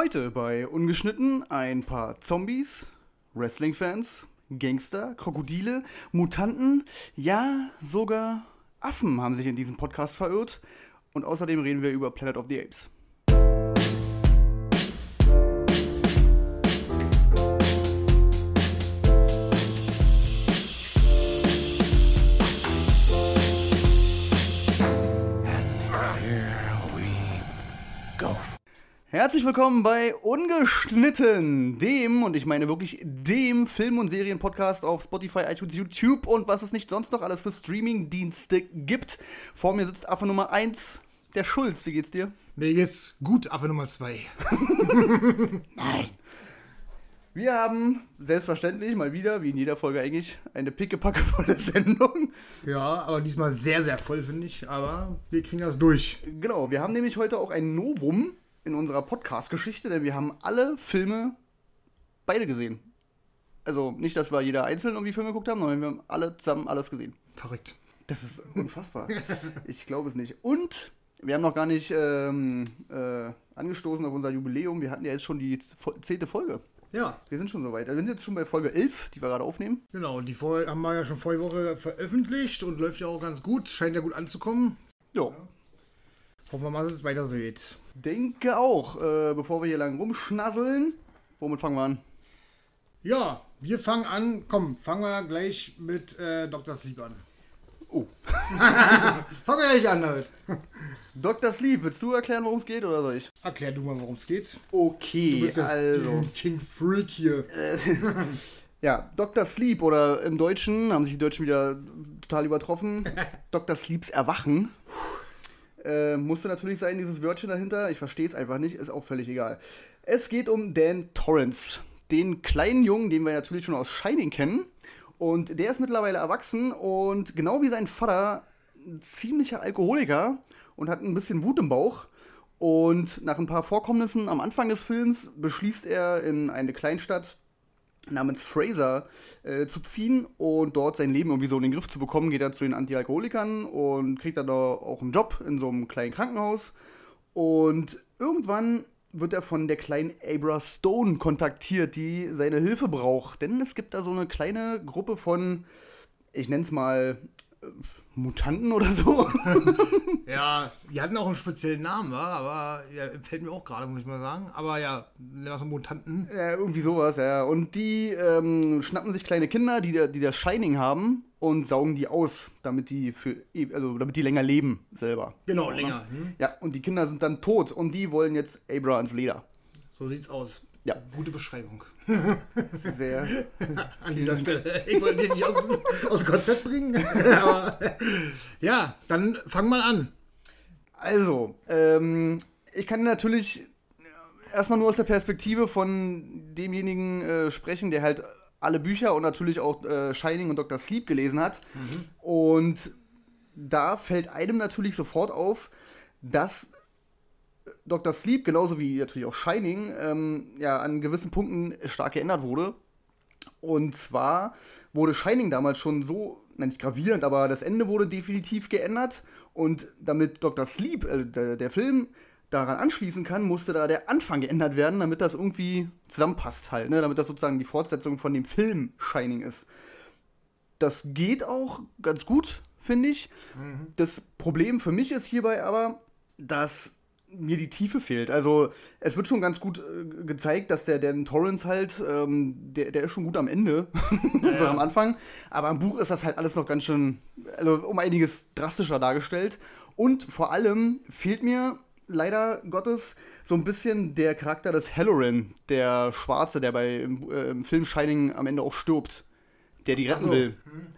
Heute bei Ungeschnitten ein paar Zombies, Wrestling-Fans, Gangster, Krokodile, Mutanten, ja, sogar Affen haben sich in diesem Podcast verirrt. Und außerdem reden wir über Planet of the Apes. Herzlich willkommen bei Ungeschnitten, dem, und ich meine wirklich dem Film- und Serienpodcast auf Spotify, iTunes, YouTube und was es nicht sonst noch alles für Streaming-Dienste gibt. Vor mir sitzt Affe Nummer 1, der Schulz. Wie geht's dir? Mir geht's gut, Affe Nummer 2. Nein. Wir haben selbstverständlich mal wieder, wie in jeder Folge eigentlich, eine pickepackevolle Sendung. Ja, aber diesmal sehr, sehr voll, finde ich. Aber wir kriegen das durch. Genau, wir haben nämlich heute auch ein Novum in unserer Podcast-Geschichte, denn wir haben alle Filme beide gesehen. Also nicht, dass wir jeder einzeln irgendwie Filme geguckt haben, sondern wir haben alle zusammen alles gesehen. Verrückt. Das ist unfassbar. ich glaube es nicht. Und wir haben noch gar nicht ähm, äh, angestoßen auf unser Jubiläum. Wir hatten ja jetzt schon die zehnte Folge. Ja. Wir sind schon soweit. Wir sind jetzt schon bei Folge 11, die wir gerade aufnehmen. Genau, die Folge haben wir ja schon vorige Woche veröffentlicht und läuft ja auch ganz gut. Scheint ja gut anzukommen. Jo. Hoffen wir mal, dass es weiter so geht. Denke auch. Äh, bevor wir hier lang rumschnasseln, womit fangen wir an? Ja, wir fangen an. Komm, fangen wir gleich mit äh, Dr. Sleep an. Oh. fangen wir gleich an damit. Dr. Sleep, willst du erklären, worum es geht oder soll ich? Erklär du mal, worum es geht. Okay, Du bist das also. King Freak hier. Ja, Dr. Sleep oder im Deutschen haben sich die Deutschen wieder total übertroffen. Dr. Sleeps Erwachen. Äh, musste natürlich sein, dieses Wörtchen dahinter. Ich verstehe es einfach nicht, ist auch völlig egal. Es geht um Dan Torrance, den kleinen Jungen, den wir natürlich schon aus Shining kennen. Und der ist mittlerweile erwachsen und genau wie sein Vater ein ziemlicher Alkoholiker und hat ein bisschen Wut im Bauch. Und nach ein paar Vorkommnissen am Anfang des Films beschließt er in eine Kleinstadt namens Fraser äh, zu ziehen und dort sein Leben irgendwie so in den Griff zu bekommen, geht er zu den Anti-Alkoholikern und kriegt dann da auch einen Job in so einem kleinen Krankenhaus. Und irgendwann wird er von der kleinen Abra Stone kontaktiert, die seine Hilfe braucht. Denn es gibt da so eine kleine Gruppe von, ich nenne es mal, Mutanten oder so. Ja, die hatten auch einen speziellen Namen, wa? aber ja, fällt mir auch gerade, muss ich mal sagen. Aber ja, was Mutanten. Ja, irgendwie sowas, ja. Und die ähm, schnappen sich kleine Kinder, die, die das Shining haben und saugen die aus, damit die für e- also damit die länger leben selber. Genau, länger. Hm? Ja, und die Kinder sind dann tot und die wollen jetzt Abra ans Leder. So sieht's aus. Ja. Gute Beschreibung. Sehr. An dieser Stelle. Ich wollte dich nicht aus, aus dem Konzept bringen. aber ja, dann fang mal an. Also, ähm, ich kann natürlich erstmal nur aus der Perspektive von demjenigen äh, sprechen, der halt alle Bücher und natürlich auch äh, Shining und Dr. Sleep gelesen hat. Und da fällt einem natürlich sofort auf, dass Dr. Sleep, genauso wie natürlich auch Shining, ähm, ja, an gewissen Punkten stark geändert wurde. Und zwar wurde Shining damals schon so, na, nicht gravierend, aber das Ende wurde definitiv geändert. Und damit Dr. Sleep, äh, der, der Film, daran anschließen kann, musste da der Anfang geändert werden, damit das irgendwie zusammenpasst halt, ne? damit das sozusagen die Fortsetzung von dem Film Shining ist. Das geht auch ganz gut, finde ich. Das Problem für mich ist hierbei aber, dass mir die Tiefe fehlt. Also es wird schon ganz gut äh, gezeigt, dass der Dan Torrance halt, ähm, der, der ist schon gut am Ende, so am Anfang. Aber im Buch ist das halt alles noch ganz schön, also um einiges drastischer dargestellt. Und vor allem fehlt mir leider Gottes so ein bisschen der Charakter des Halloran, der Schwarze, der bei im, äh, im Film Shining am Ende auch stirbt, der die retten so. will.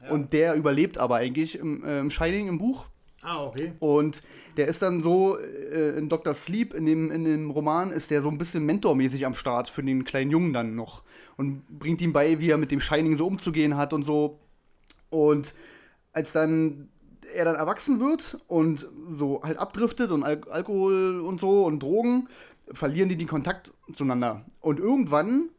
Und der überlebt aber eigentlich im, äh, im Shining im Buch. Ah, okay. Und der ist dann so, äh, in Dr. Sleep, in dem, in dem Roman, ist der so ein bisschen mentormäßig am Start für den kleinen Jungen dann noch. Und bringt ihm bei, wie er mit dem Shining so umzugehen hat und so. Und als dann er dann erwachsen wird und so halt abdriftet und Al Alkohol und so und Drogen, verlieren die den Kontakt zueinander. Und irgendwann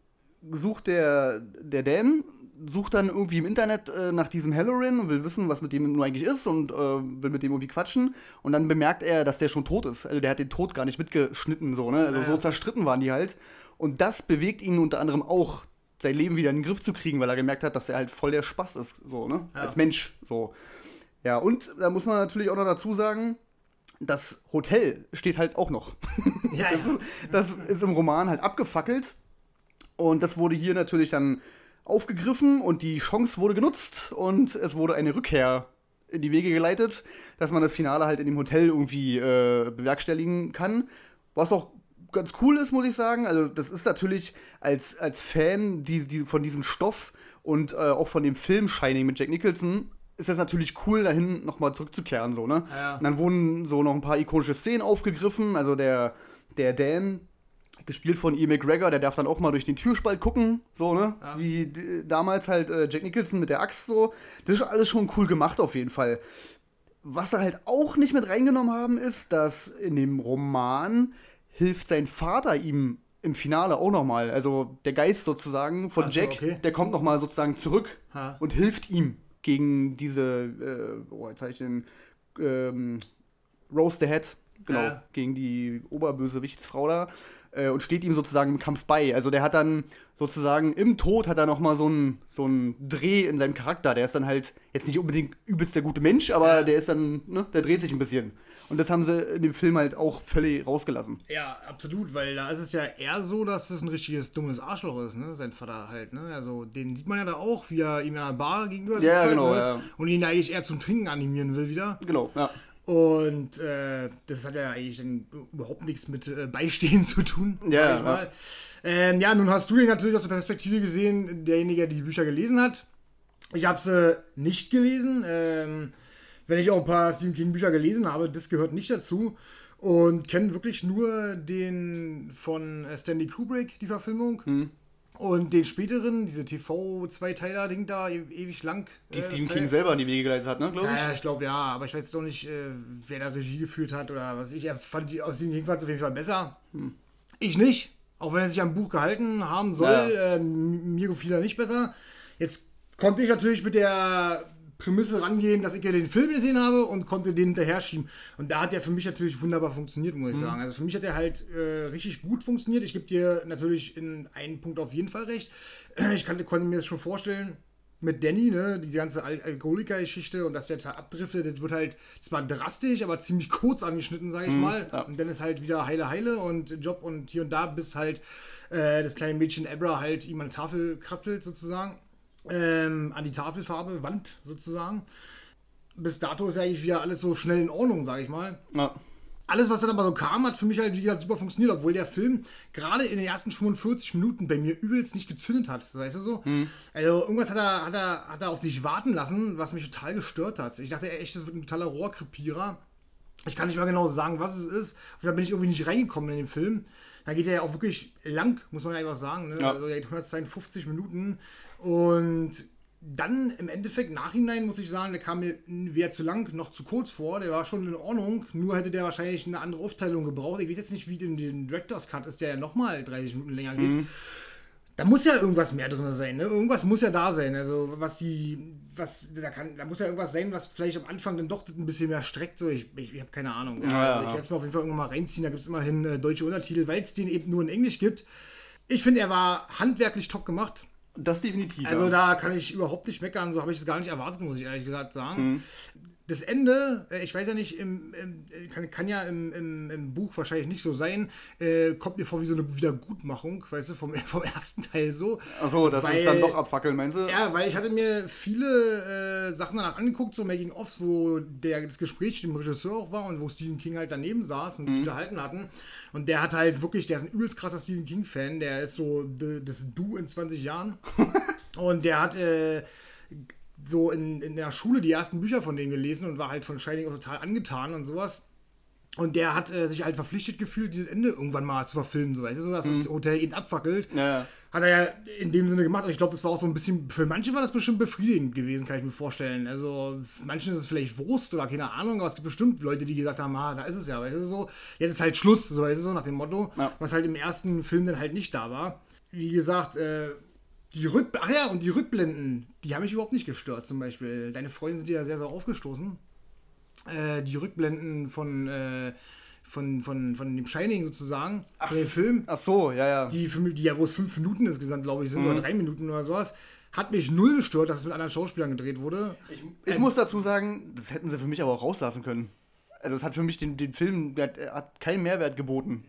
sucht der, der Dan sucht dann irgendwie im Internet äh, nach diesem Halloran und will wissen, was mit dem nur eigentlich ist und äh, will mit dem irgendwie quatschen. Und dann bemerkt er, dass der schon tot ist. Also der hat den Tod gar nicht mitgeschnitten, so, ne? Also Ja, ja. so zerstritten waren die halt. Und das bewegt ihn unter anderem auch, sein Leben wieder in den Griff zu kriegen, weil er gemerkt hat, dass er halt voll der Spaß ist, so, ne? Ja. Als Mensch, so. Ja, und da muss man natürlich auch noch dazu sagen, das Hotel steht halt auch noch. Ja, das, ja. ist, das ist im Roman halt abgefackelt. Und das wurde hier natürlich dann aufgegriffen und die Chance wurde genutzt und es wurde eine Rückkehr in die Wege geleitet, dass man das Finale halt in dem Hotel irgendwie äh, bewerkstelligen kann. Was auch ganz cool ist, muss ich sagen. Also, das ist natürlich als, als Fan die, die, von diesem Stoff und äh, auch von dem Film Shining mit Jack Nicholson ist das natürlich cool, dahin nochmal zurückzukehren, so, ne? Ja. Und dann wurden so noch ein paar ikonische Szenen aufgegriffen. Also der, der Dan, gespielt von Ian McGregor, der darf dann auch mal durch den Türspalt gucken, so, ne? Ja. Wie damals halt äh, Jack Nicholson mit der Axt so. Das ist alles schon cool gemacht auf jeden Fall. Was sie halt auch nicht mit reingenommen haben, ist, dass in dem Roman hilft sein Vater ihm im Finale auch nochmal. Also der Geist sozusagen von so, Jack, okay. der kommt nochmal sozusagen zurück Ha. und hilft ihm gegen diese, äh, oh, jetzt habe ich den, ähm, Rose the Head, genau, Ja. gegen die Oberbösewichtsfrau da äh, und steht ihm sozusagen im Kampf bei. Also der hat dann sozusagen im Tod hat er noch mal so einen so einen Dreh in seinem Charakter. Der ist dann halt jetzt nicht unbedingt übelst der gute Mensch, aber der ist dann, ne, der dreht sich ein bisschen. Und das haben sie in dem Film halt auch völlig rausgelassen. Ja, absolut, weil da ist es ja eher so, dass das ein richtiges dummes Arschloch ist, ne? Sein Vater halt, ne? Also den sieht man ja da auch, wie er ihm in einer Bar gegenüber Ja, sitzt halt, genau, ne? ja. Und ihn eigentlich eher zum Trinken animieren will wieder. Genau, ja. Und äh, das hat ja eigentlich dann überhaupt nichts mit äh, Beistehen zu tun. Ja, ich mal. Ähm, ja, nun hast du den natürlich aus der Perspektive gesehen, derjenige, der die Bücher gelesen hat. Ich habe sie nicht gelesen. Ähm, wenn ich auch ein paar Stephen King Bücher gelesen habe, das gehört nicht dazu. Und kenne wirklich nur den von äh, Stanley Kubrick, die Verfilmung. Mhm. Und den späteren, diese TV-Zweiteiler-Ding da, e ewig lang. Die äh, Stephen Teil. King selber in die Wege geleitet hat, ne, glaube ich. Ja, ich glaube ja, aber ich weiß jetzt auch nicht, äh, wer da Regie geführt hat oder was ich. Er fand die aus den jedenfalls auf jeden Fall besser. Ich nicht, auch wenn er sich am Buch gehalten haben soll. Ja. Äh, mir gefiel er nicht besser. Jetzt konnte ich natürlich mit der Prämisse rangehen, dass ich ja den Film gesehen habe und konnte den hinterher schieben. Und da hat der für mich natürlich wunderbar funktioniert, muss ich sagen. Also für mich hat er halt äh, richtig gut funktioniert. Ich gebe dir natürlich in einem Punkt auf jeden Fall recht. Ich kannte, konnte mir das schon vorstellen, mit Danny, ne, diese ganze Al Alkoholiker-Geschichte und dass der da abdriftet, das wird halt zwar drastisch, aber ziemlich kurz angeschnitten, sage ich mal. ja. Und dann ist halt wieder heile heile und Job und hier und da, bis halt äh, das kleine Mädchen Abra halt ihm an Tafel kratzelt sozusagen. Ähm, an die Tafelfarbe, Wand sozusagen. Bis dato ist ja eigentlich wieder alles so schnell in Ordnung, sage ich mal Ja. alles, was dann aber so kam, hat für mich halt, wie gesagt, super funktioniert, obwohl der Film gerade in den ersten 45 Minuten bei mir übelst nicht gezündet hat, weißt du so? Also irgendwas hat er, hat, er, hat er auf sich warten lassen, was mich total gestört hat. Ich dachte echt, das wird ein totaler Rohrkrepierer. Ich kann nicht mal genau sagen, was es ist. Und da bin ich irgendwie nicht reingekommen in den Film. Da geht er ja auch wirklich lang, muss man ja einfach sagen. Ne? Ja. Also er geht 152 Minuten. Und dann im Endeffekt, nachhinein muss ich sagen, der kam mir weder zu lang noch zu kurz vor. Der war schon in Ordnung. Nur hätte der wahrscheinlich eine andere Aufteilung gebraucht. Ich weiß jetzt nicht, wie in den Director's Cut ist, der ja nochmal 30 Minuten länger geht. Da muss ja irgendwas mehr drin sein, ne? Irgendwas muss ja da sein. Also, was die, was, da kann, da muss ja irgendwas sein, was vielleicht am Anfang dann doch ein bisschen mehr streckt. So, ich, ich, ich habe keine Ahnung. Ja, Ja, also ja. ich werde es mir auf jeden Fall irgendwann mal reinziehen. Da gibt es immerhin äh, deutsche Untertitel, weil es den eben nur in Englisch gibt. Ich finde, er war handwerklich top gemacht. Das definitiv. Also ja. da kann ich überhaupt nicht meckern, so habe ich es gar nicht erwartet, muss ich ehrlich gesagt sagen. Mhm. Das Ende, äh, ich weiß ja nicht, im, im, kann, kann ja im, im, Buch wahrscheinlich nicht so sein, äh, kommt mir vor wie so eine Wiedergutmachung, weißt du, vom, vom ersten Teil so. Achso, das Weil- ist dann doch abfackeln, meinst du? Ja, weil ich hatte mir viele äh, Sachen danach angeguckt, so Making-ofs, wo der, das Gespräch mit dem Regisseur auch war und wo Stephen King halt daneben saß und sich unterhalten hatten. Und der hat halt wirklich, der ist ein übelst krasser Stephen King-Fan, der ist so das Du in 20 Jahren. und der hat äh, so in, in der Schule die ersten Bücher von denen gelesen und war halt von Shining auch total angetan und sowas. Und der hat äh, sich halt verpflichtet gefühlt, dieses Ende irgendwann mal zu verfilmen, so weißt du, so, dass das Hotel ihn abfackelt. Ja. Hat er ja in dem Sinne gemacht. Und ich glaube, das war auch so ein bisschen, für manche war das bestimmt befriedigend gewesen, kann ich mir vorstellen. Also, manchen ist es vielleicht Wurst oder keine Ahnung, aber es gibt bestimmt Leute, die gesagt haben, ah, da ist es ja, weißt du so. Jetzt ist halt Schluss, so weißt du so, nach dem Motto, Ja. was halt im ersten Film dann halt nicht da war. Wie gesagt, äh, Die Rück Ach ja, und die Rückblenden, die haben mich überhaupt nicht gestört, zum Beispiel. Deine Freunde sind ja sehr, sehr aufgestoßen. Äh, die Rückblenden von, äh, von, von, von dem Shining sozusagen, Ach, von dem Film, Ach so, ja, ja. die, die ja bloß fünf Minuten insgesamt, glaube ich, sind, Mhm. oder drei Minuten oder sowas, hat mich null gestört, dass es mit anderen Schauspielern gedreht wurde. Ich muss dazu sagen, das hätten sie für mich aber auch rauslassen können. Also das hat für mich den, den Film, der hat, hat keinen Mehrwert geboten.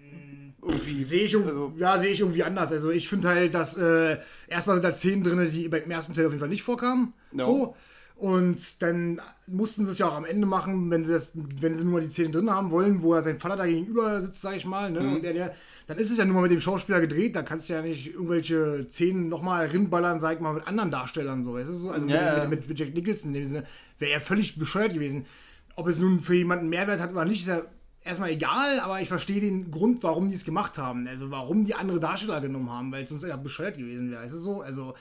Irgendwie. Sehe ich, irgendwie- Also- ja, sehe ich irgendwie anders. Also ich finde halt, dass äh, erstmal sind da Szenen drin, die beim ersten Teil auf jeden Fall nicht vorkamen. Ja. So. Und dann mussten sie es ja auch am Ende machen, wenn sie, das, wenn sie nur die Szenen drin haben wollen, wo er sein Vater da gegenüber sitzt, sag ich mal. Ne? Mhm. Und der, der, dann ist es ja nur mal mit dem Schauspieler gedreht, da kannst du ja nicht irgendwelche Szenen nochmal rinballern, sag ich mal, mit anderen Darstellern. So. Weißt du, so? Also ja. mit, mit, mit Jack Nicholson in dem Sinne wäre er völlig bescheuert gewesen. Ob es nun für jemanden Mehrwert hat oder nicht, ist ja erstmal egal, aber ich verstehe den Grund, warum die es gemacht haben. Also warum die andere Darsteller genommen haben, weil es sonst ja bescheuert gewesen wäre. Weißt du so? Also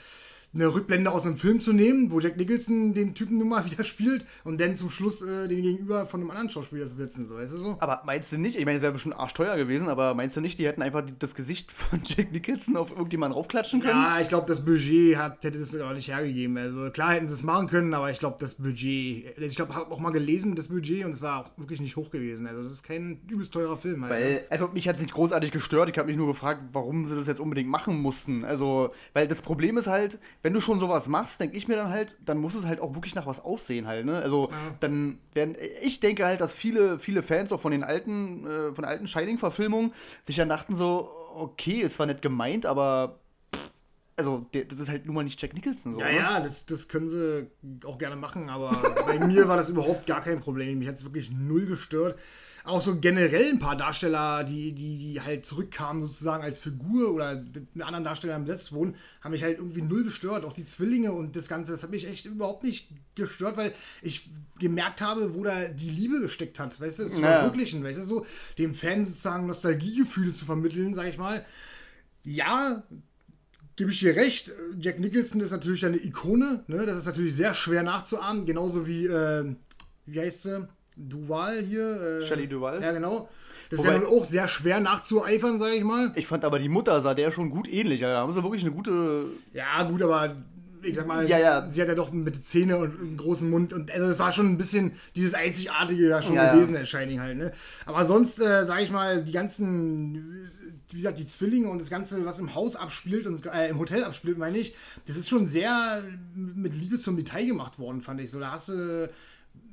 eine Rückblende aus einem Film zu nehmen, wo Jack Nicholson den Typen nun mal wieder spielt und dann zum Schluss äh, den Gegenüber von einem anderen Schauspieler zu setzen, so, weißt du so? Aber meinst du nicht, ich meine, es wäre bestimmt arschteuer gewesen, aber meinst du nicht, die hätten einfach das Gesicht von Jack Nicholson auf irgendjemanden raufklatschen können? Ja, ich glaube, das Budget hat, hätte das aber nicht hergegeben. Also klar hätten sie es machen können, aber ich glaube, das Budget, ich glaube, habe auch mal gelesen, das Budget, und es war auch wirklich nicht hoch gewesen. Also das ist kein übelst teurer Film. Halt? Weil, also mich hat es nicht großartig gestört, ich habe mich nur gefragt, warum sie das jetzt unbedingt machen mussten. Also, weil das Problem ist halt, wenn du schon sowas machst, denke ich mir dann halt, dann muss es halt auch wirklich nach was aussehen halt, ne? Also, dann werden, ich denke halt, dass viele, viele Fans auch von den alten, äh, von alten Shining-Verfilmungen sich dann dachten so, okay, es war nicht gemeint, aber pff, also, der, das ist halt nun mal nicht Jack Nicholson so. Ja, ne? ja, das, das können sie auch gerne machen, aber bei mir war das überhaupt gar kein Problem. Mich hat es wirklich null gestört. Auch so generell ein paar Darsteller, die, die, die halt zurückkamen sozusagen als Figur oder mit anderen Darstellern besetzt wurden, haben mich halt irgendwie null gestört. Auch die Zwillinge und das Ganze, das hat mich echt überhaupt nicht gestört, weil ich gemerkt habe, wo da die Liebe gesteckt hat. Weißt du, es zu Ja. verwirklichen, weißt du, so dem Fan sozusagen Nostalgiegefühle zu vermitteln, sag ich mal. Ja, gebe ich dir recht. Jack Nicholson ist natürlich eine Ikone. Ne? Das ist natürlich sehr schwer nachzuahmen. Genauso wie, äh, wie heißt sie? Duval hier. Äh, Shelley Duvall? Ja, genau. Das Wobei- ist ja nun auch sehr schwer nachzueifern, sage ich mal. Ich fand aber die Mutter sah der schon gut ähnlich. Also, da haben sie wirklich eine gute. Ja, gut, aber ich sag mal, Ja, ja. sie hat ja doch mit Zähne und einem großen Mund und also es war schon ein bisschen dieses Einzigartige da schon Ja, ja. gewesen, das Shining halt, ne? Aber sonst, äh, sage ich mal, die ganzen, wie gesagt, die Zwillinge und das Ganze, was im Haus abspielt und äh, im Hotel abspielt, meine ich, das ist schon sehr mit Liebe zum Detail gemacht worden, fand ich. So, da hast du,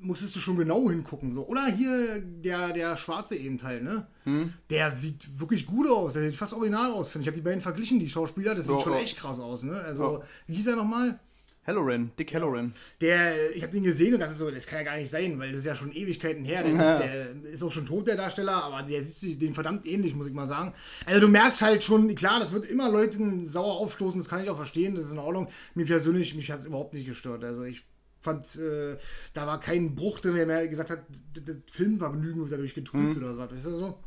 musstest du schon genau hingucken. So. Oder hier der, der Schwarze eben halt, ne? Hm? Der sieht wirklich gut aus. Der sieht fast original aus, finde ich. Ich habe die beiden verglichen, die Schauspieler. Das sieht Ja, schon ja. echt krass aus, ne? Also, Ja. wie hieß er nochmal? Halloran, Dick Halloran. Der, ich habe den gesehen und dachte so, das kann ja gar nicht sein, weil das ist ja schon Ewigkeiten her. Der, Ja. ist, der ist auch schon tot, der Darsteller, aber der sieht sich den verdammt ähnlich, muss ich mal sagen. Also du merkst halt schon, klar, das wird immer Leuten sauer aufstoßen, das kann ich auch verstehen, das ist in Ordnung. Mir persönlich, mich hat es überhaupt nicht gestört. Also ich fand, äh, da war kein Bruch drin, der mir gesagt hat, das das Filmvergnügen wird dadurch getrübt oder so. Weißt du so?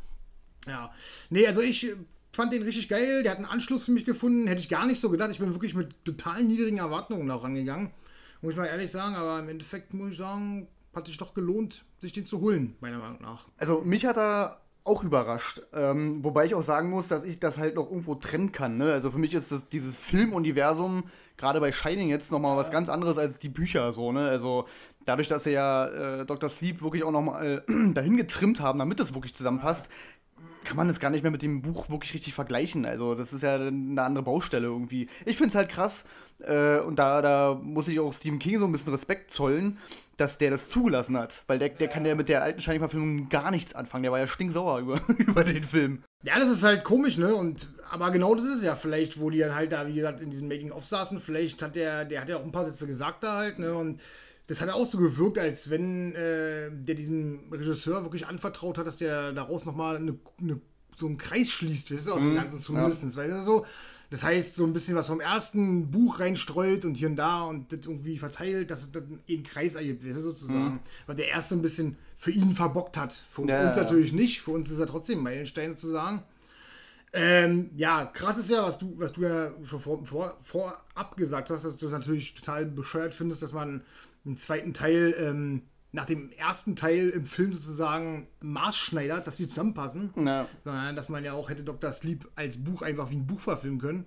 Ja. Nee, also ich äh, fand den richtig geil. Der hat einen Anschluss für mich gefunden. Hätte ich gar nicht so gedacht. Ich bin wirklich mit total niedrigen Erwartungen da rangegangen. Muss ich mal ehrlich sagen. Aber im Endeffekt muss ich sagen, hat sich doch gelohnt, sich den zu holen, meiner Meinung nach. Also mich hat er auch überrascht. Ähm, wobei ich auch sagen muss, dass ich das halt noch irgendwo trennen kann. Ne? Also für mich ist das, dieses Filmuniversum, gerade bei Shining jetzt nochmal was ganz anderes als die Bücher. So, ne? Also dadurch, dass sie ja äh, Dr. Sleep wirklich auch nochmal äh, dahin getrimmt haben, damit es wirklich zusammenpasst, kann man es gar nicht mehr mit dem Buch wirklich richtig vergleichen. Also das ist ja eine andere Baustelle irgendwie. Ich finde es halt krass äh, und da, da muss ich auch Stephen King so ein bisschen Respekt zollen, dass der das zugelassen hat. Weil der, der kann ja mit der alten Shining-Verfilmung gar nichts anfangen. Der war ja stinksauer über, über den Film. Ja, das ist halt komisch, ne? Und aber genau das ist ja vielleicht, wo die dann halt da, wie gesagt, in diesem Making-of saßen. Vielleicht hat der, der hat ja auch ein paar Sätze gesagt da halt, ne? Und das hat auch so gewirkt, als wenn äh, der diesem Regisseur wirklich anvertraut hat, dass der daraus nochmal eine, eine, so einen Kreis schließt, weißt du, aus dem Ganzen zumindest, weißt du, so. Das heißt, so ein bisschen was vom ersten Buch reinstreut und hier und da und das irgendwie verteilt, dass es dann einen Kreis ergibt, weißt du, sozusagen. Weil der erste ein bisschen für ihn verbockt hat. Für Ja, uns ja. natürlich nicht, für uns ist er trotzdem ein Meilenstein sozusagen. Ähm, ja, krass ist ja, was du, was du ja schon vor, vor, vorab gesagt hast, dass du es natürlich total bescheuert findest, dass man einen zweiten Teil ähm, nach dem ersten Teil im Film sozusagen maßschneidert, dass die zusammenpassen. Ja. Sondern dass man ja auch hätte Dr. Sleep als Buch einfach wie ein Buch verfilmen können.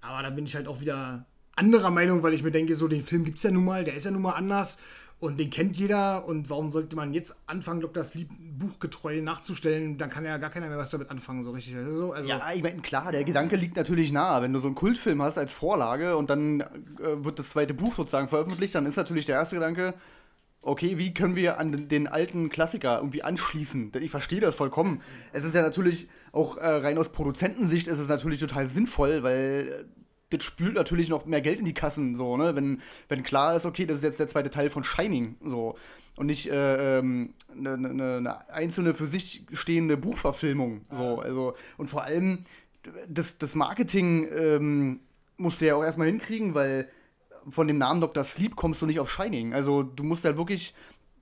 Aber da bin ich halt auch wieder anderer Meinung, weil ich mir denke, so den Film gibt es ja nun mal, der ist ja nun mal anders und den kennt jeder und warum sollte man jetzt anfangen, Dr. Sleep buchgetreu nachzustellen? Dann kann ja gar keiner mehr was damit anfangen, so richtig. Also, also ja, ich meine, klar, der Gedanke liegt natürlich nahe. Wenn du so einen Kultfilm hast als Vorlage und dann äh, wird das zweite Buch sozusagen veröffentlicht, dann ist natürlich der erste Gedanke, okay, wie können wir an den alten Klassiker irgendwie anschließen? Ich verstehe das vollkommen. Es ist ja natürlich auch äh, rein aus Produzentensicht ist es natürlich total sinnvoll, weil das spült natürlich noch mehr Geld in die Kassen, so, ne? Wenn, wenn klar ist, okay, das ist jetzt der zweite Teil von Shining, so. Und nicht äh, ähm, eine, ne, ne einzelne für sich stehende Buchverfilmung. So. Also, und vor allem, das, das Marketing ähm, musst du ja auch erstmal hinkriegen, weil von dem Namen Dr. Sleep kommst du nicht auf Shining. Also du musst ja wirklich,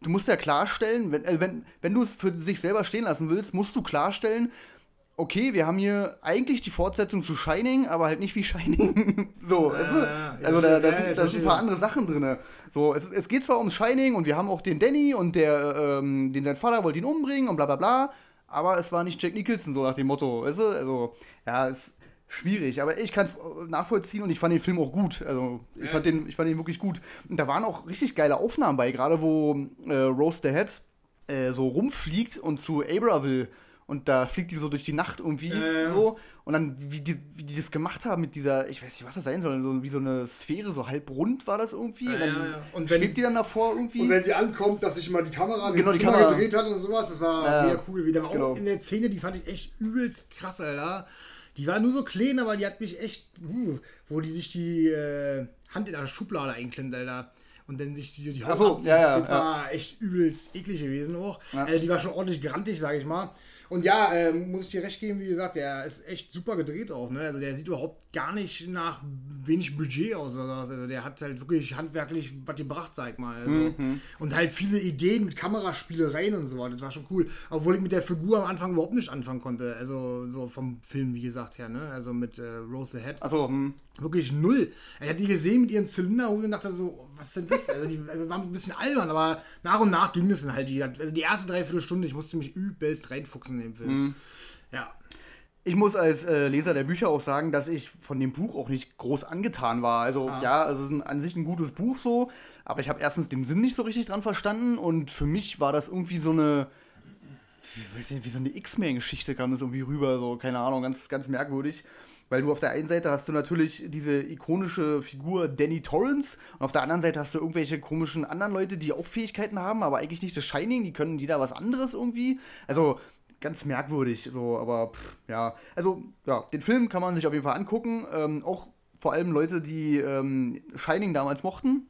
du musst ja klarstellen, wenn, also wenn, wenn du es für sich selber stehen lassen willst, musst du klarstellen, okay, wir haben hier eigentlich die Fortsetzung zu Shining, aber halt nicht wie Shining. so, ja, also, also da, da, sind, da sind ein paar andere Sachen drin. So, es, es geht zwar ums Shining und wir haben auch den Danny und der, ähm, den sein Vater wollte ihn umbringen und bla bla bla, aber es war nicht Jack Nicholson, so nach dem Motto, weißt du? Also, ja, es ist schwierig, aber ich kann es nachvollziehen und ich fand den Film auch gut. Also, ich, fand den, ich fand den wirklich gut. Und da waren auch richtig geile Aufnahmen bei, gerade wo äh, Rose the Head äh, so rumfliegt und zu Abraville und da fliegt die so durch die Nacht irgendwie äh, so. Und dann, wie die, wie die das gemacht haben mit dieser, ich weiß nicht, was das sein soll, so, wie so eine Sphäre, so halb rund war das irgendwie. Äh, und dann ja, ja. Und wenn, schwebt die dann davor irgendwie. Und wenn sie ankommt, dass sich mal die Kamera genau, die Kamera gedreht hat und sowas, das war ja, mega cool. Wieder genau. auch in der Szene, die fand ich echt übelst krass, Alter. Die war nur so klein, aber die hat mich echt, uh, wo die sich die äh, Hand in der Schublade einklemmt, Alter und dann sich die, die Haut so, ja, ja, das war echt übelst eklig gewesen auch. Ja. Äh, die war schon ordentlich grantig, sag ich mal. Und ja, äh, muss ich dir recht geben, wie gesagt, der ist echt super gedreht auch. Ne? Also der sieht überhaupt gar nicht nach wenig Budget aus. Also der hat halt wirklich handwerklich was gebracht, sag mal. Also, mhm. Und halt viele Ideen mit Kameraspielereien und so weiter. Das war schon cool. Obwohl ich mit der Figur am Anfang überhaupt nicht anfangen konnte. Also so vom Film, wie gesagt, her. Ne? Also mit äh, Rose the Head. Achso, hm. Wirklich null. Ich hatte die gesehen mit ihrem Zylinder und dachte so, was ist denn das? Also die also waren ein bisschen albern, aber nach und nach ging es dann halt. Die, also die erste Dreiviertelstunde, ich musste mich übelst reinfuchsen in den Film. Mhm. Ja. Ich muss als äh, Leser der Bücher auch sagen, dass ich von dem Buch auch nicht groß angetan war. Also ah. ja, es ist ein, an sich ein gutes Buch so, aber ich habe erstens den Sinn nicht so richtig dran verstanden und für mich war das irgendwie so eine, wie, nicht, wie so eine X-Men-Geschichte kam das irgendwie rüber, so keine Ahnung, ganz, ganz merkwürdig. Weil du auf der einen Seite hast du natürlich diese ikonische Figur Danny Torrance und auf der anderen Seite hast du irgendwelche komischen anderen Leute, die auch Fähigkeiten haben, aber eigentlich nicht das Shining, die können jeder was anderes irgendwie. Also ganz merkwürdig, so, aber pff, ja. Also, ja, den Film kann man sich auf jeden Fall angucken. Ähm, auch vor allem Leute, die ähm, Shining damals mochten.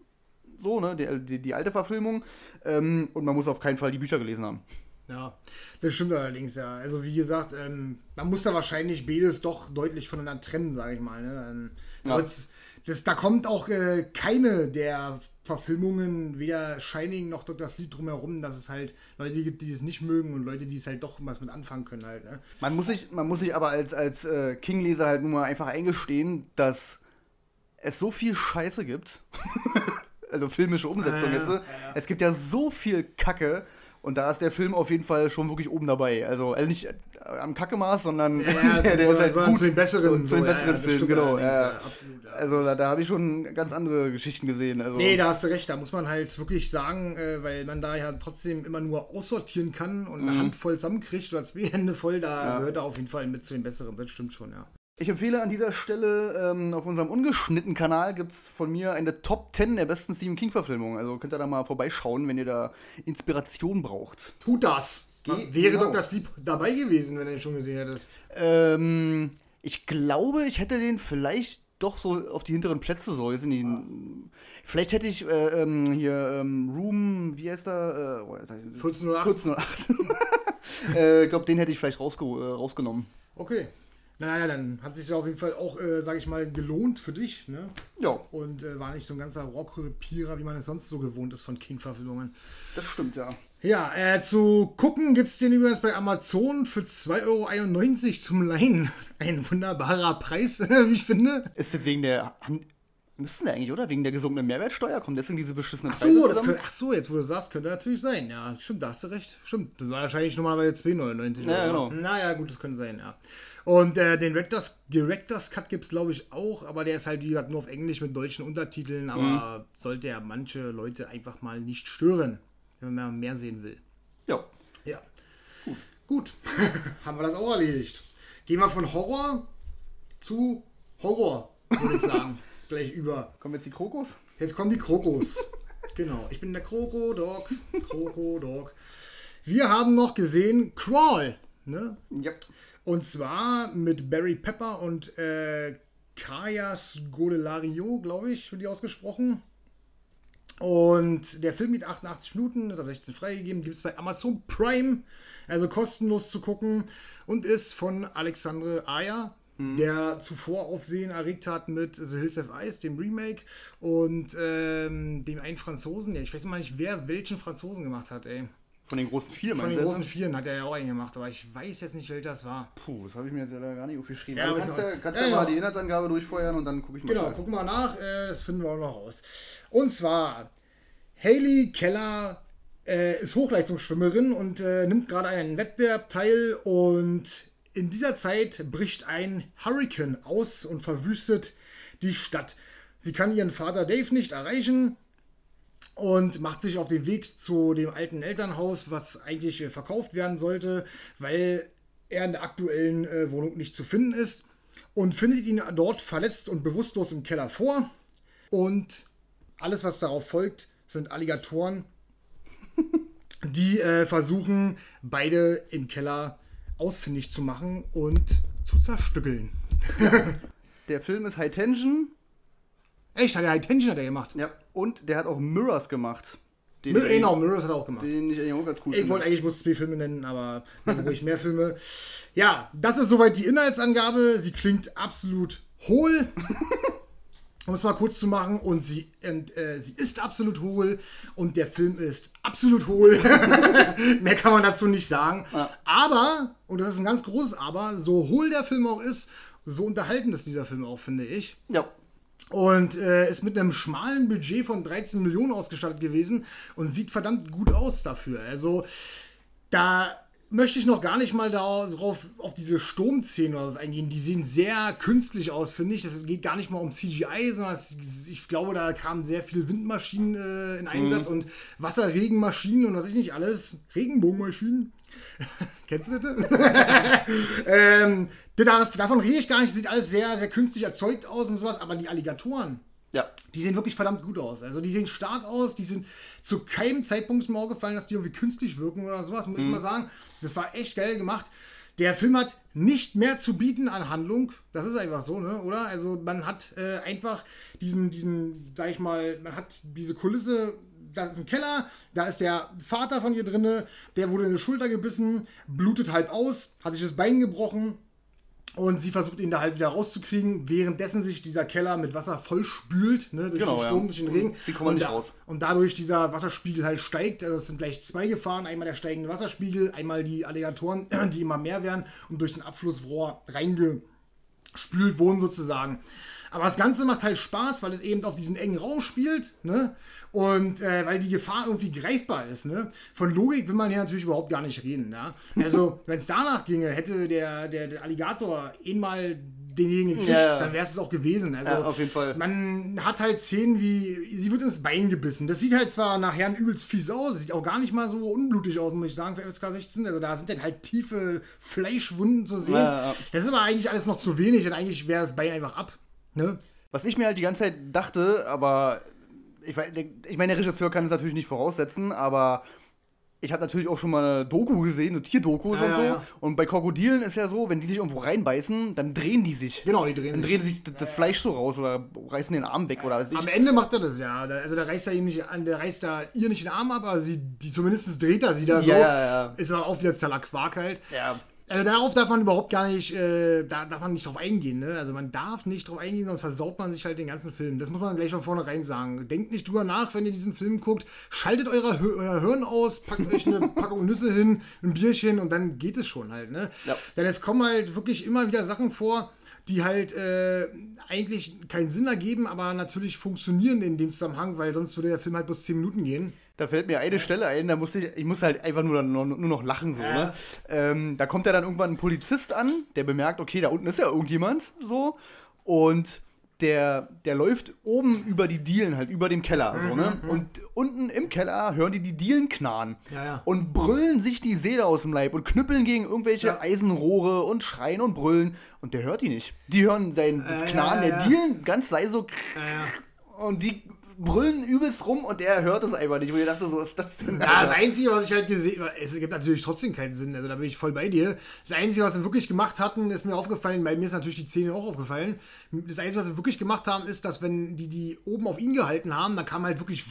So, ne, die, die, die alte Verfilmung. Ähm, und man muss auf keinen Fall die Bücher gelesen haben. Ja, das stimmt allerdings, ja. Also wie gesagt, ähm, man muss da wahrscheinlich beides doch deutlich voneinander trennen, sage ich mal. Ne? Ähm, ja. das, das, da kommt auch äh, keine der Verfilmungen, weder Shining noch Dr. Sleep drumherum, dass es halt Leute gibt, die es nicht mögen und Leute, die es halt doch was mit anfangen können halt. Ne? Man muss sich, man muss sich aber als, als äh, King-Leser halt nun mal einfach eingestehen, dass es so viel Scheiße gibt. also filmische Umsetzung ja, jetzt. Ja. Es gibt ja so viel Kacke und da ist der Film auf jeden Fall schon wirklich oben dabei. Also, also nicht äh, am Kackemaß, sondern ja, ja, der, der ist halt gut. Zu den besseren, so, zu den besseren ja, Filmen, genau. Absolut, also da, da habe ich schon ganz andere Geschichten gesehen. Also. Nee, da hast du recht. Da muss man halt wirklich sagen, äh, weil man da ja trotzdem immer nur aussortieren kann und eine mhm. Hand voll zusammenkriegt oder zwei Hände voll, da gehört er auf jeden Fall mit zu den besseren. Das stimmt schon, ja. Ich empfehle an dieser Stelle, ähm, auf unserem ungeschnitten Kanal gibt es von mir eine Top 10 der besten Stephen King-Verfilmungen. Also könnt ihr da mal vorbeischauen, wenn ihr da Inspiration braucht. Tut das! Ge Wäre genau. Dr. Sleep dabei gewesen, wenn ihr ihn schon gesehen hättet? Ähm, ich glaube, ich hätte den vielleicht doch so auf die hinteren Plätze so. Jetzt in die, ah. Vielleicht hätte ich äh, ähm, hier ähm, Room, wie heißt der? Äh, 1408. 1408. äh, ich glaube, den hätte ich vielleicht rausge äh, rausgenommen. Okay. Naja, dann hat sich ja auf jeden Fall auch, äh, sage ich mal, gelohnt für dich. Ne? Ja. Und äh, war nicht so ein ganzer Rohrkrepierer, wie man es sonst so gewohnt ist von King-Verfilmungen. Das stimmt, ja. Ja, äh, zu gucken gibt es den übrigens bei Amazon für 2,91 Euro zum Leihen. Ein wunderbarer Preis, wie ich finde. Ist das wegen der. Müssten sie eigentlich, oder? Wegen der gesunkenen Mehrwertsteuer kommt deswegen diese beschissenen Ach Preise so, das zusammen? könnte, ach so, jetzt wo du sagst, könnte natürlich sein. Ja, stimmt, da hast du recht. Stimmt, das war wahrscheinlich normalerweise 2,99 Ja, genau. Naja, gut, das könnte sein, ja. Und äh, den Directors, Directors Cut gibt es, glaube ich, auch, aber der ist halt, wie gesagt, nur auf Englisch mit deutschen Untertiteln, aber Mhm. sollte ja manche Leute einfach mal nicht stören, wenn man mehr sehen will. Ja. Ja. Gut. Haben wir das auch erledigt. Gehen wir von Horror zu Horror, würde ich sagen. Gleich über. Kommen jetzt die Krokos? Jetzt kommen die Krokos. genau. Ich bin der Kroko-Dog. Kroko-Dog. Wir haben noch gesehen Crawl. Ne? Ja. Und zwar mit Barry Pepper und äh, Kayas Godelario, glaube ich, wird die ausgesprochen. Und der Film geht 88 Minuten, ist ab 16 freigegeben, gibt es bei Amazon Prime, also kostenlos zu gucken und ist von Alexandre Ayer, der zuvor Aufsehen erregt hat mit The Hills of Ice, dem Remake, und ähm, dem einen Franzosen, ja, ich weiß mal nicht, wer welchen Franzosen gemacht hat, ey. Von den großen vier, Von den du großen jetzt? Vieren hat er ja auch einen gemacht, aber ich weiß jetzt nicht, welcher das war. Puh, das habe ich mir jetzt leider gar nicht aufgeschrieben. Ja, Aber du aber kannst ja, noch- kannst Ja, ja, mal die Inhaltsangabe durchfeuern und dann gucke ich mal Genau, gucken wir nach, äh, das finden wir auch noch raus. Und zwar, Hayley Keller äh, ist Hochleistungsschwimmerin und äh, nimmt gerade an einem Wettbewerb teil und in dieser Zeit bricht ein Hurricane aus und verwüstet die Stadt. Sie kann ihren Vater Dave nicht erreichen und macht sich auf den Weg zu dem alten Elternhaus, was eigentlich äh, verkauft werden sollte, weil er in der aktuellen äh, Wohnung nicht zu finden ist und findet ihn dort verletzt und bewusstlos im Keller vor. Und alles, was darauf folgt, sind Alligatoren, die äh, versuchen, beide im Keller ausfindig zu machen und zu zerstückeln. Der Film ist High Tension. Echt, hat er High Tension hat er gemacht. Ja. Und der hat auch Mirrors gemacht. Den, Mir, ich, genau, Mirrors hat er auch gemacht. den ich eigentlich auch ganz cool Ich finde. wollte eigentlich bloß zwei Filme nennen, aber dann ruhig mehr Filme. Ja, das ist soweit die Inhaltsangabe. Sie klingt absolut hohl. Um es mal kurz zu machen, und sie, und, äh, sie ist absolut hohl und der Film ist absolut hohl. Mehr kann man dazu nicht sagen. Aber, und das ist ein ganz großes Aber, so hohl der Film auch ist, so unterhaltend ist dieser Film auch, finde ich. Ja. Und äh, ist mit einem schmalen Budget von 13 Millionen ausgestattet gewesen und sieht verdammt gut aus dafür. Also da möchte ich noch gar nicht mal darauf auf diese Sturmszenen oder so eingehen. Die sehen sehr künstlich aus, finde ich. Es geht gar nicht mal um CGI, sondern es, ich glaube, da kamen sehr viele Windmaschinen äh, in Einsatz und Wasserregenmaschinen und was ich nicht alles. Regenbogenmaschinen. Kennst du das? ähm, da- davon rede ich gar nicht. Das sieht alles sehr, sehr künstlich erzeugt aus und sowas. Aber die Alligatoren, Ja. die sehen wirklich verdammt gut aus. Also die sehen stark aus, die sind zu keinem Zeitpunkt ist mir aufgefallen, dass die irgendwie künstlich wirken oder sowas, muss ich mal sagen. Das war echt geil gemacht. Der Film hat nicht mehr zu bieten an Handlung. Das ist einfach so, ne? Oder? Also man hat äh, einfach diesen, diesen, sag ich mal, man hat diese Kulisse. Das ist ein Keller, da ist der Vater von ihr drinne, der wurde in die Schulter gebissen, blutet halb aus, hat sich das Bein gebrochen, und sie versucht ihn da halt wieder rauszukriegen, währenddessen sich dieser Keller mit Wasser vollspült, ne, durch Genau, den ja. Sturm, durch den Regen. Sie kommen nicht da, raus. Und dadurch dieser Wasserspiegel halt steigt. Also es sind gleich zwei Gefahren. Einmal der steigende Wasserspiegel, einmal die Alligatoren, die immer mehr werden und durch den Abflussrohr reingespült wurden sozusagen. Aber das Ganze macht halt Spaß, weil es eben auf diesen engen Raum spielt, ne? Und äh, weil die Gefahr irgendwie greifbar ist, ne? Von Logik will man hier natürlich überhaupt gar nicht reden, ja? Also, wenn es danach ginge, hätte der, der, der Alligator ihn mal denjenigen gekriegt, Ja, ja. dann wäre es auch gewesen. Also, Ja, auf jeden Fall. Man hat halt Szenen wie, sie wird ins Bein gebissen. Das sieht halt zwar nachher übelst fies aus, sieht auch gar nicht mal so unblutig aus, muss ich sagen, für FSK 16. Also da sind dann halt tiefe Fleischwunden zu sehen. Das ist aber eigentlich alles noch zu wenig, denn eigentlich wäre das Bein einfach ab. Ne? Was ich mir halt die ganze Zeit dachte, aber ich, ich meine, der Regisseur kann es natürlich nicht voraussetzen, aber ich habe natürlich auch schon mal eine Doku gesehen, eine Tierdokus Ja, und so. ja. Und bei Krokodilen ist ja so, wenn die sich irgendwo reinbeißen, dann drehen die sich. Genau, die drehen Dann sich. drehen sich das, Fleisch so raus oder reißen den Arm weg oder was Am. Ende macht er das ja. Da- Also der reißt er ihm nicht an, der reißt da ihr nicht den Arm ab, aber sie, die zumindest dreht er sie da so. Ja, ja, ja. Ist aber auch wieder totaler Quark halt. Ja, Also darauf darf man überhaupt gar nicht, äh, da darf man nicht drauf eingehen, ne? Also man darf nicht drauf eingehen, sonst versaut man sich halt den ganzen Film. Das muss man gleich von vornherein sagen. Denkt nicht drüber nach, wenn ihr diesen Film guckt. Schaltet eure, euer Hirn aus, packt euch eine Packung Nüsse hin, ein Bierchen und dann geht es schon halt, ne? Ja. Denn es kommen halt wirklich immer wieder Sachen vor, die halt äh, eigentlich keinen Sinn ergeben, aber natürlich funktionieren in dem Zusammenhang, weil sonst würde der Film halt bloß 10 Minuten gehen. Da fällt mir eine Stelle ein, da musste ich, ich muss halt einfach nur, nur, nur noch lachen so, ne? Ähm, da kommt ja dann irgendwann ein Polizist an, der bemerkt, okay, da unten ist ja irgendjemand so und der, der läuft oben über die Dielen, halt über dem Keller, so, ne? Und unten im Keller hören die die Dielen knarren. Ja, ja. Und brüllen sich die Seele aus dem Leib und knüppeln gegen irgendwelche Ja. Eisenrohre und schreien und brüllen. Und der hört die nicht. Die hören sein, das Ja, Knarren der. Dielen ganz leise so. Und die brüllen übelst rum und der hört es einfach nicht. Und ich dachte so, was ist das denn? Ja, das? Einzige, was ich halt gesehen habe, es gibt natürlich trotzdem keinen Sinn, also da bin ich voll bei dir. Das Einzige, was sie wirklich gemacht hatten, ist mir aufgefallen, bei mir ist natürlich die Szene auch aufgefallen. Das Einzige, was sie wirklich gemacht haben, ist, dass wenn die die oben auf ihn gehalten haben, dann kam halt wirklich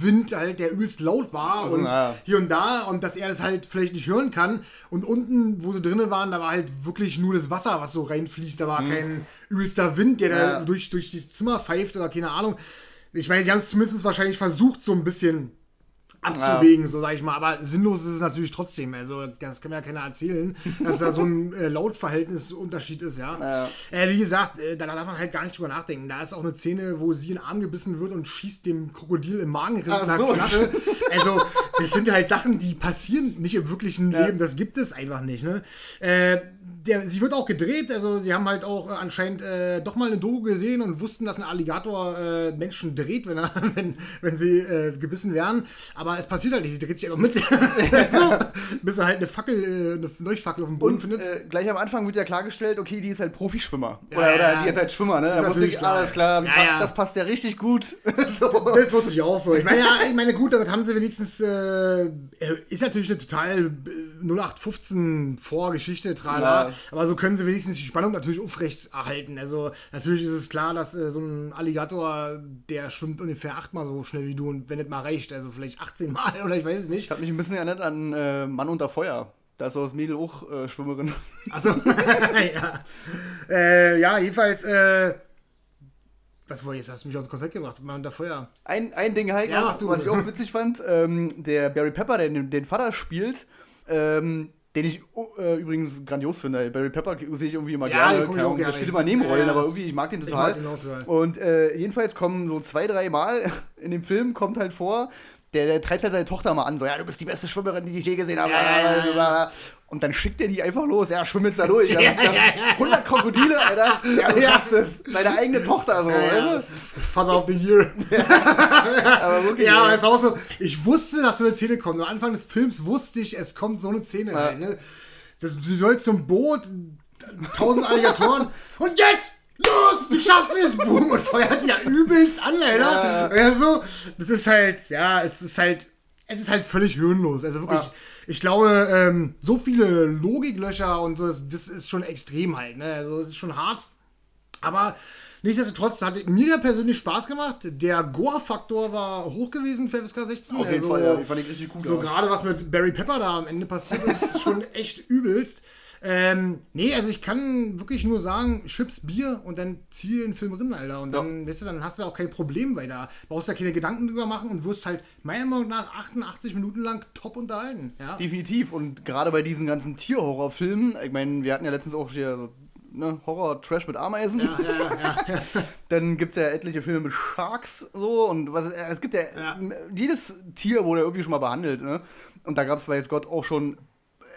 Wind halt, der übelst laut war und na ja. hier und da und dass er das halt vielleicht nicht hören kann. Und unten, wo sie drinnen waren, da war halt wirklich nur das Wasser, was so reinfließt. Da war kein übelster Wind, der Mhm. Ja. da durch, durch das Zimmer pfeift oder keine Ahnung. Ich meine, sie haben es zumindest wahrscheinlich versucht, so ein bisschen abzuwägen, so sag ich mal. Aber sinnlos ist es natürlich trotzdem. Also, das kann mir ja keiner erzählen, dass da so ein äh, Lautverhältnisunterschied ist, ja. Ja. Äh, wie gesagt, äh, da darf man halt gar nicht drüber nachdenken. Da ist auch eine Szene, wo sie in den Arm gebissen wird und schießt dem Krokodil im Magen nach so. Also, das sind halt Sachen, die passieren nicht im wirklichen Ja. Leben. Das gibt es einfach nicht, ne? Äh, der, sie wird auch gedreht, also sie haben halt auch äh, anscheinend äh, doch mal eine Doku gesehen und wussten, dass ein Alligator äh, Menschen dreht, wenn, er, wenn, wenn sie äh, gebissen werden. Aber es passiert halt nicht, sie dreht sich einfach mit. so, bis er halt eine Fackel, äh, eine Leuchtfackel auf dem Boden Und findet. äh, gleich am Anfang wird ja klargestellt, okay, die ist halt Profischwimmer. Ja, oder, oder ja. die ist halt Schwimmer, ne? Da wusste ich, klar. alles klar, Ja, das passt ja richtig gut. so. Das wusste ich auch so. Ich meine, ich meine, gut, damit haben sie wenigstens, ist natürlich eine total äh, 0815 Vorgeschichte, trala, Ja. Aber so können sie wenigstens die Spannung natürlich aufrecht erhalten. Also, natürlich ist es klar, dass äh, so ein Alligator, der schwimmt ungefähr achtmal so schnell wie du und wenn es mal reicht, also vielleicht 18 Mal oder ich weiß es Ich nicht. habe mich ein bisschen erinnert an äh, Mann unter Feuer. Da ist so das Mädel auch äh, Schwimmerin. Also, ja. Äh, ja, jedenfalls, äh, was wollte ich jetzt? Hast du mich aus dem Konzept gebracht? Mal unter Feuer. Ein, ein Ding halt Ja, du. was ich auch witzig fand, ähm, der Barry Pepper, der den, den Vater spielt, ähm, den ich oh, äh, übrigens grandios finde. Barry Pepper sehe ich irgendwie immer Ja, gerne. Ahnung, Der spielt immer Nebenrollen, Ja, aber irgendwie, ich mag den Ich total. mag den total. Und äh, jedenfalls kommen so zwei, drei Mal in dem Film, kommt halt vor, der, der treibt halt seine Tochter mal an, so, ja, du bist die beste Schwimmerin, die ich je gesehen habe. Ja. Und dann schickt er die einfach los, ja, schwimm jetzt da durch. Ja, das 100 Krokodile, Alter, ja, du schaffst es. Deine eigene Tochter, so, Ja, ja. Father of the Year. Aber wirklich, Ja, aber es war auch so, ich wusste, dass so eine Szene kommt. Am Anfang des Films wusste ich, es kommt so eine Szene Ja. halt, ne? Das, sie soll zum Boot, tausend Alligatoren und jetzt! Los, du schaffst es! Boom! Und feuert ja übelst an, Alter. Ja. so, das ist halt, ja, es ist halt, es ist halt völlig hirnlos. Also wirklich, Ja. Ich glaube, ähm, so viele Logiklöcher und so, das, das ist schon extrem halt, ne? Also, es ist schon hart. Aber nichtsdestotrotz hat mir persönlich Spaß gemacht. Der Gore-Faktor war hoch gewesen für FSK 16. Auf jeden Also, Fall, ja, die fand ich richtig gut. So gerade was mit Barry Pepper da am Ende passiert ist schon echt übelst. Ähm, nee, also ich kann wirklich nur sagen, Chips, Bier und dann zieh den Film drin, Alter. Und dann, weißt du, dann hast du auch kein Problem weiter. Brauchst da keine Gedanken drüber machen und wirst halt meiner Meinung nach 88 Minuten lang top unterhalten. Ja? Definitiv. Und gerade bei diesen ganzen Tierhorrorfilmen, ich meine, wir hatten ja letztens auch hier ne, Horror-Trash mit Ameisen. Ja, ja, ja, ja. Dann gibt es ja etliche Filme mit Sharks so und was äh, es gibt ja, Ja. jedes Tier wurde irgendwie schon mal behandelt, ne? Und da gab es weiß Gott auch schon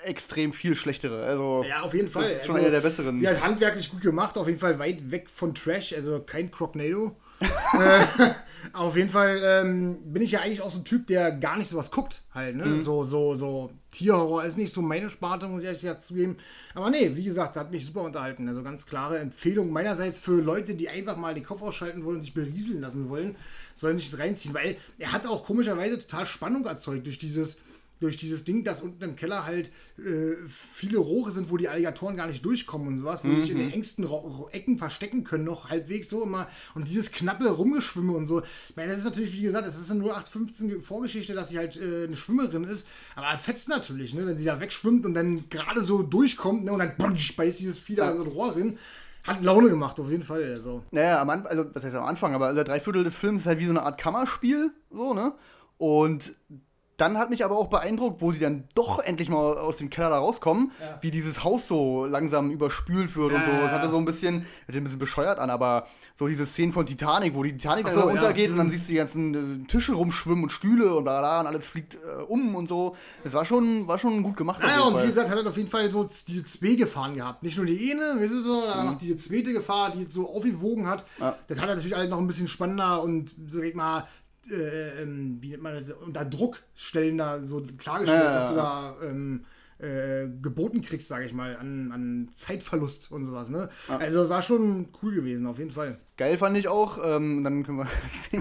extrem viel schlechtere. Also Ja, auf jeden Fall. Das ist schon Also, einer der besseren. Ja, handwerklich gut gemacht, auf jeden Fall weit weg von Trash, also kein Crocnado. äh, auf jeden Fall ähm, bin ich ja eigentlich auch so ein Typ, der gar nicht sowas guckt, halt, ne? Mhm. So, so, so Tierhorror ist nicht so meine Sparte, muss ich ehrlich gesagt zugeben. Aber nee, wie gesagt, hat mich super unterhalten. Also ganz klare Empfehlung meinerseits für Leute, die einfach mal den Kopf ausschalten wollen und sich berieseln lassen wollen, sollen sich das reinziehen, weil er hat auch komischerweise total Spannung erzeugt durch dieses durch dieses Ding, dass unten im Keller halt äh, viele Rohre sind, wo die Alligatoren gar nicht durchkommen und sowas, wo sie sich in den engsten Ro Ecken verstecken können, noch halbwegs so immer. Und dieses knappe Rumgeschwimme und so. Ich meine, das ist natürlich, wie gesagt, das ist eine 0815 Vorgeschichte, dass sie halt äh, eine Schwimmerin ist, aber er fetzt natürlich, ne, wenn sie da wegschwimmt und dann gerade so durchkommt ne, und dann bunch, beißt dieses Vieh da so ein Rohr rein. Hat Laune gemacht, auf jeden Fall. Also. Naja, am Anfang, also das heißt am Anfang, aber der Dreiviertel des Films ist halt wie so eine Art Kammerspiel, so, ne? Und dann hat mich aber auch beeindruckt, wo die dann doch endlich mal aus dem Keller da rauskommen, Ja. wie dieses Haus so langsam überspült wird und Ja, so. ja, Das hatte so ein bisschen, sich ein bisschen bescheuert an, aber so diese Szenen von Titanic, wo die Titanic Ach dann so, so, untergeht und dann Mhm. siehst du die ganzen äh, Tische rumschwimmen und Stühle und bla bla und alles fliegt äh, um und so. Das war schon, war schon gut gemacht. Naja, und wie gesagt, hat er auf jeden Fall so diese zwei Gefahren gehabt. Nicht nur die eine, weißt du so, dann noch diese zweite Gefahr, die jetzt so aufgewogen hat. Mhm. Ja. Das hat er natürlich alles noch ein bisschen spannender und sag ich mal, äh, ähm, wie nennt man das, unter Druck stellender so klargestellt, Ja, dass du da ähm, äh, geboten kriegst, sage ich mal, an, an Zeitverlust und sowas. Ne? Also war schon cool gewesen, auf jeden Fall. Geil fand ich auch. Ähm, dann können wir.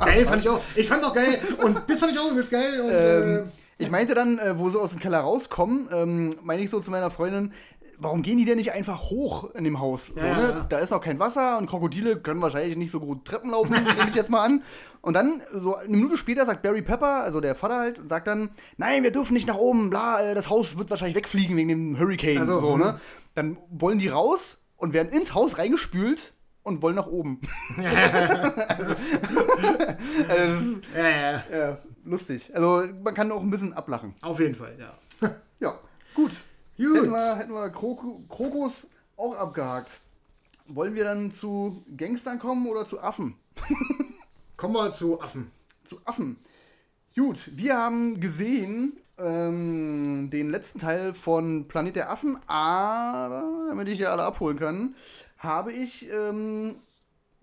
geil fand ich auch. Ich fand auch geil. Und das fand ich auch übelst geil. Und, Ähm, äh, ich meinte dann, äh, wo sie aus dem Keller rauskommen, ähm, meine ich so zu meiner Freundin, warum gehen die denn nicht einfach hoch in dem Haus? so, Ja, ne? ja. Da ist noch kein Wasser und Krokodile können wahrscheinlich nicht so gut Treppen laufen, nehme ich jetzt mal an. Und dann, so eine Minute später, sagt Barry Pepper, also der Vater halt, sagt dann, nein, wir dürfen nicht nach oben, bla, äh, das Haus wird wahrscheinlich wegfliegen wegen dem Hurricane. Also, so, mhm. ne? Dann wollen die raus und werden ins Haus reingespült und wollen nach oben. also, ist, ja, ja, ja, lustig. Also man kann auch ein bisschen ablachen. auf jeden Fall, ja. Ja, gut. Gut. Hätten wir, hätten wir Kroko, Krokos auch abgehakt. Wollen wir dann zu Gangstern kommen oder zu Affen? Kommen wir zu Affen. Zu Affen. Gut, wir haben gesehen ähm, den letzten Teil von Planet der Affen, aber damit ich ja alle abholen kann, habe ich ähm,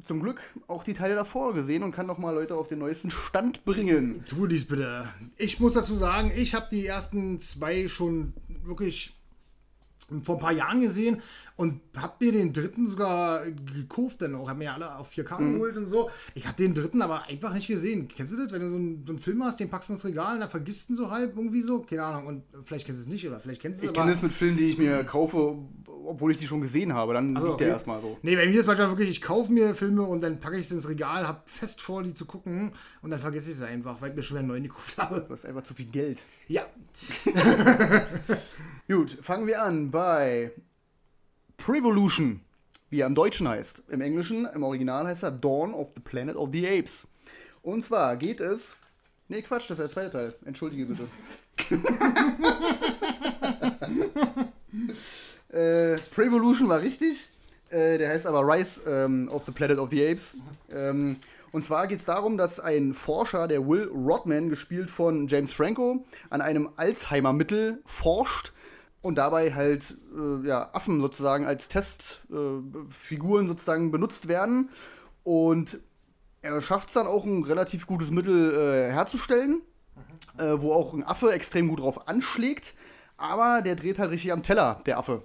zum Glück auch die Teile davor gesehen und kann noch mal Leute auf den neuesten Stand bringen. Tu dies bitte. Ich muss dazu sagen, ich habe die ersten zwei schon wirklich vor ein paar Jahren gesehen und habe mir den dritten sogar gekauft dann auch. Habe mir ja alle auf 4K Mhm. geholt und so. Ich habe den dritten aber einfach nicht gesehen. Kennst du das? Wenn du so einen, so einen Film hast, den packst du ins Regal und dann vergisst du ihn so halb irgendwie so. Keine Ahnung. Und vielleicht kennst du es nicht oder vielleicht kennst du es Ich kenne es mit Filmen, die ich mir kaufe, obwohl ich die schon gesehen habe. Dann Also, liegt der okay. erstmal so. Nee, bei mir ist manchmal wirklich, ich kaufe mir Filme und dann packe ich sie ins Regal, habe fest vor, die zu gucken und dann vergesse ich sie einfach, weil ich mir schon einen neuen gekauft habe. Du hast einfach zu viel Geld. Ja. Gut, fangen wir an bei Prevolution, wie er im Deutschen heißt. Im Englischen, im Original heißt er Dawn of the Planet of the Apes. Und zwar geht es. Nee, Quatsch, das ist der zweite Teil. Entschuldige bitte. äh, Prevolution war richtig. Äh, der heißt aber Rise ähm, of the Planet of the Apes. Ähm, und zwar geht es darum, dass ein Forscher, der Will Rodman, gespielt von James Franco, an einem Alzheimer-Mittel forscht und dabei halt äh, ja, Affen sozusagen als Testfiguren äh, sozusagen benutzt werden. Und er schafft es dann auch ein relativ gutes Mittel äh, herzustellen, äh, wo auch ein Affe extrem gut drauf anschlägt. Aber der dreht halt richtig am Teller, der Affe.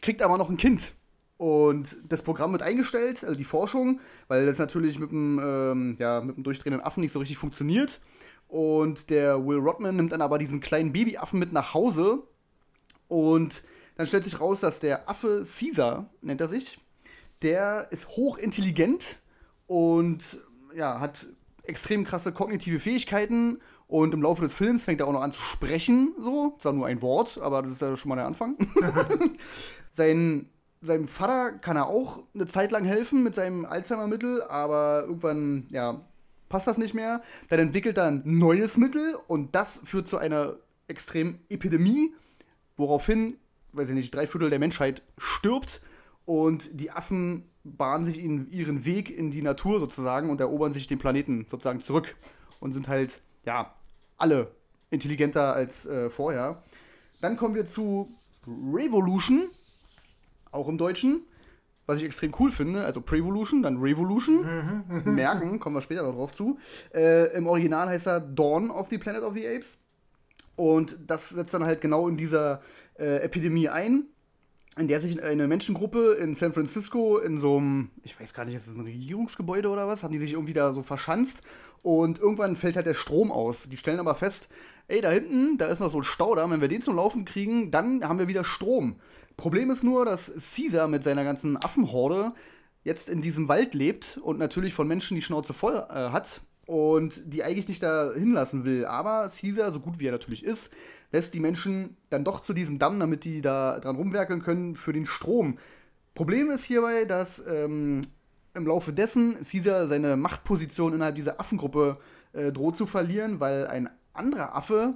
Kriegt aber noch ein Kind. Und das Programm wird eingestellt, also die Forschung, weil das natürlich mit dem, ähm, ja, mit dem durchdrehenden Affen nicht so richtig funktioniert. Und der Will Rodman nimmt dann aber diesen kleinen Babyaffen mit nach Hause. Und dann stellt sich raus, dass der Affe Caesar, nennt er sich, der ist hochintelligent und ja, hat extrem krasse kognitive Fähigkeiten. Und im Laufe des Films fängt er auch noch an zu sprechen, so. Zwar nur ein Wort, aber das ist ja schon mal der Anfang. Sein, seinem Vater kann er auch eine Zeit lang helfen mit seinem Alzheimer-Mittel, aber irgendwann, ja, passt das nicht mehr. Dann entwickelt er ein neues Mittel und das führt zu einer extremen Epidemie, woraufhin, weiß ich nicht, drei Viertel der Menschheit stirbt und die Affen bahnen sich in ihren Weg in die Natur sozusagen und erobern sich den Planeten sozusagen zurück und sind halt, ja, alle intelligenter als äh, vorher. Dann kommen wir zu Revolution, auch im Deutschen, was ich extrem cool finde. Also Prevolution, dann Revolution. Merken, kommen wir später noch drauf zu. Äh, Im Original heißt er Dawn of the Planet of the Apes. Und das setzt dann halt genau in dieser äh, Epidemie ein, in der sich eine Menschengruppe in San Francisco in so einem, ich weiß gar nicht, ist das ein Regierungsgebäude oder was, haben die sich irgendwie da so verschanzt und irgendwann fällt halt der Strom aus. Die stellen aber fest, ey, da hinten, da ist noch so ein Staudamm, wenn wir den zum Laufen kriegen, dann haben wir wieder Strom. Problem ist nur, dass Caesar mit seiner ganzen Affenhorde jetzt in diesem Wald lebt und natürlich von Menschen die Schnauze voll äh, hat und die eigentlich nicht da hinlassen will. Aber Caesar, so gut wie er natürlich ist, lässt die Menschen dann doch zu diesem Damm, damit die da dran rumwerkeln können für den Strom. Problem ist hierbei, dass ähm, im Laufe dessen Caesar seine Machtposition innerhalb dieser Affengruppe äh, droht zu verlieren, weil ein anderer Affe,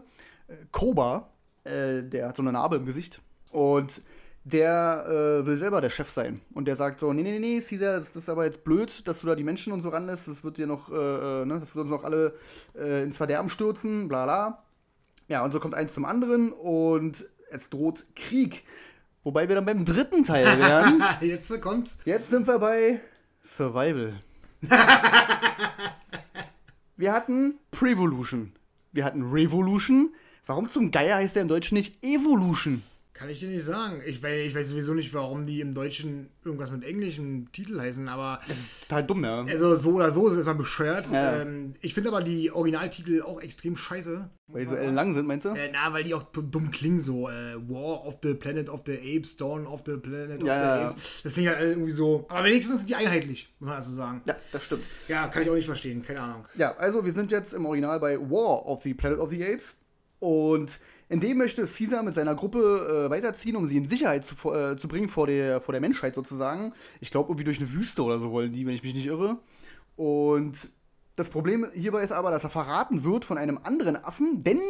äh, Koba, äh, der hat so eine Narbe im Gesicht. Und der äh, will selber der Chef sein. Und der sagt so, nee, nee, nee, Caesar, das, das ist aber jetzt blöd, dass du da die Menschen und so ranlässt. Das wird dir noch, äh, äh, ne, das wird uns noch alle äh, ins Verderben stürzen, bla bla. Ja, und so kommt eins zum anderen und es droht Krieg. Wobei wir dann beim dritten Teil wären. Jetzt kommt's. Jetzt sind wir bei Survival. wir hatten Prevolution. Wir hatten Revolution. Warum zum Geier heißt der im Deutschen nicht Evolution? Kann ich dir nicht sagen. Ich weiß, ich weiß sowieso nicht, warum die im Deutschen irgendwas mit englischem Titel heißen, aber. Das ist total dumm, ja. Also so oder so ist es mal bescheuert. Ja. Ähm, ich finde aber die Originaltitel auch extrem scheiße. Weil die so ellenlang sind, meinst du? Äh, na, weil die auch dumm klingen, so äh, War of the Planet of the Apes, Dawn of the Planet of Ja, the ja. Apes. Das klingt halt irgendwie so. Aber wenigstens sind die einheitlich, muss man also sagen. Ja, das stimmt. Ja, kann ich auch nicht verstehen, keine Ahnung. Ja, also wir sind jetzt im Original bei War of the Planet of the Apes. Und in dem möchte Caesar mit seiner Gruppe äh, weiterziehen, um sie in Sicherheit zu, äh, zu bringen vor der, vor der Menschheit sozusagen. Ich glaube, irgendwie durch eine Wüste oder so wollen die, wenn ich mich nicht irre. Und das Problem hierbei ist aber, dass er verraten wird von einem anderen Affen, denn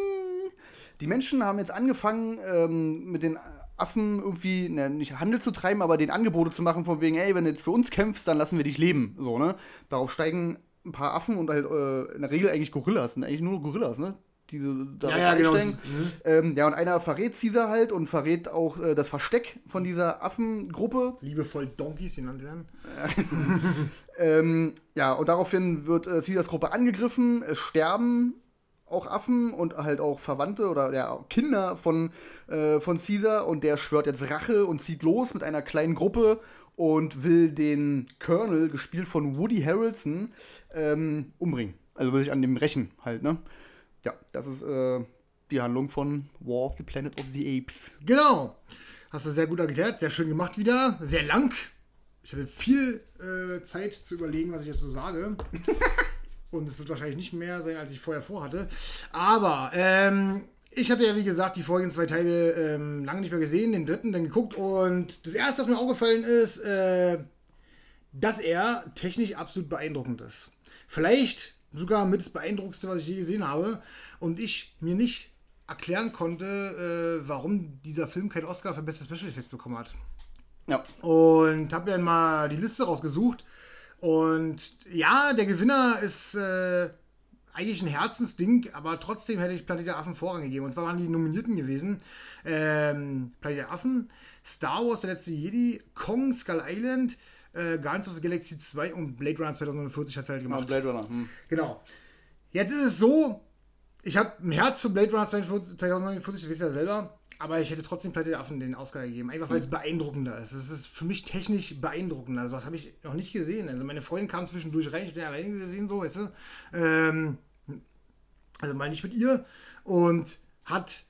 die Menschen haben jetzt angefangen, ähm, mit den Affen irgendwie, ne, nicht Handel zu treiben, aber den Angebote zu machen, von wegen, ey, wenn du jetzt für uns kämpfst, dann lassen wir dich leben. So, ne? Darauf steigen ein paar Affen und halt äh, in der Regel eigentlich Gorillas, sind eigentlich nur Gorillas, ne? Diese da Ja, ja, genau, das, mhm. ähm, ja, und einer verrät Caesar halt und verrät auch äh, das Versteck von dieser Affengruppe. Liebevoll Donkeys genannt werden. Ähm, ja, und daraufhin wird äh, Caesars Gruppe angegriffen. Es sterben auch Affen und halt auch Verwandte oder ja, Kinder von, äh, von Caesar. Und der schwört jetzt Rache und zieht los mit einer kleinen Gruppe und will den Colonel, gespielt von Woody Harrelson, ähm, umbringen. Also will sich an dem rächen halt, ne? Ja, das ist äh, die Handlung von War of the Planet of the Apes. Genau. Hast du sehr gut erklärt, sehr schön gemacht wieder, sehr lang. Ich hatte viel äh, Zeit zu überlegen, was ich jetzt so sage. Und es wird wahrscheinlich nicht mehr sein, als ich vorher vorhatte. Aber ähm, ich hatte ja, wie gesagt, die vorigen zwei Teile ähm, lange nicht mehr gesehen, den dritten dann geguckt. Und das erste, was mir aufgefallen ist, äh, dass er technisch absolut beeindruckend ist. Vielleicht sogar mit das Beeindruckendste, was ich je gesehen habe. Und ich mir nicht erklären konnte, äh, warum dieser Film keinen Oscar für beste Special Effects bekommen hat. Ja. Und habe dann mal die Liste rausgesucht. Und ja, der Gewinner ist äh, eigentlich ein Herzensding, aber trotzdem hätte ich Planet der Affen Vorrang gegeben. Und zwar waren die Nominierten gewesen: ähm, Planet der Affen, Star Wars, der letzte Jedi, Kong, Skull Island, äh, Guardians of the Galaxy 2 und Blade Runner 2049 hat es halt Ah, gemacht. Blade Runner. Hm. Genau. Jetzt ist es so, ich habe ein Herz für Blade Runner 2049, 2049, das wisst ihr ja selber, aber ich hätte trotzdem Planet der Affen den Oscar gegeben, einfach weil es beeindruckender ist. Es ist für mich technisch beeindruckender. Also, das habe ich noch nicht gesehen. Also, meine Freundin kam zwischendurch rein, ich habe den alleine gesehen, so, weißt du. Ähm, also, mal nicht mit ihr und hat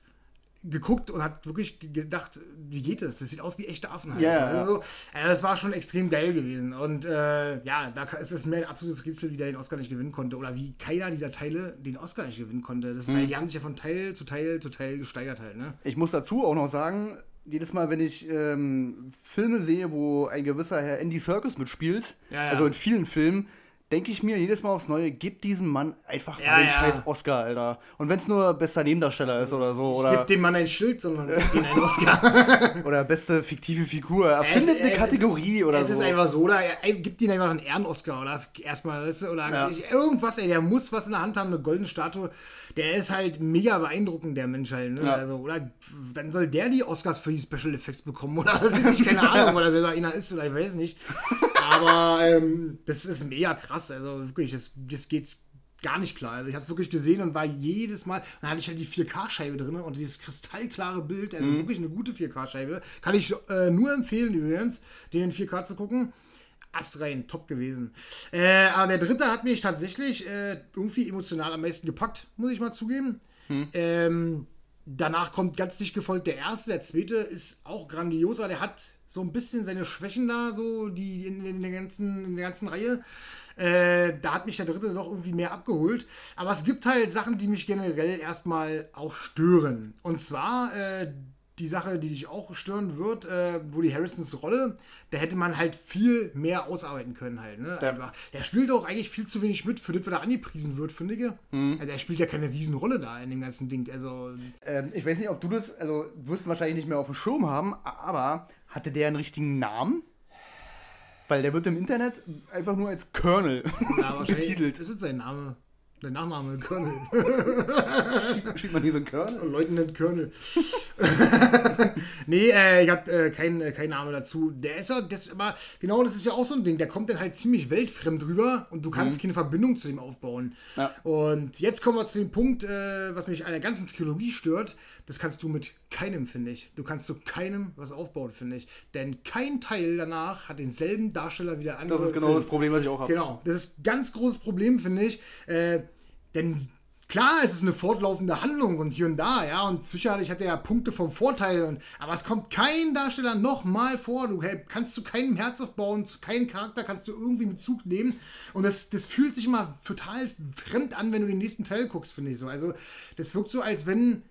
geguckt und hat wirklich ge- gedacht, wie geht das? Das sieht aus wie echte Affen halt. Ja. Also, äh, das war schon extrem geil gewesen. Und äh, ja, da ist es mir ein absolutes Rätsel, wie der den Oscar nicht gewinnen konnte. Oder wie keiner dieser Teile den Oscar nicht gewinnen konnte. Das, Mhm. Weil die haben sich ja von Teil zu Teil zu Teil gesteigert halt, ne? Ich muss dazu auch noch sagen, jedes Mal, wenn ich ähm, Filme sehe, wo ein gewisser Herr Andy Serkis mitspielt, Ja, ja. also in vielen Filmen, denke ich mir jedes Mal aufs Neue, gib diesem Mann einfach Ja, mal den ja. scheiß Oscar, Alter. Und wenn es nur bester Nebendarsteller ist oder so, Gib oder, dem Mann ein Schild, sondern gib ihm einen Oscar. oder beste fiktive Figur, erfindet Es- eine es Kategorie ist, oder es so. ist einfach so, oder er, gibt ihm einfach einen Ehren-Oscar oder erstmal, oder Ja. irgendwas, ey, der muss was in der Hand haben, eine goldene Statue. Der ist halt mega beeindruckend, der Mensch halt, ne? Also, oder dann soll der die Oscars für die Special Effects bekommen, oder? Das ist nicht, keine Ahnung, weil er selber einer ist oder ich weiß nicht. Aber ähm, das ist mega krass, also wirklich, das, das geht gar nicht klar. Also ich habe es wirklich gesehen und war jedes Mal, dann hatte ich halt die 4K-Scheibe drin und dieses kristallklare Bild, also wirklich eine gute 4K-Scheibe. Kann ich äh, nur empfehlen übrigens, den in 4K zu gucken. Astrein, top gewesen. Äh, aber der dritte hat mich tatsächlich äh, irgendwie emotional am meisten gepackt, muss ich mal zugeben. Ähm, danach kommt ganz dicht gefolgt der erste, der zweite ist auch grandios, aber der hat so ein bisschen seine Schwächen da, so die in, in, der, ganzen, in der ganzen Reihe. Äh, da hat mich der dritte doch irgendwie mehr abgeholt. Aber es gibt halt Sachen, die mich generell erstmal auch stören. Und zwar äh, die Sache, die dich auch stören wird, äh, wo die Harrisons Rolle, da hätte man halt viel mehr ausarbeiten können halt. Ne? Ja. Er spielt auch eigentlich viel zu wenig mit, für das, was er angepriesen wird, finde ich. Mhm. Also er spielt ja keine Riesenrolle da in dem ganzen Ding. Also Ähm, ich weiß nicht, ob du das, also du wirst ihn wahrscheinlich nicht mehr auf dem Schirm haben, aber hatte der einen richtigen Namen? Weil der wird im Internet einfach nur als Colonel ja, betitelt. ist es sein Name. Sein Nachname, Colonel. Schiebt man hier so einen Colonel? Leutnant Colonel. nee, äh, ich hab äh, keinen äh, keinen Name dazu. Der ist ja, das, aber genau das ist ja auch so ein Ding. Der kommt dann halt ziemlich weltfremd rüber und du kannst keine Verbindung zu ihm aufbauen. Ja. Und jetzt kommen wir zu dem Punkt, äh, was mich an der ganzen Trilogie stört. Das kannst du mit keinem, finde ich. Du kannst zu keinem was aufbauen, finde ich. Denn kein Teil danach hat denselben Darsteller wie der andere. Das ist genau Film. das Problem, was ich auch habe. Genau, das ist ein ganz großes Problem, finde ich. Äh, denn klar, es ist eine fortlaufende Handlung und hier und da, ja, und sicherlich hat er ja Punkte vom Vorteil, und, aber es kommt kein Darsteller nochmal vor. Du hey, kannst zu keinem Herz aufbauen, zu keinem Charakter kannst du irgendwie Bezug nehmen. Und das, das fühlt sich immer total fremd an, wenn du den nächsten Teil guckst, finde ich so. Also, das wirkt so, als wenn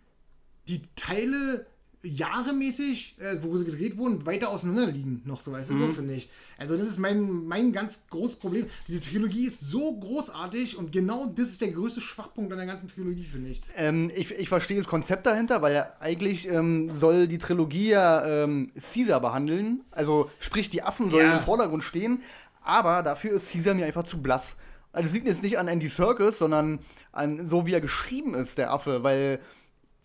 die Teile jahremäßig, äh, wo sie gedreht wurden, weiter auseinander liegen, noch so, weißt du, so finde ich. Also das ist mein, mein ganz großes Problem. Diese Trilogie ist so großartig und genau das ist der größte Schwachpunkt an der ganzen Trilogie, finde ich. Ähm, ich, ich verstehe das Konzept dahinter, weil ja eigentlich ähm, soll die Trilogie ja ähm, Caesar behandeln. Also sprich, die Affen sollen Ja. im Vordergrund stehen, aber dafür ist Caesar mir einfach zu blass. Also es liegt jetzt nicht an Andy Serkis, sondern an so wie er geschrieben ist, der Affe, weil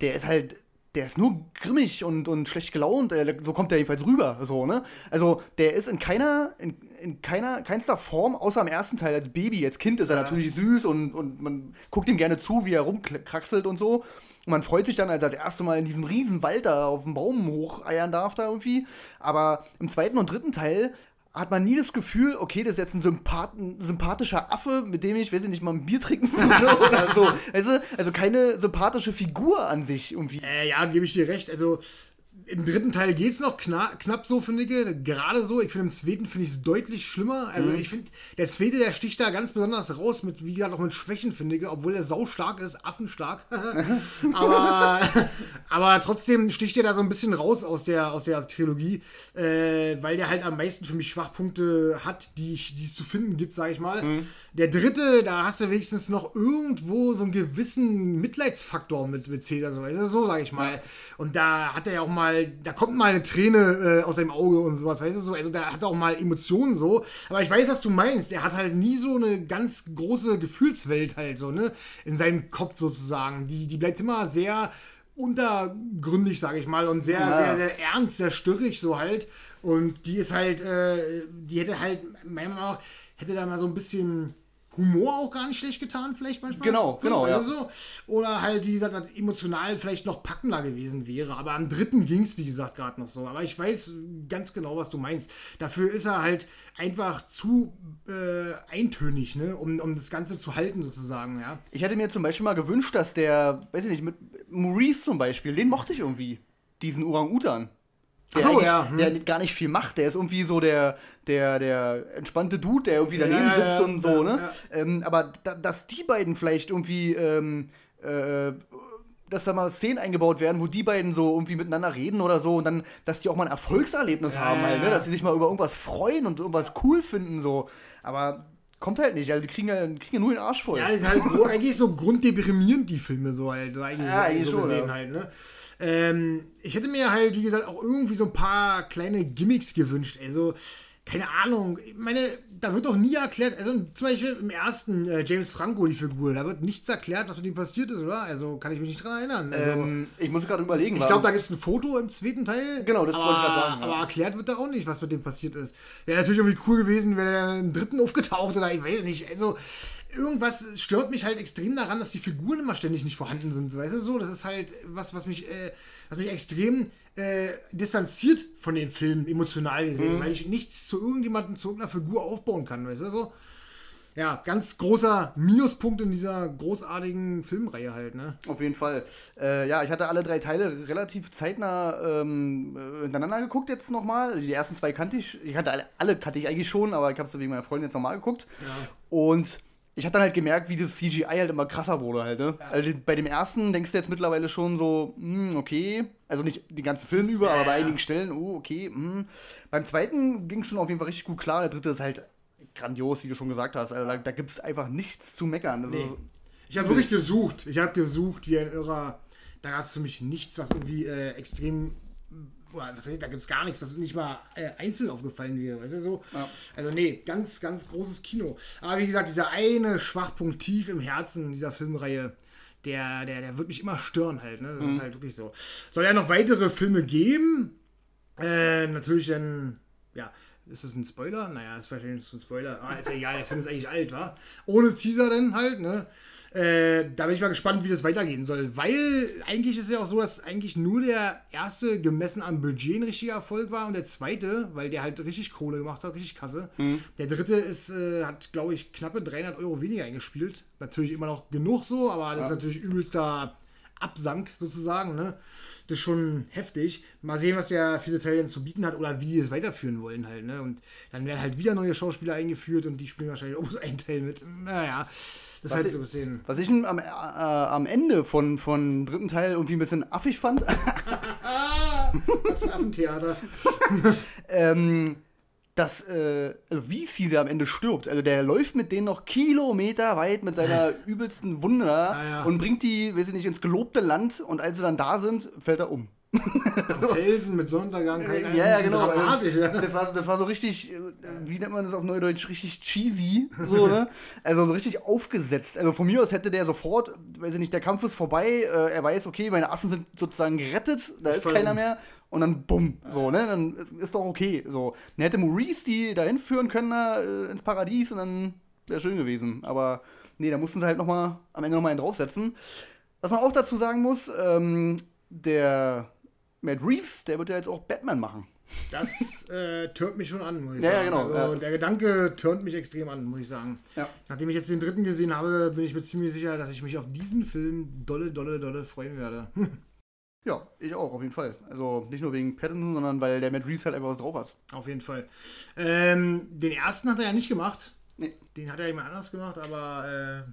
der ist halt, der ist nur grimmig und, und schlecht gelaunt, äh, so kommt der jedenfalls rüber, so, ne? Also der ist in keiner, in, in keiner, keinster Form, außer im ersten Teil als Baby, als Kind ist er Ja. natürlich süß und, und man guckt ihm gerne zu, wie er rumkraxelt und so. Und man freut sich dann, als er das erste Mal in diesem riesen Wald da auf dem Baum hocheiern darf da irgendwie. Aber im zweiten und dritten Teil hat man nie das Gefühl, okay, das ist jetzt ein, Sympath ein sympathischer Affe, mit dem ich, weiß ich nicht, mal ein Bier trinken würde oder so. Du? Also keine sympathische Figur an sich irgendwie. Äh, ja, gebe ich dir recht. Also im dritten Teil geht es noch kna knapp so, finde ich. Gerade so. Ich finde, im zweiten finde ich es deutlich schlimmer. Also ich finde, der zweite, der sticht da ganz besonders raus, mit, wie gesagt, auch mit Schwächen, finde ich. Obwohl er saustark ist, affenstark. aber, aber trotzdem sticht er da so ein bisschen raus aus der, aus der Trilogie, äh, weil der halt am meisten für mich Schwachpunkte hat, die, ich, die es zu finden gibt, sage ich mal. Der dritte, da hast du wenigstens noch irgendwo so einen gewissen Mitleidsfaktor mit, mit Caesar, so, so sage ich mal. Und da hat er ja auch mal, da kommt mal eine Träne äh, aus seinem Auge und sowas, weißt du, so. Also da hat er auch mal Emotionen so. Aber ich weiß, was du meinst. Er hat halt nie so eine ganz große Gefühlswelt halt so, ne? In seinem Kopf sozusagen. Die, die bleibt immer sehr untergründig, sage ich mal, und sehr, Ja. sehr, sehr ernst, sehr störrig so halt. Und die ist halt, äh, die hätte halt, meiner Meinung nach, hätte da mal so ein bisschen Humor auch gar nicht schlecht getan, vielleicht manchmal. Genau, so, genau, also so. Oder halt, wie gesagt, was emotional vielleicht noch packender gewesen wäre. Aber am dritten ging es, wie gesagt, gerade noch so. Aber ich weiß ganz genau, was du meinst. Dafür ist er halt einfach zu äh, eintönig, ne? um, um das Ganze zu halten, sozusagen, ja. Ich hätte mir zum Beispiel mal gewünscht, dass der, weiß ich nicht, mit Maurice zum Beispiel, den mochte ich irgendwie. Diesen Orang-Utan. Der, so, ja, hm. der gar nicht viel macht. Der ist irgendwie so der, der, der entspannte Dude, der irgendwie daneben Ja, sitzt ja, und so, ne? Ähm, aber da, dass die beiden vielleicht irgendwie, ähm, äh, dass da mal Szenen eingebaut werden, wo die beiden so irgendwie miteinander reden oder so und dann, dass die auch mal ein Erfolgserlebnis haben, halt, ne? dass sie sich mal über irgendwas freuen und irgendwas cool finden, so. Aber kommt halt nicht, also die kriegen ja, kriegen ja nur den Arsch voll. Ja, die sind halt eigentlich so grunddeprimierend, die Filme, so halt. Eigentlich, Ja, so, eigentlich so schon, gesehen ja. halt, ne? Ähm, ich hätte mir halt, wie gesagt, auch irgendwie so ein paar kleine Gimmicks gewünscht. Also, keine Ahnung. Ich meine, da wird doch nie erklärt, also zum Beispiel im ersten äh, James Franco, die Figur, da wird nichts erklärt, was mit ihm passiert ist, oder? Also kann ich mich nicht dran erinnern. Also, Ähm, ich muss gerade überlegen, ich glaube, da gibt es ein Foto im zweiten Teil. Genau, das aber, wollte ich grad sagen, ja. Aber erklärt wird da auch nicht, was mit dem passiert ist. Wäre natürlich irgendwie cool gewesen, wäre er im dritten aufgetaucht oder ich weiß nicht. Also, irgendwas stört mich halt extrem daran, dass die Figuren immer ständig nicht vorhanden sind. Weißt du so? Das ist halt was, was mich, äh, was mich extrem äh, distanziert von den Filmen, emotional gesehen, weil ich nichts zu irgendjemandem, zu irgendeiner Figur aufbauen kann, weißt du so? Ja, ganz großer Minuspunkt in dieser großartigen Filmreihe halt, ne? Auf jeden Fall. Äh, ja, ich hatte alle drei Teile relativ zeitnah ähm, äh, hintereinander geguckt jetzt nochmal. Die ersten zwei kannte ich. Ich hatte alle, alle kannte ich eigentlich schon, aber ich habe es wegen meiner Freundin jetzt nochmal geguckt. Und ich habe dann halt gemerkt, wie das CGI halt immer krasser wurde halt, ne? Also bei dem ersten denkst du jetzt mittlerweile schon so, hm, okay. Also nicht den ganzen Film über, Ja, aber bei ja. einigen Stellen, oh, okay. Hm. Beim zweiten ging schon auf jeden Fall richtig gut klar. Der dritte ist halt grandios, wie du schon gesagt hast. Also da, da gibt es einfach nichts zu meckern. Nee. Ich habe wirklich gesucht. Ich habe gesucht wie ein Irrer. Da gab es für mich nichts, was irgendwie äh, extrem. Boah, heißt, da gibt es gar nichts, was nicht mal äh, einzeln aufgefallen wäre. Weißt du so? Ja. Also, nee, ganz, ganz großes Kino. Aber wie gesagt, dieser eine Schwachpunkt tief im Herzen dieser Filmreihe, der, der, der wird mich immer stören halt. Ne? Das ist halt wirklich so. Soll ja noch weitere Filme geben. Äh, natürlich dann, ja, ist das ein Spoiler? Naja, ist wahrscheinlich ein Spoiler. Ah, ist ja egal, der Film ist eigentlich alt, wa? Ohne Teaser dann halt, ne? Äh, da bin ich mal gespannt, wie das weitergehen soll. Weil eigentlich ist es ja auch so, dass eigentlich nur der erste gemessen am Budget ein richtiger Erfolg war und der zweite, weil der halt richtig Kohle gemacht hat, richtig Kasse. Der dritte ist, äh, hat, glaube ich, knappe 300 Euro weniger eingespielt. Natürlich immer noch genug so, aber das ist natürlich übelster Absank sozusagen, ne? Das ist schon heftig. Mal sehen, was der vierte Teil denn zu bieten hat oder wie die es weiterführen wollen halt, ne? Und dann werden halt wieder neue Schauspieler eingeführt und die spielen wahrscheinlich auch so einen Teil mit. Naja, das Was halt ich- so ein bisschen. was ich am, äh, am Ende von, von dritten Teil irgendwie ein bisschen affig fand, Was für ein Affentheater. ähm, dass, äh, also wie Caesar am Ende stirbt. Also der läuft mit denen noch Kilometer weit mit seiner übelsten Wunde da Ah, ja. und bringt die, weiß ich nicht, ins gelobte Land und als sie dann da sind, fällt er um. Felsen mit Sonnenuntergang, kein Ja, ja, genau. Dramatisch, ja. Das war, das war so richtig, äh, wie nennt man das auf Neudeutsch, richtig cheesy, so, ne? Also so richtig aufgesetzt. Also von mir aus hätte der sofort, weiß ich nicht, der Kampf ist vorbei, äh, er weiß, okay, meine Affen sind sozusagen gerettet, da ist Voll keiner mehr und dann bumm, so, ne? Dann ist doch okay, so. Dann hätte Maurice die dahin führen können, da, äh, ins Paradies und dann wäre schön gewesen. Aber nee, da mussten sie halt noch mal, am Ende nochmal einen draufsetzen. Was man auch dazu sagen muss, ähm, der Matt Reeves, der wird ja jetzt auch Batman machen. Das äh, turnt mich schon an, muss ich Ja, ja, sagen. genau, Also, ja. Der Gedanke turnt mich extrem an, muss ich sagen. Ja. Nachdem ich jetzt den dritten gesehen habe, bin ich mir ziemlich sicher, dass ich mich auf diesen Film dolle, dolle, dolle freuen werde. Ja, ich auch, auf jeden Fall. Also nicht nur wegen Pattinson, sondern weil der Matt Reeves halt einfach was drauf hat. auf jeden Fall. Ähm, den ersten hat er ja nicht gemacht. Nee. Den hat er jemand anders gemacht, aber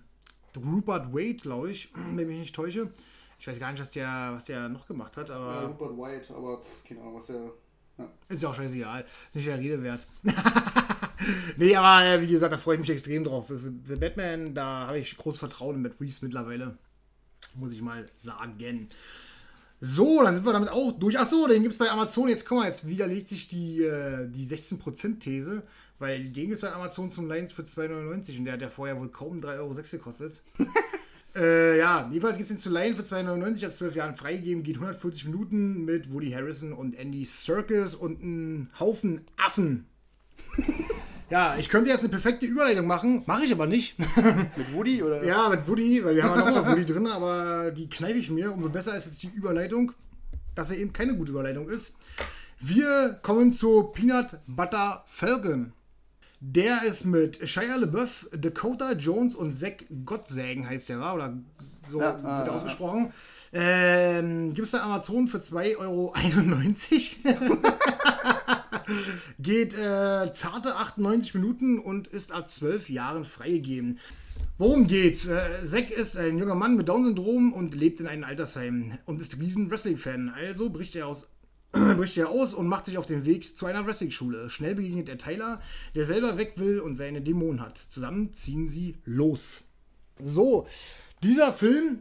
äh, Rupert Wade, glaube ich, wenn ich mich nicht täusche. Ich weiß gar nicht, was der, was der noch gemacht hat, aber Rupert White, aber pff, keine Ahnung, was der. ist ja auch scheißegal. Ist nicht der Rede wert. nee, aber äh, wie gesagt, da freue ich mich extrem drauf. The Batman, da habe ich großes Vertrauen in Matt Reeves mittlerweile. Muss ich mal sagen. So, dann sind wir damit auch durch. Achso, den gibt es bei Amazon. Jetzt guck mal, jetzt widerlegt sich die, äh, die 16%-These, weil den gibt es bei Amazon zum Lions für 2,99 und der hat ja vorher wohl kaum 3,06 Euro gekostet. äh, ja, jedenfalls gibt es den zu Lion für 2,99 hat 12 Jahren freigegeben, geht 140 Minuten mit Woody Harrison und Andy Serkis und einen Haufen Affen. ja, ich könnte jetzt eine perfekte Überleitung machen, mache ich aber nicht. Mit Woody oder? Ja, mit Woody, weil wir haben ja noch Woody drin, aber die kneife ich mir. Umso besser ist jetzt die Überleitung, dass er eben keine gute Überleitung ist. Wir kommen zu Peanut Butter Falcon. Der ist mit Shia LaBeouf, Dakota Jones und Zach Gottsägen heißt der, war oder so Ja, wird ah, ausgesprochen. Ähm, Gibt es bei Amazon für 2,91 Euro. Geht äh, zarte 98 Minuten und ist ab 12 Jahren freigegeben. Worum geht's? Äh, Zack ist ein junger Mann mit Down-Syndrom und lebt in einem Altersheim und ist riesen Wrestling-Fan. Also bricht er aus bricht er aus und macht sich auf den Weg zu einer Wrestling-Schule. Schnell begegnet er Tyler, der selber weg will und seine Dämonen hat. Zusammen ziehen sie los. So, dieser Film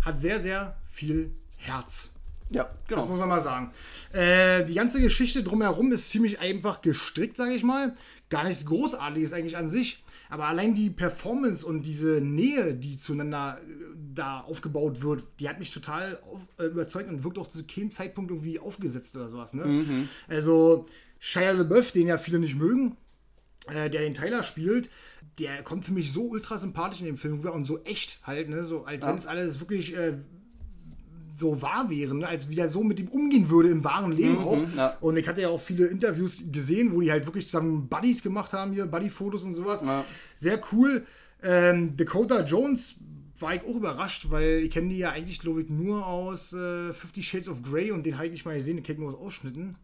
hat sehr, sehr viel Herz. Ja, Das genau. muss man mal sagen. Äh, die ganze Geschichte drumherum ist ziemlich einfach gestrickt, sage ich mal. Gar nichts Großartiges eigentlich an sich. Aber allein die Performance und diese Nähe, die zueinander äh, da aufgebaut wird, die hat mich total auf, äh, überzeugt und wirkt auch zu keinem Zeitpunkt irgendwie aufgesetzt oder sowas. Ne? Also Shia LaBeouf, den ja viele nicht mögen, äh, der den Tyler spielt, der kommt für mich so ultra sympathisch in dem Film rüber und so echt halt, ne? So als wenn es alles wirklich äh, so wahr wäre, ne? als wie er so mit ihm umgehen würde im wahren Leben auch. ja. Und ich hatte ja auch viele Interviews gesehen, wo die halt wirklich zusammen Buddies gemacht haben, hier Buddy-Fotos und sowas. Ja. Sehr cool. Ähm, Dakota Jones war ich auch überrascht, weil ich kenne die ja eigentlich, glaube ich, nur aus äh, Fifty Shades of Grey und den habe ich nicht mal gesehen, den kenne ich nur aus Ausschnitten.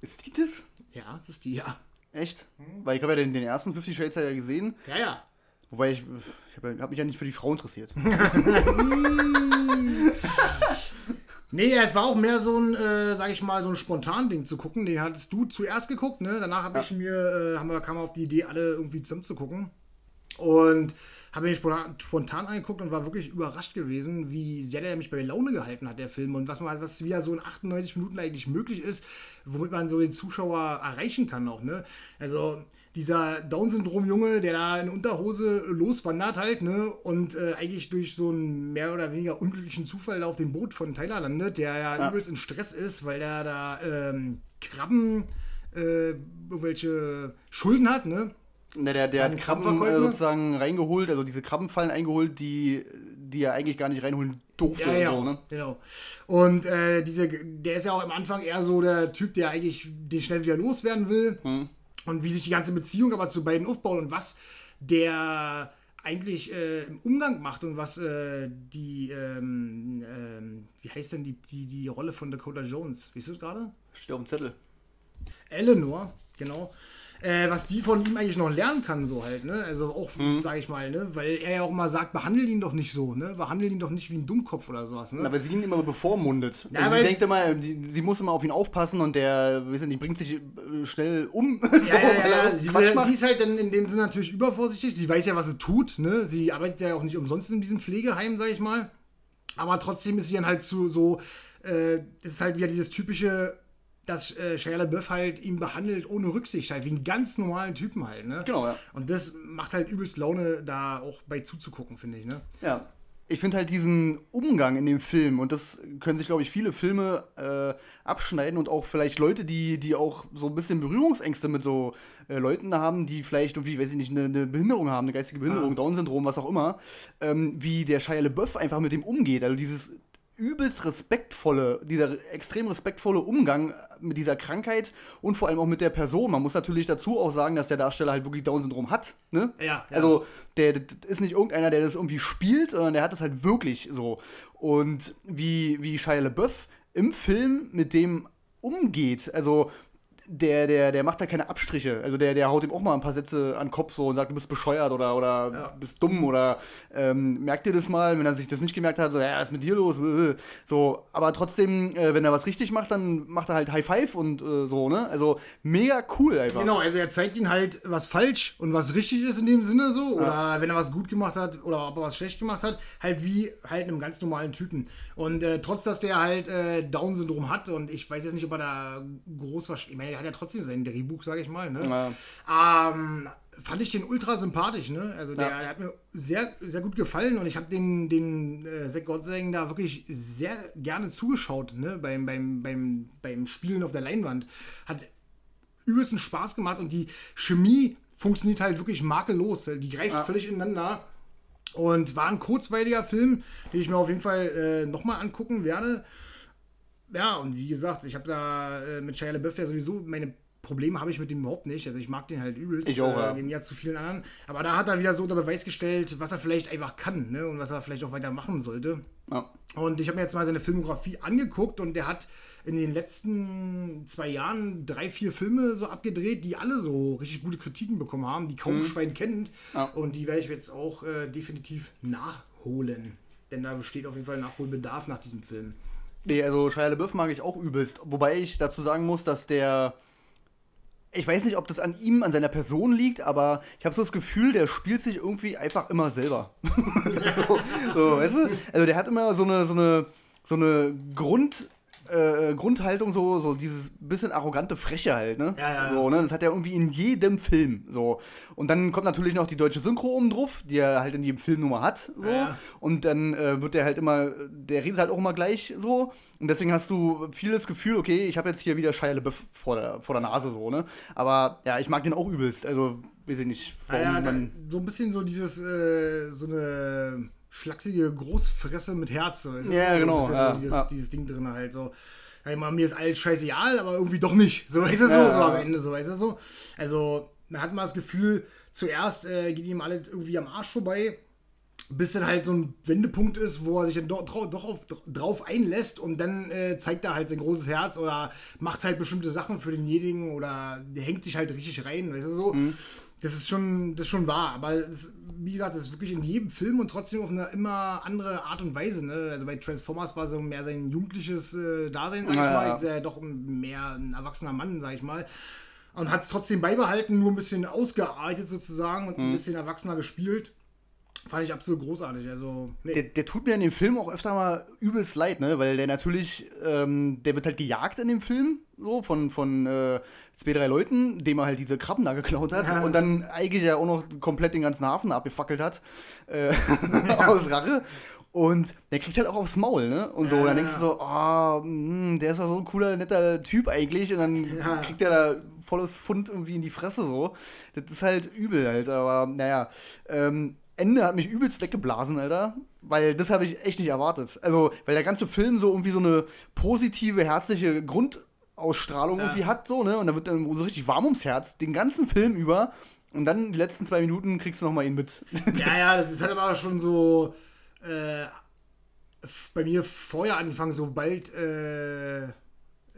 Ist die das? Ja, das ist die, ja. Echt? Weil ich habe ja den, den ersten Fifty Shades ja gesehen. Ja, ja. Wobei ich, ich habe hab mich ja nicht für die Frau interessiert. Nee, es war auch mehr so ein, äh, sag ich mal, so ein spontan Ding zu gucken. Den hattest du zuerst geguckt, ne? Danach habe Ja. ich mir, äh, haben wir, kam auf die Idee, alle irgendwie zusammen zu gucken. Und habe ihn spontan, spontan angeguckt und war wirklich überrascht gewesen, wie sehr der mich bei Laune gehalten hat, der Film. Und was man, was wieder so in 98 Minuten eigentlich möglich ist, womit man so den Zuschauer erreichen kann auch, ne? Also dieser Down-Syndrom-Junge, der da in Unterhose loswandert halt, ne? Und äh, eigentlich durch so einen mehr oder weniger unglücklichen Zufall da auf dem Boot von Tyler landet, der ja, Ja. übelst in Stress ist, weil er da ähm, Krabben, äh, irgendwelche Schulden hat, ne? Ne, der, der hat Krabben äh, sozusagen reingeholt, also diese Krabbenfallen eingeholt, die, die er eigentlich gar nicht reinholen durfte. Ja, ja, So, ne? genau. Und äh, diese, der ist ja auch am Anfang eher so der Typ, der eigentlich den schnell wieder loswerden will. Hm. Und wie sich die ganze Beziehung aber zu beiden aufbaut und was der eigentlich äh, im Umgang macht und was äh, die, ähm, ähm, wie heißt denn die, die, die Rolle von Dakota Jones? Weißt du es gerade? Dem Zettel. Eleanor, genau. Äh, was die von ihm eigentlich noch lernen kann, so halt, ne? Also auch, Mhm. sag ich mal, ne? Weil er ja auch immer sagt, behandle ihn doch nicht so, ne? Behandle ihn doch nicht wie ein Dummkopf oder sowas, ne? Aber sie ihn immer bevormundet. Ja, also sie denkt immer, die, sie muss immer auf ihn aufpassen und der, weiß ich nicht, bringt sich äh, schnell um. Ja, so, ja, ja. Sie, will, sie ist halt dann in dem Sinne natürlich übervorsichtig. Sie weiß ja, was sie tut. Ne? Sie arbeitet ja auch nicht umsonst in diesem Pflegeheim, sag ich mal. Aber trotzdem ist sie dann halt zu so, äh, ist halt wieder dieses typische, dass äh, Shia LaBeouf halt ihn behandelt ohne Rücksicht, halt wie einen ganz normalen Typen halt. Ne? Genau, ja. Und das macht halt übelst Laune, da auch bei zuzugucken, finde ich. Ne? Ja. Ich finde halt diesen Umgang in dem Film, und das können sich, glaube ich, viele Filme äh, abschneiden und auch vielleicht Leute, die, die auch so ein bisschen Berührungsängste mit so äh, Leuten haben, die vielleicht irgendwie, weiß ich nicht, eine, eine Behinderung haben, eine geistige Behinderung, Ah. Down-Syndrom, was auch immer, ähm, wie der Shia LaBeouf einfach mit dem umgeht. Also dieses übelst respektvolle, dieser extrem respektvolle Umgang mit dieser Krankheit und vor allem auch mit der Person. Man muss natürlich dazu auch sagen, dass der Darsteller halt wirklich Down-Syndrom hat. Ne? Ja, ja. Also der ist nicht irgendeiner, der das irgendwie spielt, sondern der hat das halt wirklich so. Und wie, wie Shia LaBeouf im Film mit dem umgeht, also der, der, der macht da keine Abstriche. Also der, der haut ihm auch mal ein paar Sätze an den Kopf so und sagt, du bist bescheuert oder, oder Ja. bist dumm oder ähm, merkt dir das mal, wenn er sich das nicht gemerkt hat, so, ja, was ist mit dir los? So, aber trotzdem, äh, wenn er was richtig macht, dann macht er halt High Five und äh, so, ne? Also mega cool einfach. Genau, also er zeigt ihnen halt, was falsch und was richtig ist in dem Sinne so. Oder wenn er was gut gemacht hat oder ob er was schlecht gemacht hat, halt wie halt einem ganz normalen Typen. Und äh, trotz, dass der halt äh, Down-Syndrom hat und ich weiß jetzt nicht, ob er da groß was. Ich meine, er hat ja trotzdem sein Drehbuch, sage ich mal. Ne? Ja. Ähm, fand ich den ultra sympathisch, ne? Also der, Ja. der hat mir sehr, sehr gut gefallen und ich habe den, den äh, Zack Gottsagen da wirklich sehr gerne zugeschaut, ne? Beim, beim, beim, beim Spielen auf der Leinwand. Hat übelsten Spaß gemacht und die Chemie funktioniert halt wirklich makellos. Die greift Ja. völlig ineinander. Und war ein kurzweiliger Film, den ich mir auf jeden Fall äh, nochmal angucken werde. Ja, und wie gesagt, ich habe da äh, mit Shia LaBeouf ja sowieso meine Probleme habe ich mit dem überhaupt nicht. Also ich mag den halt übelst. Ich auch, ja. Äh, Im Jahr zu vielen anderen. Aber da hat er wieder so unter Beweis gestellt, was er vielleicht einfach kann ne? und was er vielleicht auch weiter machen sollte. Ja. Und ich habe mir jetzt mal seine Filmografie angeguckt und der hat in den letzten zwei Jahren drei, vier Filme so abgedreht, die alle so richtig gute Kritiken bekommen haben, die kaum ein Schwein kennt. Ja. Und die werde ich jetzt auch äh, definitiv nachholen. Denn da besteht auf jeden Fall Nachholbedarf nach diesem Film. Nee, also Shia LaBeouf mag ich auch übelst. Wobei ich dazu sagen muss, dass der. Ich weiß nicht, ob das an ihm, an seiner Person liegt, aber ich habe so das Gefühl, der spielt sich irgendwie einfach immer selber. so, so, weißt du? Also der hat immer so eine, so eine, so eine Grund. Äh, Grundhaltung so, so dieses bisschen arrogante Freche halt, ne? Ja, ja, ja. So, ne? Das hat er irgendwie in jedem Film. So. Und dann kommt natürlich noch die deutsche Synchro oben drauf, die er halt in jedem Film Nummer hat. So. Ja. Und dann äh, wird der halt immer, der redet halt auch immer gleich so. Und deswegen hast du vieles Gefühl, okay, ich habe jetzt hier wieder Shia LaBeouf vor der, vor der Nase so, ne? Aber ja, ich mag den auch übelst. Also, weiß ich nicht, warum Ja, ja, so ein bisschen so dieses, äh, so eine schlachsige Großfresse mit Herz. So. Ja, so genau, ja, so dieses, ja. dieses Ding drin halt so. Ja, mal, mir ist alles scheißegal, aber irgendwie doch nicht. So, weißt du, so, Ja, so ja. am Ende, so, weißt du, so. Also, man hat mal das Gefühl, zuerst äh, geht ihm alles irgendwie am Arsch vorbei, bis dann halt so ein Wendepunkt ist, wo er sich dann doch, doch, auf, drauf einlässt und dann äh, zeigt er halt sein großes Herz oder macht halt bestimmte Sachen für denjenigen oder der hängt sich halt richtig rein, weißt du so. Das ist schon, das ist schon wahr, aber es, wie gesagt, das ist wirklich in jedem Film und trotzdem auf eine immer andere Art und Weise. Ne? Also bei Transformers war so mehr sein jugendliches äh, Dasein, sag ich Ja, mal. ja. Ist er ja doch mehr ein erwachsener Mann, sag ich mal. Und hat es trotzdem beibehalten, nur ein bisschen ausgearbeitet sozusagen und Mhm. ein bisschen erwachsener gespielt. Fand ich absolut großartig. Also, nee. Der, der tut mir in dem Film auch öfter mal übelst leid, ne? Weil der natürlich, ähm, der wird halt gejagt in dem Film, so, von, von äh, zwei, drei Leuten, dem er halt diese Krabben da geklaut hat Ja. und dann eigentlich ja auch noch komplett den ganzen Hafen abgefackelt hat, äh, aus Rache. Und der kriegt halt auch aufs Maul, ne? Und so, Ja. und dann denkst du so, ah, mh, der ist doch so ein cooler, netter Typ eigentlich. Und dann Ja. kriegt er da volles Pfund irgendwie in die Fresse so. Das ist halt übel halt, aber naja. Ähm, Ende hat mich übelst weggeblasen, Alter. Weil das habe ich echt nicht erwartet. Also, weil der ganze Film so irgendwie so eine positive, herzliche Grundausstrahlung Ja. irgendwie hat, so, ne? Und da wird dann so richtig warm ums Herz, den ganzen Film über. Und dann die letzten zwei Minuten kriegst du noch mal ihn mit. Ja, ja, das ist halt aber schon so äh, bei mir vorher angefangen, sobald äh,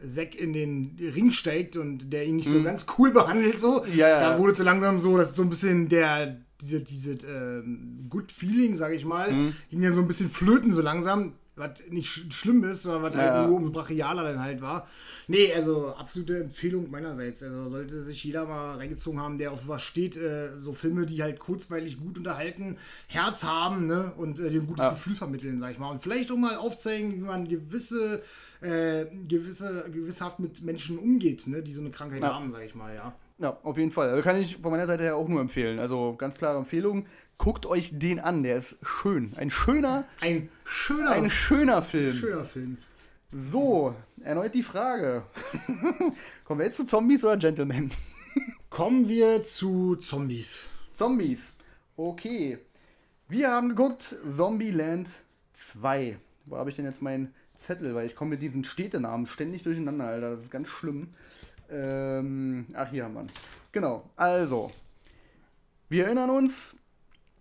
Zack in den Ring steigt und der ihn nicht so ganz cool behandelt, so, Mhm. Ja, ja. da wurde so langsam so, dass so ein bisschen der, diese, diese ähm, Good Feeling, sag ich mal, Mhm. ging ja so ein bisschen flöten so langsam. Was nicht sch schlimm ist, sondern was Ja, halt nur umso brachialer dann halt war. Nee, also absolute Empfehlung meinerseits. Also sollte sich jeder mal reingezogen haben, der auf sowas steht. Äh, so Filme, die halt kurzweilig gut unterhalten, Herz haben ne? und äh, ein gutes. Gefühl vermitteln, sag ich mal. Und vielleicht auch mal aufzeigen, wie man gewisse, äh, gewisse, gewisshaft mit Menschen umgeht, ne? die so eine Krankheit Ja. haben, sag ich mal, ja. Ja, auf jeden Fall. Also kann ich von meiner Seite her auch nur empfehlen. Also ganz klare Empfehlung. Guckt euch den an, der ist schön. Ein schöner, Ein schöner, ein schöner Film. schöner Film. So, erneut die Frage. Kommen wir jetzt zu Zombies oder Gentlemen? Kommen wir zu Zombies. Zombies. Okay. Wir haben geguckt Zombieland 2. Wo habe ich denn jetzt meinen Zettel? Weil ich komme mit diesen Städtenamen ständig durcheinander, Alter. Das ist ganz schlimm. Ähm, ach, hier haben wir ihn. Genau. Also, wir erinnern uns,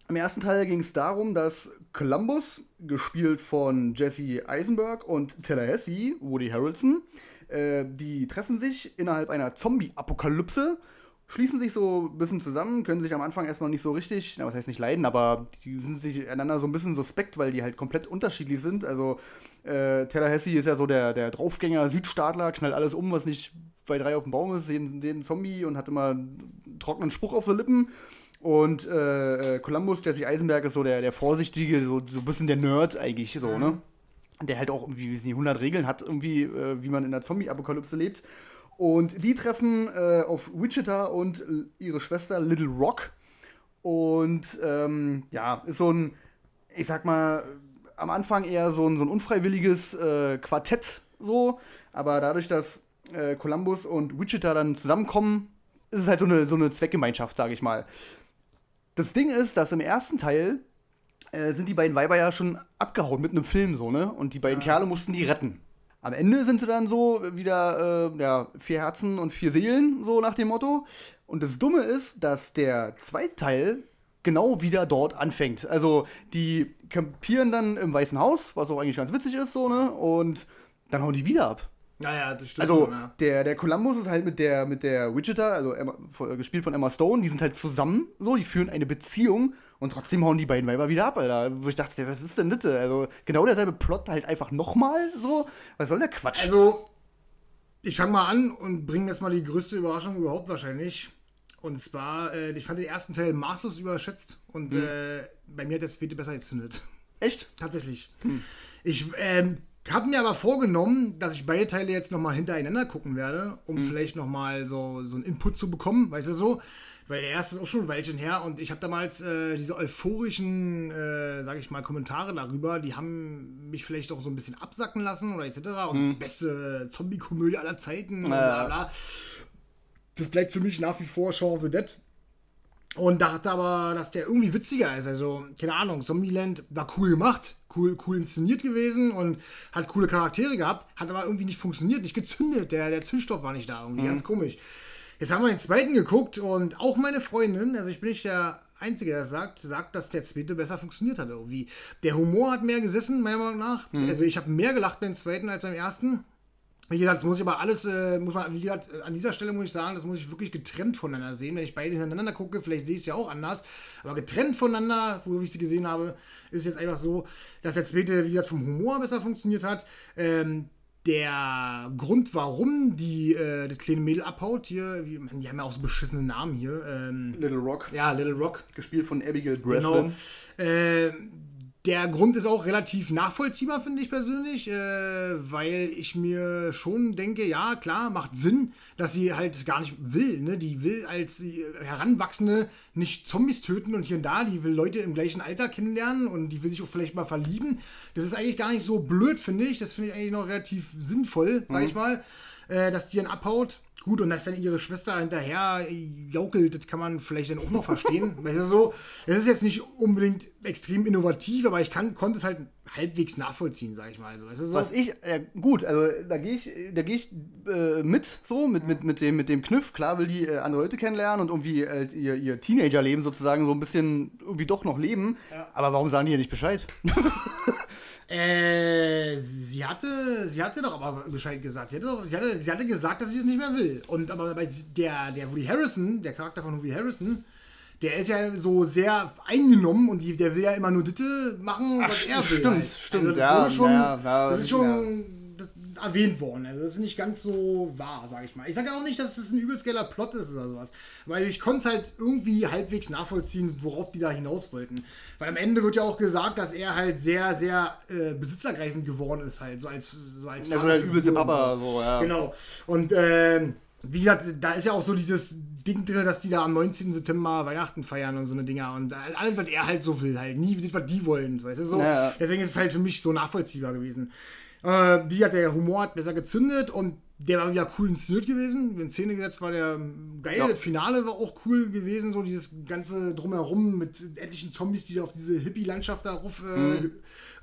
im ersten Teil ging es darum, dass Columbus, gespielt von Jesse Eisenberg und Tallahassee, Woody Harrelson, äh, die treffen sich innerhalb einer Zombie-Apokalypse, schließen sich so ein bisschen zusammen, können sich am Anfang erstmal nicht so richtig, na, was heißt nicht leiden, aber die sind sich einander so ein bisschen suspekt, weil die halt komplett unterschiedlich sind. Also äh, Tallahassee ist ja so der, der Draufgänger, Südstaatler, knallt alles um, was nicht bei drei auf dem Baum ist, jeden, jeden Zombie und hat immer einen trockenen Spruch auf den Lippen. Und äh, äh, Columbus, Jesse Eisenberg ist so der, der Vorsichtige, so, so ein bisschen der Nerd eigentlich, so, ne? Der halt auch irgendwie, wie die 100 Regeln hat, irgendwie, äh, wie man in der Zombie-Apokalypse lebt. Und die treffen äh, auf Wichita und ihre Schwester Little Rock. Und ähm, ja, ist so ein, ich sag mal, am Anfang eher so ein, so ein unfreiwilliges äh, Quartett, so. Aber dadurch, dass äh, Columbus und Wichita dann zusammenkommen, ist es halt so eine, so eine Zweckgemeinschaft, sage ich mal. Das Ding ist, dass im ersten Teil äh, sind die beiden Weiber ja schon abgehauen mit einem Film, so, ne? Und die beiden Kerle mussten die retten. Am Ende sind sie dann so wieder, äh, ja, vier Herzen und vier Seelen, so nach dem Motto. Und das Dumme ist, dass der zweite Teil genau wieder dort anfängt. Also, die campieren dann im Weißen Haus, was auch eigentlich ganz witzig ist, so, ne? Und dann hauen die wieder ab. Naja, das stimmt. Also schon, ja. der, der Columbus ist halt mit der, mit der Wichita, also Emma, gespielt von Emma Stone, die sind halt zusammen, so, die führen eine Beziehung und trotzdem hauen die beiden Weiber wieder ab, Alter. Wo ich dachte, was ist denn das? Also genau derselbe Plot halt einfach nochmal so. Was soll der Quatsch? Also, ich fange mal an und bringe jetzt mal die größte Überraschung überhaupt wahrscheinlich. Und zwar, äh, ich fand den ersten Teil maßlos überschätzt und Mhm. äh, bei mir hat der zweite besser gezündet. Echt? Tatsächlich. Hm. Ich ähm, habe mir aber vorgenommen, dass ich beide Teile jetzt nochmal hintereinander gucken werde, um Hm. vielleicht nochmal so, so einen Input zu bekommen, weißt du so. Weil der erste ist auch schon ein Weilchen her und ich habe damals äh, diese euphorischen, äh, sage ich mal, Kommentare darüber, die haben mich vielleicht auch so ein bisschen absacken lassen oder etc. Und die beste Zombie-Komödie aller Zeiten und bla bla. Das bleibt für mich nach wie vor Shaun of the Dead. Und dachte aber, dass der irgendwie witziger ist. Also, keine Ahnung, Zombieland war cool gemacht, cool, cool inszeniert gewesen und hat coole Charaktere gehabt, hat aber irgendwie nicht funktioniert, nicht gezündet. Der, der Zündstoff war nicht da, irgendwie ganz komisch. Jetzt haben wir den zweiten geguckt und auch meine Freundin, also ich bin nicht der Einzige, der das sagt, sagt, dass der zweite besser funktioniert hat irgendwie. Der Humor hat mehr gesessen, meiner Meinung nach. Also ich habe mehr gelacht beim zweiten als beim ersten. Wie gesagt, das muss ich aber alles, äh, muss man, wie gesagt, an dieser Stelle muss ich sagen, das muss ich wirklich getrennt voneinander sehen. Wenn ich beide hintereinander gucke, vielleicht sehe ich es ja auch anders, aber getrennt voneinander, wo ich sie gesehen habe, ist es jetzt einfach so, dass der zweite, wie gesagt, vom Humor besser funktioniert hat. Ähm, der Grund, warum die äh, das kleine Mädel abhaut, hier, wie, die haben ja auch so beschissene Namen hier. Ähm, Little Rock. Ja, Little Rock. Gespielt von Abigail Breslin. Genau. Äh, der Grund ist auch relativ nachvollziehbar, finde ich persönlich, äh, weil ich mir schon denke, ja, klar, macht Sinn, dass sie halt gar nicht will. Ne? Die will als Heranwachsende nicht Zombies töten und hier und da, die will Leute im gleichen Alter kennenlernen und die will sich auch vielleicht mal verlieben. Das ist eigentlich gar nicht so blöd, finde ich. Das finde ich eigentlich noch relativ sinnvoll, sag mhm. ich mal, äh, dass die dann abhaut. Gut, und dass dann ihre Schwester hinterher jaukelt, das kann man vielleicht dann auch noch verstehen. weißt du so, es ist jetzt nicht unbedingt extrem innovativ, aber ich kann, konnte es halt halbwegs nachvollziehen, sag ich mal. Also, weißt du so? Was ich, äh, gut, also da gehe ich, da gehe ich äh, mit, so, mit, mit, mit, dem, mit dem Kniff. Klar will die äh, andere Leute kennenlernen und irgendwie halt ihr, ihr Teenagerleben sozusagen so ein bisschen irgendwie doch noch leben. Ja. Aber warum sagen die ja nicht Bescheid? Äh, sie hatte, sie hatte doch aber Bescheid gesagt. Sie hatte, doch, sie hatte, sie hatte gesagt, dass sie es nicht mehr will. Und aber bei der, der Woody Harrison, der Charakter von Woody Harrison, der ist ja so sehr eingenommen und die, der will ja immer nur Ditte machen, Ach, was er will. Stimmt, halt. stimmt. Also das, ja, schon, ja, ja, das ist schon erwähnt worden. Also das ist nicht ganz so wahr, sage ich mal. Ich sage auch nicht, dass es ein übelst geiler Plot ist oder sowas. Weil ich konnte es halt irgendwie halbwegs nachvollziehen, worauf die da hinaus wollten. Weil am Ende wird ja auch gesagt, dass er halt sehr, sehr äh, besitzergreifend geworden ist, halt. So als, so als ja, so der übelste Papa, so. so, ja. Genau. Und äh, wie gesagt, da ist ja auch so dieses Ding drin, dass die da am 19. September Weihnachten feiern und so eine Dinger. Und alles, was er halt so will, halt. Nie, was die wollen, weißt du so. Ja. Deswegen ist es halt für mich so nachvollziehbar gewesen. Äh, wie hat der Humor hat besser gezündet und der war wieder cool inszeniert gewesen. In Szene gesetzt war der geil. Ja. Das Finale war auch cool gewesen. So dieses ganze Drumherum mit etlichen Zombies, die auf diese Hippie-Landschaft da ruf, äh, mhm.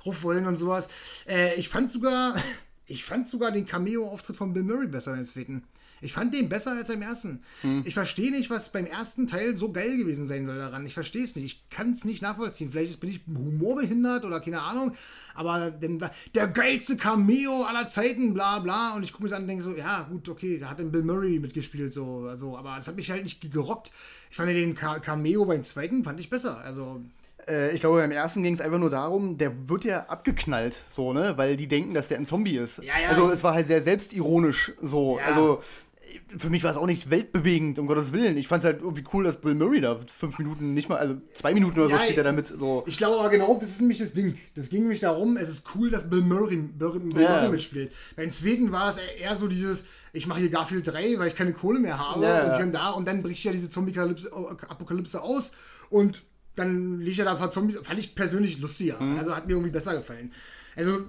ruf wollen und sowas. Äh, ich fand sogar, ich fand sogar den Cameo-Auftritt von Bill Murray besser als zweiten. Ich fand den besser als beim ersten. Hm. Ich verstehe nicht, was beim ersten Teil so geil gewesen sein soll daran. Ich verstehe es nicht. Ich kann es nicht nachvollziehen. Vielleicht bin ich humorbehindert oder keine Ahnung. Aber denn der geilste Cameo aller Zeiten, bla bla. Und ich gucke mir das an und denke so, ja, gut, okay, da hat dann Bill Murray mitgespielt, so, also, aber das hat mich halt nicht gerockt. Ich fand den Cameo beim zweiten, fand ich besser. Also, äh, ich glaube, beim ersten ging es einfach nur darum, der wird ja abgeknallt, so, ne? Weil die denken, dass der ein Zombie ist. Ja, ja. Also es war halt sehr selbstironisch so. Ja. Also für mich war es auch nicht weltbewegend, um Gottes Willen. Ich fand es halt irgendwie cool, dass Bill Murray da fünf Minuten, nicht mal, also zwei Minuten oder so ja, spielt er damit. So. Ich glaube aber genau, das ist nämlich das Ding. Das ging nämlich darum, es ist cool, dass Bill Murray, Bill, Bill ja. Murray mitspielt. Bei Sweden war es eher so dieses, ich mache hier Garfield 3, weil ich keine Kohle mehr habe ja, und hier und da und dann bricht ja diese Zombie-Apokalypse aus und dann liegt ja da ein paar Zombies. Fand ich persönlich lustiger. Mhm. Also hat mir irgendwie besser gefallen. Also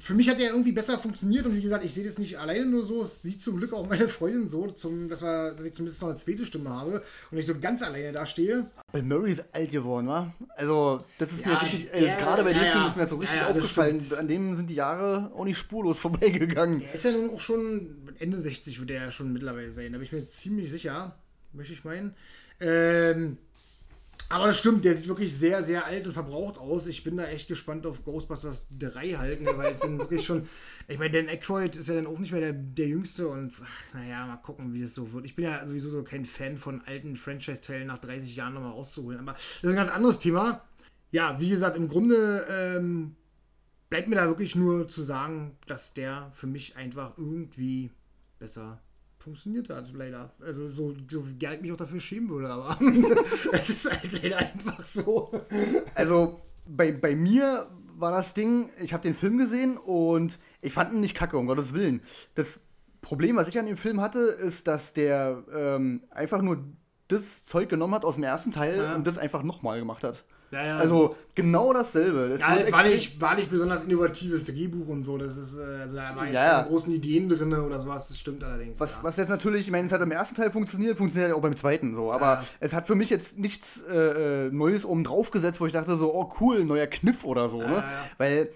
für mich hat der irgendwie besser funktioniert und wie gesagt, ich sehe das nicht alleine nur so. Es sieht zum Glück auch meine Freundin so, zum, dass, wir, dass ich zumindest noch eine zweite Stimme habe und ich so ganz alleine da stehe. Weil Murray ist alt geworden, wa? Also, das ist ja, mir richtig, äh, gerade bei dem ja, Film ist mir so richtig aufgefallen. An dem sind die Jahre auch nicht spurlos vorbeigegangen. Er ist ja nun auch schon Ende 60, wird er ja schon mittlerweile sein. Da bin ich mir ziemlich sicher, möchte ich meinen. Ähm, aber das stimmt, der sieht wirklich sehr, sehr alt und verbraucht aus. Ich bin da echt gespannt auf Ghostbusters 3 halt, ne, weil es dann wirklich schon. Ich meine, Dan Aykroyd ist ja dann auch nicht mehr der, der Jüngste und ach, naja, mal gucken, wie es so wird. Ich bin ja sowieso so kein Fan von alten Franchise-Teilen nach 30 Jahren nochmal rauszuholen. Aber das ist ein ganz anderes Thema. Ja, wie gesagt, im Grunde ähm, bleibt mir da wirklich nur zu sagen, dass der für mich einfach irgendwie besser funktioniert hat, leider. Also so, so gerne ich mich auch dafür schämen würde, aber es ist halt leider einfach so. Also bei, bei mir war das Ding, ich habe den Film gesehen und ich fand ihn nicht kacke, um Gottes Willen. Das Problem, was ich an dem Film hatte, ist, dass der ähm, einfach nur das Zeug genommen hat aus dem ersten Teil ja. und das einfach nochmal gemacht hat. Ja, ja. Also genau dasselbe. Das ja, es war nicht, war nicht besonders innovatives Drehbuch und so. Das ist, äh, also da waren jetzt ja, keine großen Ideen drin oder sowas. Das stimmt allerdings. Was, was jetzt natürlich, ich meine, es hat im ersten Teil funktioniert, funktioniert auch beim zweiten so. Aber es hat für mich jetzt nichts äh, äh Neues oben drauf gesetzt, wo ich dachte so, oh cool, neuer Kniff oder so. Ne? Weil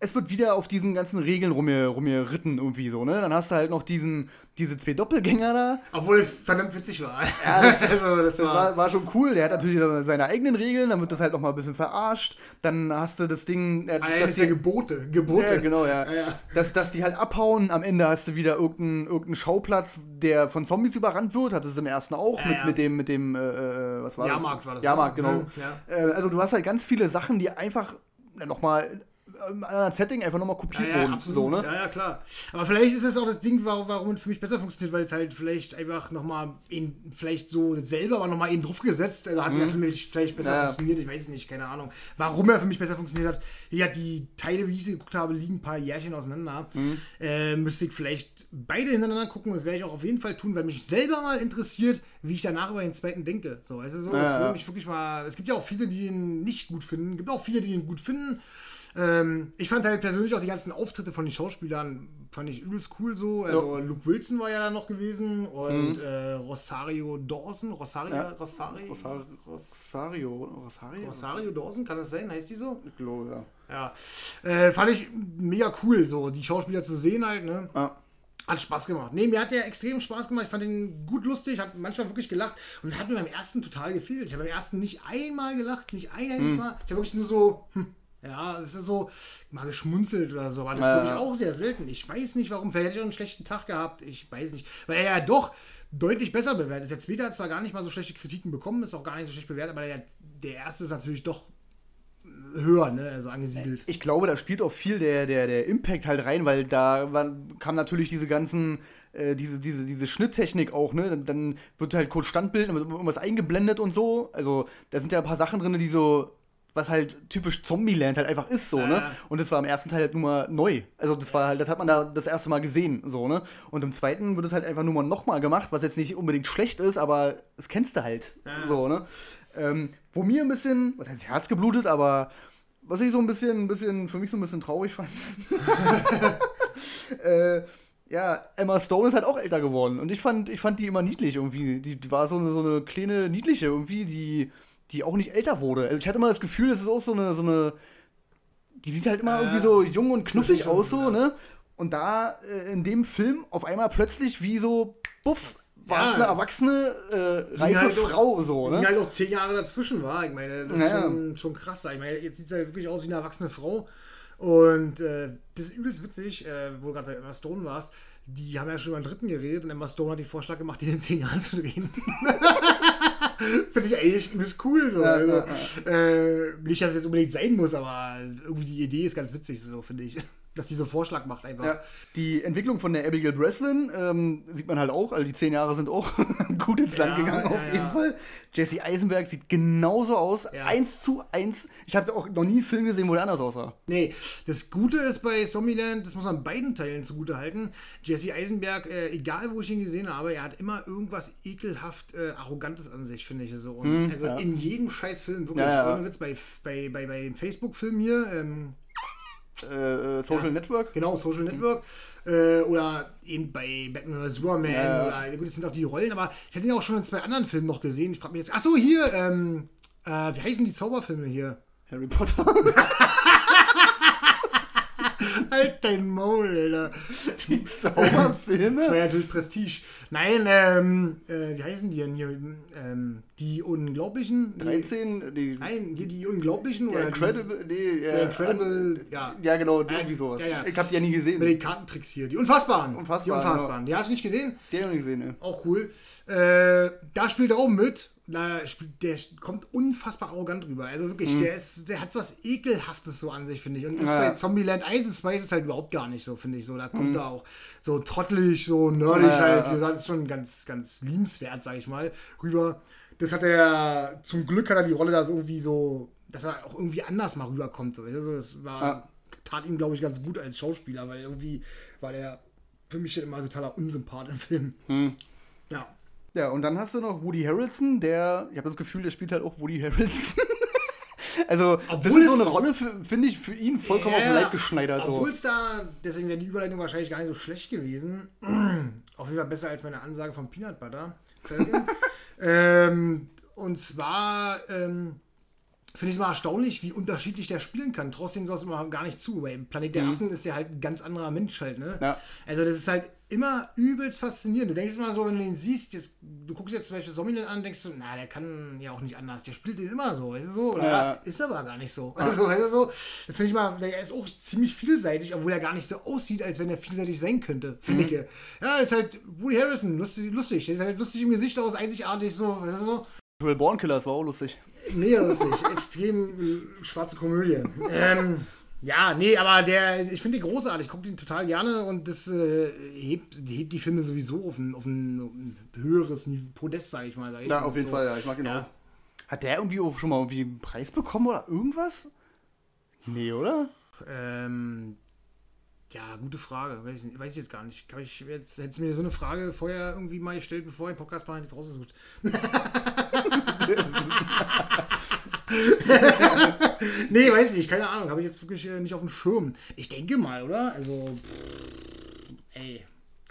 es wird wieder auf diesen ganzen Regeln rumge, rumgeritten irgendwie so, ne? Dann hast du halt noch diesen, diese zwei Doppelgänger da. Obwohl es verdammt witzig war. Ja, das, also, das, das war, war, schon cool. Der hat natürlich seine eigenen Regeln, dann wird das halt noch mal ein bisschen verarscht. Dann hast du das Ding. Äh, ah, das die, ja Gebote. Gebote. Ja, genau, ja. ja, ja. Dass, dass die halt abhauen. Am Ende hast du wieder irgendeinen irgendein Schauplatz, der von Zombies überrannt wird. Hattest du im ersten auch ja, mit, mit dem, mit dem, äh, äh was war Jahrmarkt das? war das. Jahrmarkt, genau. Mhm, äh, also du hast halt ganz viele Sachen, die einfach nochmal einem anderen Setting einfach nochmal kopiert ja, ja, wurden. Absolut. So, ne? Ja, ja, klar. Aber vielleicht ist es auch das Ding, warum, warum es für mich besser funktioniert, weil es halt vielleicht einfach nochmal vielleicht so selber, aber nochmal eben drauf gesetzt. Also hat mhm. er für mich vielleicht besser ja. funktioniert. Ich weiß nicht, keine Ahnung. Warum er für mich besser funktioniert hat. Hat die Teile, wie ich sie geguckt habe, liegen ein paar Jährchen auseinander. Mhm. Äh, müsste ich vielleicht beide hintereinander gucken. Das werde ich auch auf jeden Fall tun, weil mich selber mal interessiert, wie ich danach über den zweiten denke. So, es ist so, ja, es würde mich wirklich mal. Es gibt ja auch viele, die ihn nicht gut finden. Es gibt auch viele, die ihn gut finden. Ähm, ich fand halt persönlich auch die ganzen Auftritte von den Schauspielern fand ich übelst cool so. Also ja. Luke Wilson war ja da noch gewesen und mhm. äh, Rosario Dawson, Rosario, ja. Rosario, Rosario, Rosario, Rosario, Rosario Dawson, kann das sein? Heißt die so? Ich glaube, ja. Ja, äh, fand ich mega cool, so die Schauspieler zu sehen halt, ne? Ja. Hat Spaß gemacht. Nee, mir hat der extrem Spaß gemacht. Ich fand ihn gut lustig, habe manchmal wirklich gelacht und hat mir beim ersten total gefehlt. Ich habe beim ersten nicht einmal gelacht, nicht ein einziges mhm. Mal. Ich habe wirklich nur so, hm, ja, es ist so, mal geschmunzelt oder so, aber das äh. wirklich auch sehr selten. Ich weiß nicht warum. Vielleicht hätte ich auch einen schlechten Tag gehabt. Ich weiß nicht. Weil er ja doch deutlich besser bewertet ist. Der zweite hat zwar gar nicht mal so schlechte Kritiken bekommen, ist auch gar nicht so schlecht bewertet, aber der, der erste ist natürlich doch höher, ne, also angesiedelt. Ich glaube, da spielt auch viel der, der, der Impact halt rein, weil da waren, kam natürlich diese ganzen, äh, diese, diese, diese Schnitttechnik auch, ne? Dann, dann wird halt kurz Standbild, irgendwas eingeblendet und so. Also da sind ja ein paar Sachen drin, die so was halt typisch Zombieland halt einfach ist, so, ne? Und das war im ersten Teil halt nur mal neu. Also das war halt, das hat man da das erste Mal gesehen, so, ne? Und im zweiten wird es halt einfach nur mal nochmal gemacht, was jetzt nicht unbedingt schlecht ist, aber es kennst du halt, ja. so, ne? Ähm, wo mir ein bisschen, was heißt Herz geblutet, aber was ich so ein bisschen, ein bisschen, für mich so ein bisschen traurig fand. äh, ja, Emma Stone ist halt auch älter geworden. Und ich fand, ich fand die immer niedlich irgendwie. Die, die war so eine, so eine kleine, niedliche irgendwie, die die auch nicht älter wurde. Also ich hatte immer das Gefühl, das ist auch so eine, so eine. Die sieht halt immer äh, irgendwie so jung und knuffig aus, so, ne? Und da äh, in dem Film auf einmal plötzlich wie so, buff, war ja. es eine erwachsene, äh, reife halt Frau, auch, so, ne? Die halt auch zehn Jahre dazwischen war. Ich meine, das ist ja. schon, schon, krass. Ich meine, jetzt sieht sie halt wirklich aus wie eine erwachsene Frau. Und äh, das ist übelst witzig, äh, wo du gerade bei Emma Stone warst. Die haben ja schon beim dritten geredet und Emma Stone hat den Vorschlag gemacht, die in zehn Jahren zu drehen. Finde ich eigentlich übelst cool. So. Ja, also, ja, ja. Äh, nicht, dass es jetzt unbedingt sein muss, aber irgendwie die Idee ist ganz witzig, so finde ich dass die so einen Vorschlag macht einfach. Ja, die Entwicklung von der Abigail Breslin ähm, sieht man halt auch, also die zehn Jahre sind auch gut ins Land ja, gegangen, ja, auf jeden Fall. Jesse Eisenberg sieht genauso aus, eins zu eins. Ich habe auch noch nie einen Film gesehen, wo der anders aussah. Nee, das Gute ist bei Zombieland, das muss man beiden Teilen zugute halten. Jesse Eisenberg, äh, egal wo ich ihn gesehen habe, er hat immer irgendwas ekelhaft äh, Arrogantes an sich, finde ich so. Und hm, also in jedem scheiß Film, wirklich. Ja, ja. Witz, bei, bei, bei, bei dem Facebook-Film hier, ähm, äh, äh, Social ja, Network. Genau, Social Network. Äh, oder eben bei Batman oder Superman. Ja. Oder, gut, das sind auch die Rollen, aber ich hatte ihn auch schon in zwei anderen Filmen noch gesehen. Ich frage mich jetzt, achso, hier, ähm, äh, wie heißen die Zauberfilme hier? Harry Potter. halt dein Maul, Alter. Die Zauberfilme? Das war ja natürlich Prestige. Nein, ähm, äh, wie heißen die denn hier? Ähm, die Unglaublichen? 13? Die, nein, hier die Unglaublichen? Ja, oder Incredible, die, nee, ja, Incredible, ja. Ja, genau, irgendwie sowas. Ja, ja. Ich hab die ja nie gesehen. Mit den Kartentricks hier. Die Unfassbaren. Unfassbaren. Die Unfassbaren. Die hast du nicht gesehen? Die habe ich gesehen, ne. Auch cool. Äh, da spielt er auch mit da der kommt unfassbar arrogant rüber. Also wirklich, mhm. der ist, der hat was Ekelhaftes so an sich, finde ich. Und ja. bei Zombieland 1 und 2 ist es halt überhaupt gar nicht so, finde ich. So, da kommt mhm. er auch so trottelig, so nerdig ja, halt. Ja, das ist schon ganz, ganz liebenswert, sag ich mal, rüber. Das hat er, zum Glück hat er die Rolle da so irgendwie so, dass er auch irgendwie anders mal rüberkommt. So. Also das war, tat ihm, glaube ich, ganz gut als Schauspieler, weil irgendwie war der für mich immer totaler Unsympath im Film. Mhm. Ja. Ja, und dann hast du noch Woody Harrelson, der, ich habe das Gefühl, der spielt halt auch Woody Harrelson. also, Obwohl das ist so eine Rolle, finde ich, für ihn vollkommen ja, auf Leib geschneidert. Obwohl es da, deswegen wäre die Überleitung wahrscheinlich gar nicht so schlecht gewesen. auf jeden Fall besser als meine Ansage von Peanut Butter. ähm, und zwar ähm, finde ich immer erstaunlich, wie unterschiedlich der spielen kann. Trotzdem saß immer gar nicht zu. Weil im Planet der Affen ist der halt ein ganz anderer Mensch halt, ne? Ja. Also das ist halt immer übelst faszinierend. Du denkst immer so, wenn du ihn siehst, jetzt, du guckst jetzt zum Beispiel Zombie an, denkst du, na, der kann ja auch nicht anders. Der spielt den immer so, weißt du so? Oder Ja. ist aber gar nicht so. Also, weißt du so? Das finde ich mal, der ist auch ziemlich vielseitig, obwohl er gar nicht so aussieht, als wenn er vielseitig sein könnte, finde ich. Ja, ist halt Woody Harrison, lustig, lustig. Der sieht halt lustig im Gesicht aus, einzigartig so, weißt du so? Will Born Killers war auch lustig. Mega lustig. Extrem äh, schwarze Komödie. ähm, ja, nee, aber der, ich finde den großartig, ich gucke den total gerne und das äh, hebt, hebt die Filme sowieso auf ein, auf ein, höheres Podest, sage ich mal. Sag ich Ja, auf jeden so. Fall, ja. Ich mag ihn Ja. auch. Hat der irgendwie auch schon mal irgendwie einen Preis bekommen oder irgendwas? Nee, oder? Ähm, ja, gute Frage. Weiß, ich- weiß ich jetzt gar nicht. Kann ich jetzt, hättest du mir so eine Frage vorher irgendwie mal gestellt, bevor ich Podcast mache, es rausgesucht. nee, weiß ich nicht. Keine Ahnung. Habe ich jetzt wirklich äh, nicht auf dem Schirm. Ich denke mal, oder? Also, pff, ey.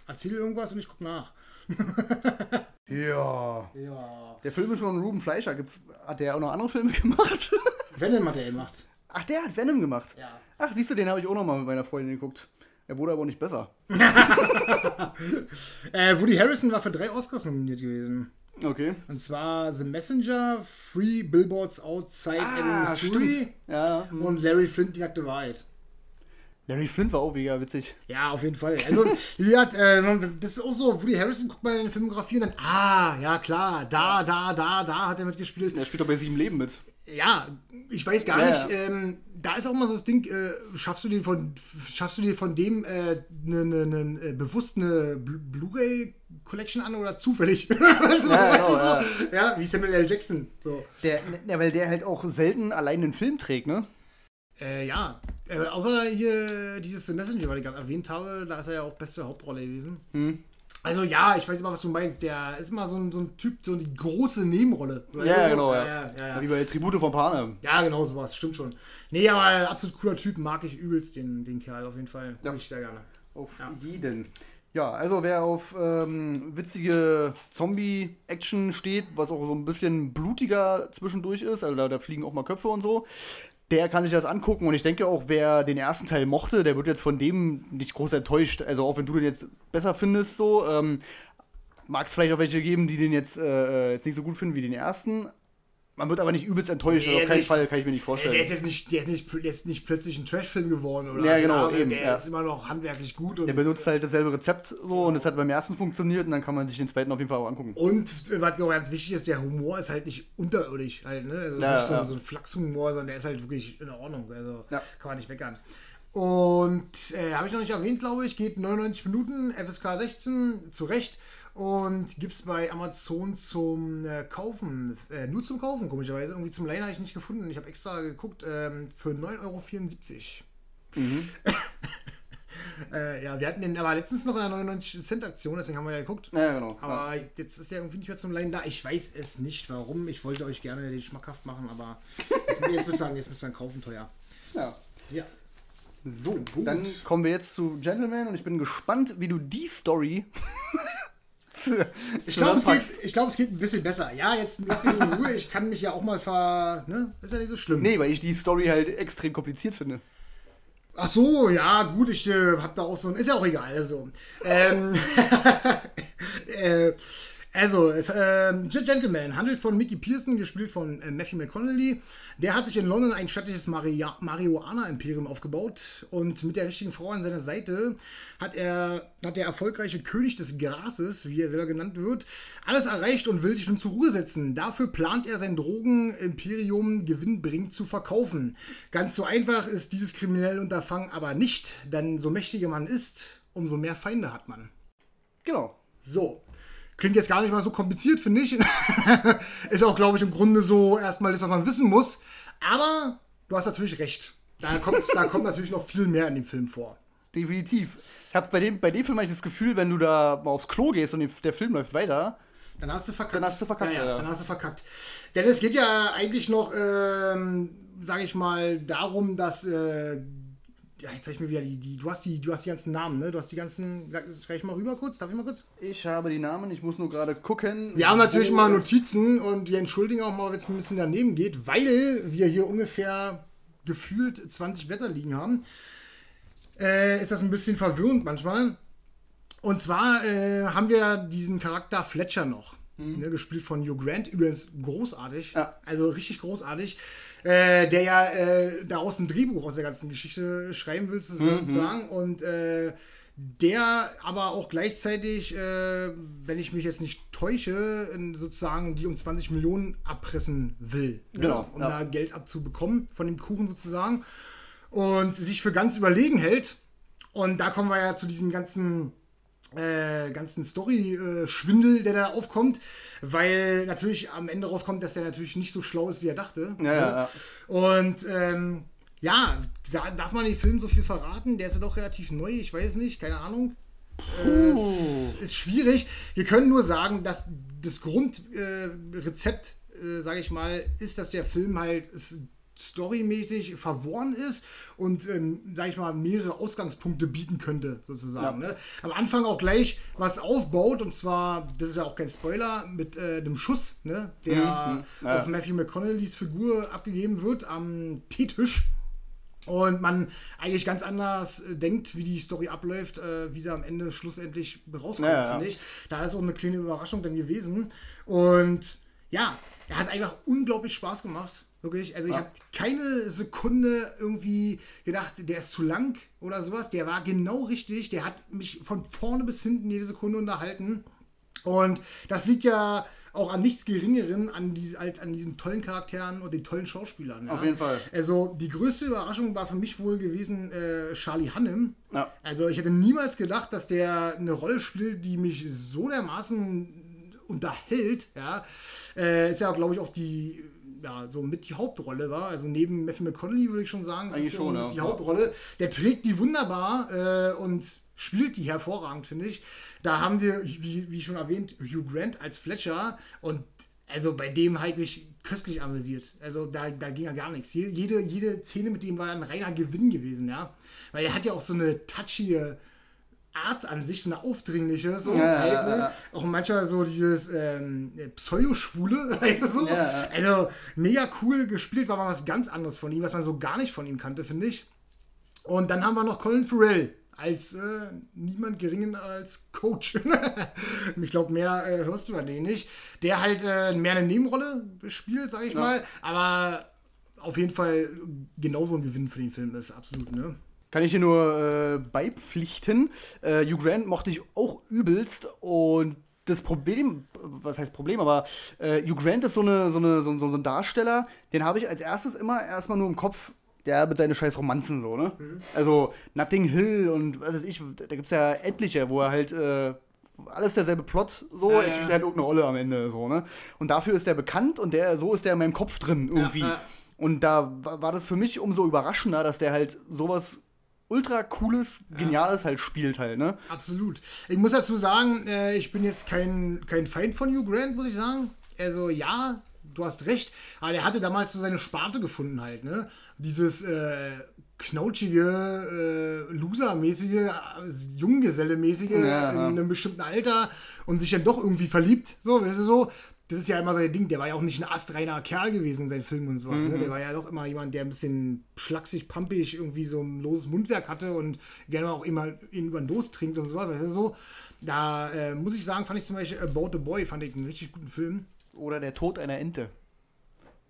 Erzähl irgendwas und ich guck nach. Ja. Ja. Der Film ist von Ruben Fleischer. Gibt's, hat der auch noch andere Filme gemacht? Venom hat er gemacht. Ach, der hat Venom gemacht. Ja. Ach, siehst du, den habe ich auch noch mal mit meiner Freundin geguckt. Er wurde aber auch nicht besser. Äh, Woody Harrison war für drei Oscars nominiert gewesen. Okay. Und zwar The Messenger, Free Billboards Outside Ah, Ebbing, stimmt. Ja. hm. und Larry Flint, die nackte Wahrheit. Larry Flint war auch mega witzig. Ja, auf jeden Fall. Also, hat, äh, das ist auch so, Woody Harrison guckt mal in die Filmografie und dann, ah, ja klar, da, da, da, da hat er mitgespielt. Er spielt doch bei Sieben Leben mit. Ja, ich weiß gar Ja, nicht, ja. ähm, da ist auch mal so das Ding, äh, schaffst du dir von, schaffst du dir von dem äh, ne, ne, ne, äh, bewusst eine Blu- Blu-ray-Collection an oder zufällig? also, Ja, genau, so? ja, wie Samuel L. Jackson. So. Der, ja, weil der halt auch selten allein den Film trägt, ne? Äh, ja, äh, außer hier dieses Messenger, was ich gerade erwähnt habe, da ist er ja auch beste Hauptrolle gewesen. Hm. Also ja, ich weiß immer, was du meinst. Der ist immer so ein, so ein Typ, so die große Nebenrolle. So, Ja, so, genau, ja. Ja, ja, ja. Wie bei Tribute von Panem. ja genau sowas, stimmt schon. Nee, aber absolut cooler Typ, mag ich übelst den, den Kerl auf jeden Fall. Ja. Mag ich sehr gerne. Auf Ja. jeden. Ja, also wer auf ähm, witzige Zombie-Action steht, was auch so ein bisschen blutiger zwischendurch ist, also da, da fliegen auch mal Köpfe und so, der kann sich das angucken und ich denke auch, wer den ersten Teil mochte, der wird jetzt von dem nicht groß enttäuscht. Also auch wenn du den jetzt besser findest, so, ähm, mag es vielleicht auch welche geben, die den jetzt, äh, jetzt nicht so gut finden wie den ersten. Man wird aber nicht übelst enttäuscht, Nee, auf keinen nicht- Fall kann ich mir nicht vorstellen. Der ist jetzt nicht, der ist nicht, der ist nicht plötzlich ein Trashfilm geworden oder Ja, genau, der, eben, der ja. ist immer noch handwerklich gut und Der benutzt halt dasselbe Rezept so und es hat beim ersten funktioniert und dann kann man sich den zweiten auf jeden Fall auch angucken. Und was auch ganz wichtig ist, der Humor ist halt nicht unterirdisch halt, ne? Also Ja, ist nicht so, so ein Flachshumor, sondern der ist halt wirklich in Ordnung. Also kann man nicht meckern. Und äh, habe ich noch nicht erwähnt, glaube ich, geht 99 Minuten, FSK 16, zu Recht. Und gibt es bei Amazon zum äh, Kaufen, äh, nur zum Kaufen, komischerweise. Irgendwie zum Leihen habe ich nicht gefunden. Ich habe extra geguckt, ähm, für 9,74 Euro. äh, ja, wir hatten den aber letztens noch in einer 99 Cent Aktion, deswegen haben wir ja geguckt. Ja, genau. Aber jetzt ist der irgendwie nicht mehr zum Leihen da. Ich weiß es nicht, warum. Ich wollte euch gerne den schmackhaft machen, aber jetzt, jetzt müsst ihr sagen, jetzt müsst ihr dann kaufen teuer. ja. Ja. So, Gut. dann kommen wir jetzt zu Gentleman und ich bin gespannt, wie du die Story Ich glaube, es, zusammenpackst. geht- ich glaub, es geht ein bisschen besser. Ja, jetzt lass mich in Ruhe. Ich kann mich ja auch mal ver. Ne? Ist ja nicht so schlimm. Nee, weil ich die Story halt extrem kompliziert finde. Ach so, ja, gut, ich äh, hab da auch so ein. Ist ja auch egal. Also, ähm, äh, also ähm, The Gentleman handelt von Mickey Pearson, gespielt von äh, Matthew McConaughey. Der hat sich in London ein stattliches Marihuana-Imperium aufgebaut und mit der richtigen Frau an seiner Seite hat er, hat der erfolgreiche König des Grases, wie er selber genannt wird, alles erreicht und will sich nun zur Ruhe setzen. Dafür plant er sein Drogenimperium gewinnbringend zu verkaufen. Ganz so einfach ist dieses kriminelle Unterfangen aber nicht, denn so mächtiger man ist, umso mehr Feinde hat man. Genau. So. Klingt jetzt gar nicht mal so kompliziert, finde ich. ist auch, glaube ich, im Grunde so erstmal das, was man wissen muss. Aber du hast natürlich recht. Da, da kommt natürlich noch viel mehr in dem Film vor. Definitiv. Ich habe bei dem, bei dem Film eigentlich das Gefühl, wenn du da mal aufs Klo gehst und der Film läuft weiter, Dann hast du verkackt. Dann hast du verkackt, ja, ja. Dann hast du verkackt. Denn es geht ja eigentlich noch, ähm, sage ich mal, darum, dass äh, ja, jetzt zeig ich mir wieder die, die, du hast die, du hast die ganzen Namen, ne? Du hast die ganzen, schreib ich mal rüber kurz, darf ich mal kurz? Ich habe die Namen, ich muss nur gerade gucken. Wir haben natürlich mal Notizen und wir entschuldigen auch mal, wenn es ein bisschen daneben geht, weil wir hier ungefähr gefühlt 20 Blätter liegen haben. Äh, ist das ein bisschen verwirrend manchmal. Und zwar äh, haben wir diesen Charakter Fletcher noch, ne, gespielt von Hugh Grant, übrigens großartig, Ja. also richtig großartig, äh, der ja äh, daraus ein Drehbuch aus der ganzen Geschichte schreiben will, sozusagen. Und äh, der aber auch gleichzeitig, äh, wenn ich mich jetzt nicht täusche, sozusagen die um 20 Millionen abpressen will. ne, Genau, Um ja. da Geld abzubekommen von dem Kuchen sozusagen. Und sich für ganz überlegen hält. Und da kommen wir ja zu diesem ganzen äh, ganzen Story-Schwindel, der da aufkommt, weil natürlich am Ende rauskommt, dass er natürlich nicht so schlau ist, wie er dachte. Ja, ja, ja. Und ähm, ja, darf man den Film so viel verraten? Der ist ja doch relativ neu, ich weiß nicht, keine Ahnung. Äh, ist schwierig. Wir können nur sagen, dass das Grundrezept, äh, sage ich mal, ist, dass der Film halt storymäßig verworren ist und, ähm, sage ich mal, mehrere Ausgangspunkte bieten könnte, sozusagen. Ne? Am Anfang auch gleich was aufbaut und zwar, das ist ja auch kein Spoiler, mit äh, dem Schuss, ne? der ja. auf Matthew McConaughey's Figur abgegeben wird am Teetisch. Und man eigentlich ganz anders äh, denkt, wie die Story abläuft, äh, wie sie am Ende schlussendlich rauskommt, Ja, ja. finde ich. Da ist auch eine kleine Überraschung dann gewesen. Und ja, er hat einfach unglaublich Spaß gemacht. Wirklich. Also ich habe keine Sekunde irgendwie gedacht, der ist zu lang oder sowas. Der war genau richtig. Der hat mich von vorne bis hinten jede Sekunde unterhalten. Und das liegt ja auch an nichts Geringeren an diese, als an diesen tollen Charakteren und den tollen Schauspielern. Ja. Auf jeden Fall. Also die größte Überraschung war für mich wohl gewesen äh, Charlie Hannem. Ja. Also ich hätte niemals gedacht, dass der eine Rolle spielt, die mich so dermaßen unterhält. Ja, äh, ist ja glaube ich auch die ja, so mit die Hauptrolle war. Also neben Matthew McConaughey würde ich schon sagen, ist Eigentlich so schon, ja. die Hauptrolle. Der trägt die wunderbar äh, und spielt die hervorragend, finde ich. Da haben wir, wie, wie schon erwähnt, Hugh Grant als Fletcher und also bei dem habe ich köstlich amüsiert. Also da, da ging ja gar nichts. Jede, jede, Szene mit dem war ein reiner Gewinn gewesen, ja. Weil er hat ja auch so eine touchige Art an sich, so eine aufdringliche, so Ja, halt, ne? auch manchmal so dieses ähm, Pseudo-Schwule, weißt du so? Ja. Also mega cool gespielt, war mal was ganz anderes von ihm, was man so gar nicht von ihm kannte, finde ich. Und dann haben wir noch Colin Farrell als äh, niemand geringen als Coach. ich glaube, mehr äh, hörst du an den nicht. Der halt äh, mehr eine Nebenrolle spielt, sage ich Ja. mal. Aber auf jeden Fall genauso ein Gewinn für den Film ist, absolut, ne? Kann ich dir nur äh, beipflichten. Äh, Hugh Grant mochte ich auch übelst und das Problem, was heißt Problem, aber äh, Hugh Grant ist so, eine, so, eine, so, so ein Darsteller, den habe ich als erstes immer erstmal nur im Kopf, der mit seinen scheiß Romanzen so, ne? Also Notting Hill und was weiß ich, da gibt es ja etliche, wo er halt äh, alles derselbe Plot, so, Ja, er ja. kriegt halt irgendeine Rolle am Ende, so, ne? Und dafür ist der bekannt und der, so ist der in meinem Kopf drin irgendwie. ja. Und da war das für mich umso überraschender, dass der halt sowas ultra cooles, geniales halt spielt halt, ne? Absolut. Ich muss dazu sagen, äh, ich bin jetzt kein, kein Feind von Hugh Grant, muss ich sagen. Also ja, du hast recht, aber der hatte damals so seine Sparte gefunden halt, ne? Dieses äh, knautschige, äh, Loser-mäßige, äh, Junggeselle-mäßige Ja, ja. in einem bestimmten Alter und sich dann doch irgendwie verliebt, so, weißt du so. Das ist ja immer sein Ding. Der war ja auch nicht ein astreiner Kerl gewesen in seinen Filmen und sowas. Mhm. Ne? Der war ja doch immer jemand, der ein bisschen schlaksig, pampig, irgendwie so ein loses Mundwerk hatte und gerne auch immer ihn über den Durst trinkt und sowas. Weißt du so? Da äh, muss ich sagen, fand ich zum Beispiel About the Boy, fand ich einen richtig guten Film. Oder der Tod einer Ente.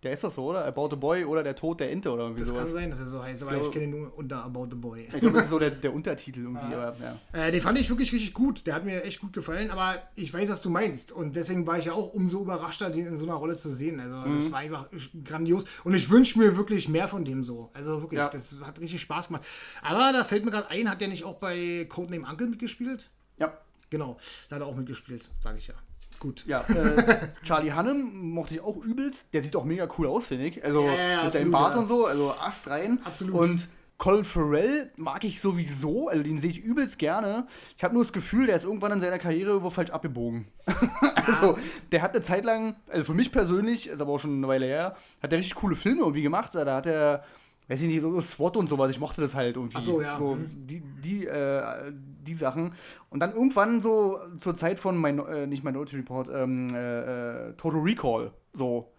Der ist das so, oder? About the Boy oder der Tod der Ente oder irgendwie Das kann sowas. sein, dass er so heißt, aber glaube- ich kenne ihn nur unter About the Boy. Ich glaube, das ist so der, der Untertitel irgendwie, aber ja. Äh, den fand ich wirklich richtig gut. Der hat mir echt gut gefallen, aber ich weiß, was du meinst. Und deswegen war ich ja auch umso überraschter, den in so einer Rolle zu sehen. Also, Mhm. das war einfach grandios. Und ich wünsche mir wirklich mehr von dem so. Also, wirklich, Ja. das hat richtig Spaß gemacht. Aber da fällt mir gerade ein, hat der nicht auch bei Codename Uncle mitgespielt? Ja. Genau, da hat er auch mitgespielt, sage ich ja. Gut. Ja, äh, Charlie Hannem mochte ich auch übelst. Der sieht auch mega cool aus, finde ich. Also Ja, ja, mit seinem absolut, Bart ja. und so, also Ast rein. Absolut. Und Colin Farrell mag ich sowieso, also den sehe ich übelst gerne. Ich habe nur das Gefühl, der ist irgendwann in seiner Karriere irgendwo falsch abgebogen. also, der hat eine Zeit lang, also für mich persönlich, ist aber auch schon eine Weile her, hat der richtig coole Filme irgendwie gemacht. Da hat er weiß ich nicht, so SWAT und sowas, ich mochte das halt irgendwie. Ach so, ja. So, Mhm. die, die, äh, die Sachen. Und dann irgendwann so zur Zeit von, mein, äh, nicht Minority Report, ähm, äh, äh, Total Recall, so.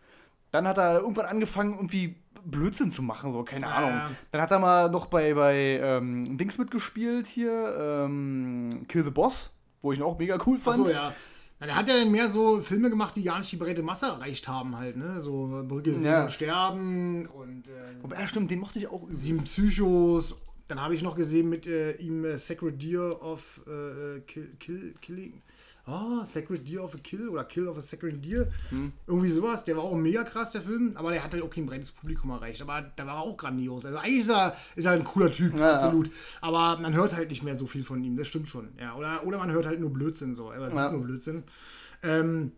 Dann hat er irgendwann angefangen, irgendwie Blödsinn zu machen, so, keine Ja, Ahnung. ja. Dann hat er mal noch bei, bei ähm, Dings mitgespielt hier, ähm, Kill the Boss, wo ich ihn auch mega cool fand. Achso, ja. Na, der hat ja dann mehr so Filme gemacht, die gar nicht die breite Masse erreicht haben, halt, ne? So Brücke sehen Ja. und sterben und äh, Wobei, ja, stimmt, den mochte ich auch übel. Sieben Psychos. Dann habe ich noch gesehen mit äh, ihm äh, Sacred Deer of äh, Kill, Kill, Killing. Ah, Sacred Deer of a Kill oder Kill of a Sacred Deer. Hm. Irgendwie sowas. Der war auch mega krass, der Film. Aber der hat halt auch kein breites Publikum erreicht. Aber da war er auch grandios. Also eigentlich ist er, ist er ein cooler Typ, Ja, absolut. Aber man hört halt nicht mehr so viel von ihm. Das stimmt schon. Ja, oder, oder man hört halt nur Blödsinn so. Aber es Ja. ist nur Blödsinn. Ähm,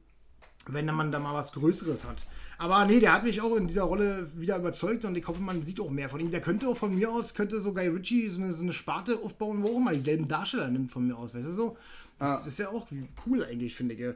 wenn man da mal was Größeres hat. Aber nee, der hat mich auch in dieser Rolle wieder überzeugt und ich hoffe, man sieht auch mehr von ihm. Der könnte auch von mir aus, könnte so Guy Ritchie so eine, so eine Sparte aufbauen, wo auch mal dieselben Darsteller nimmt von mir aus, weißt du so? Das, Ja. das wäre auch cool eigentlich, finde ich.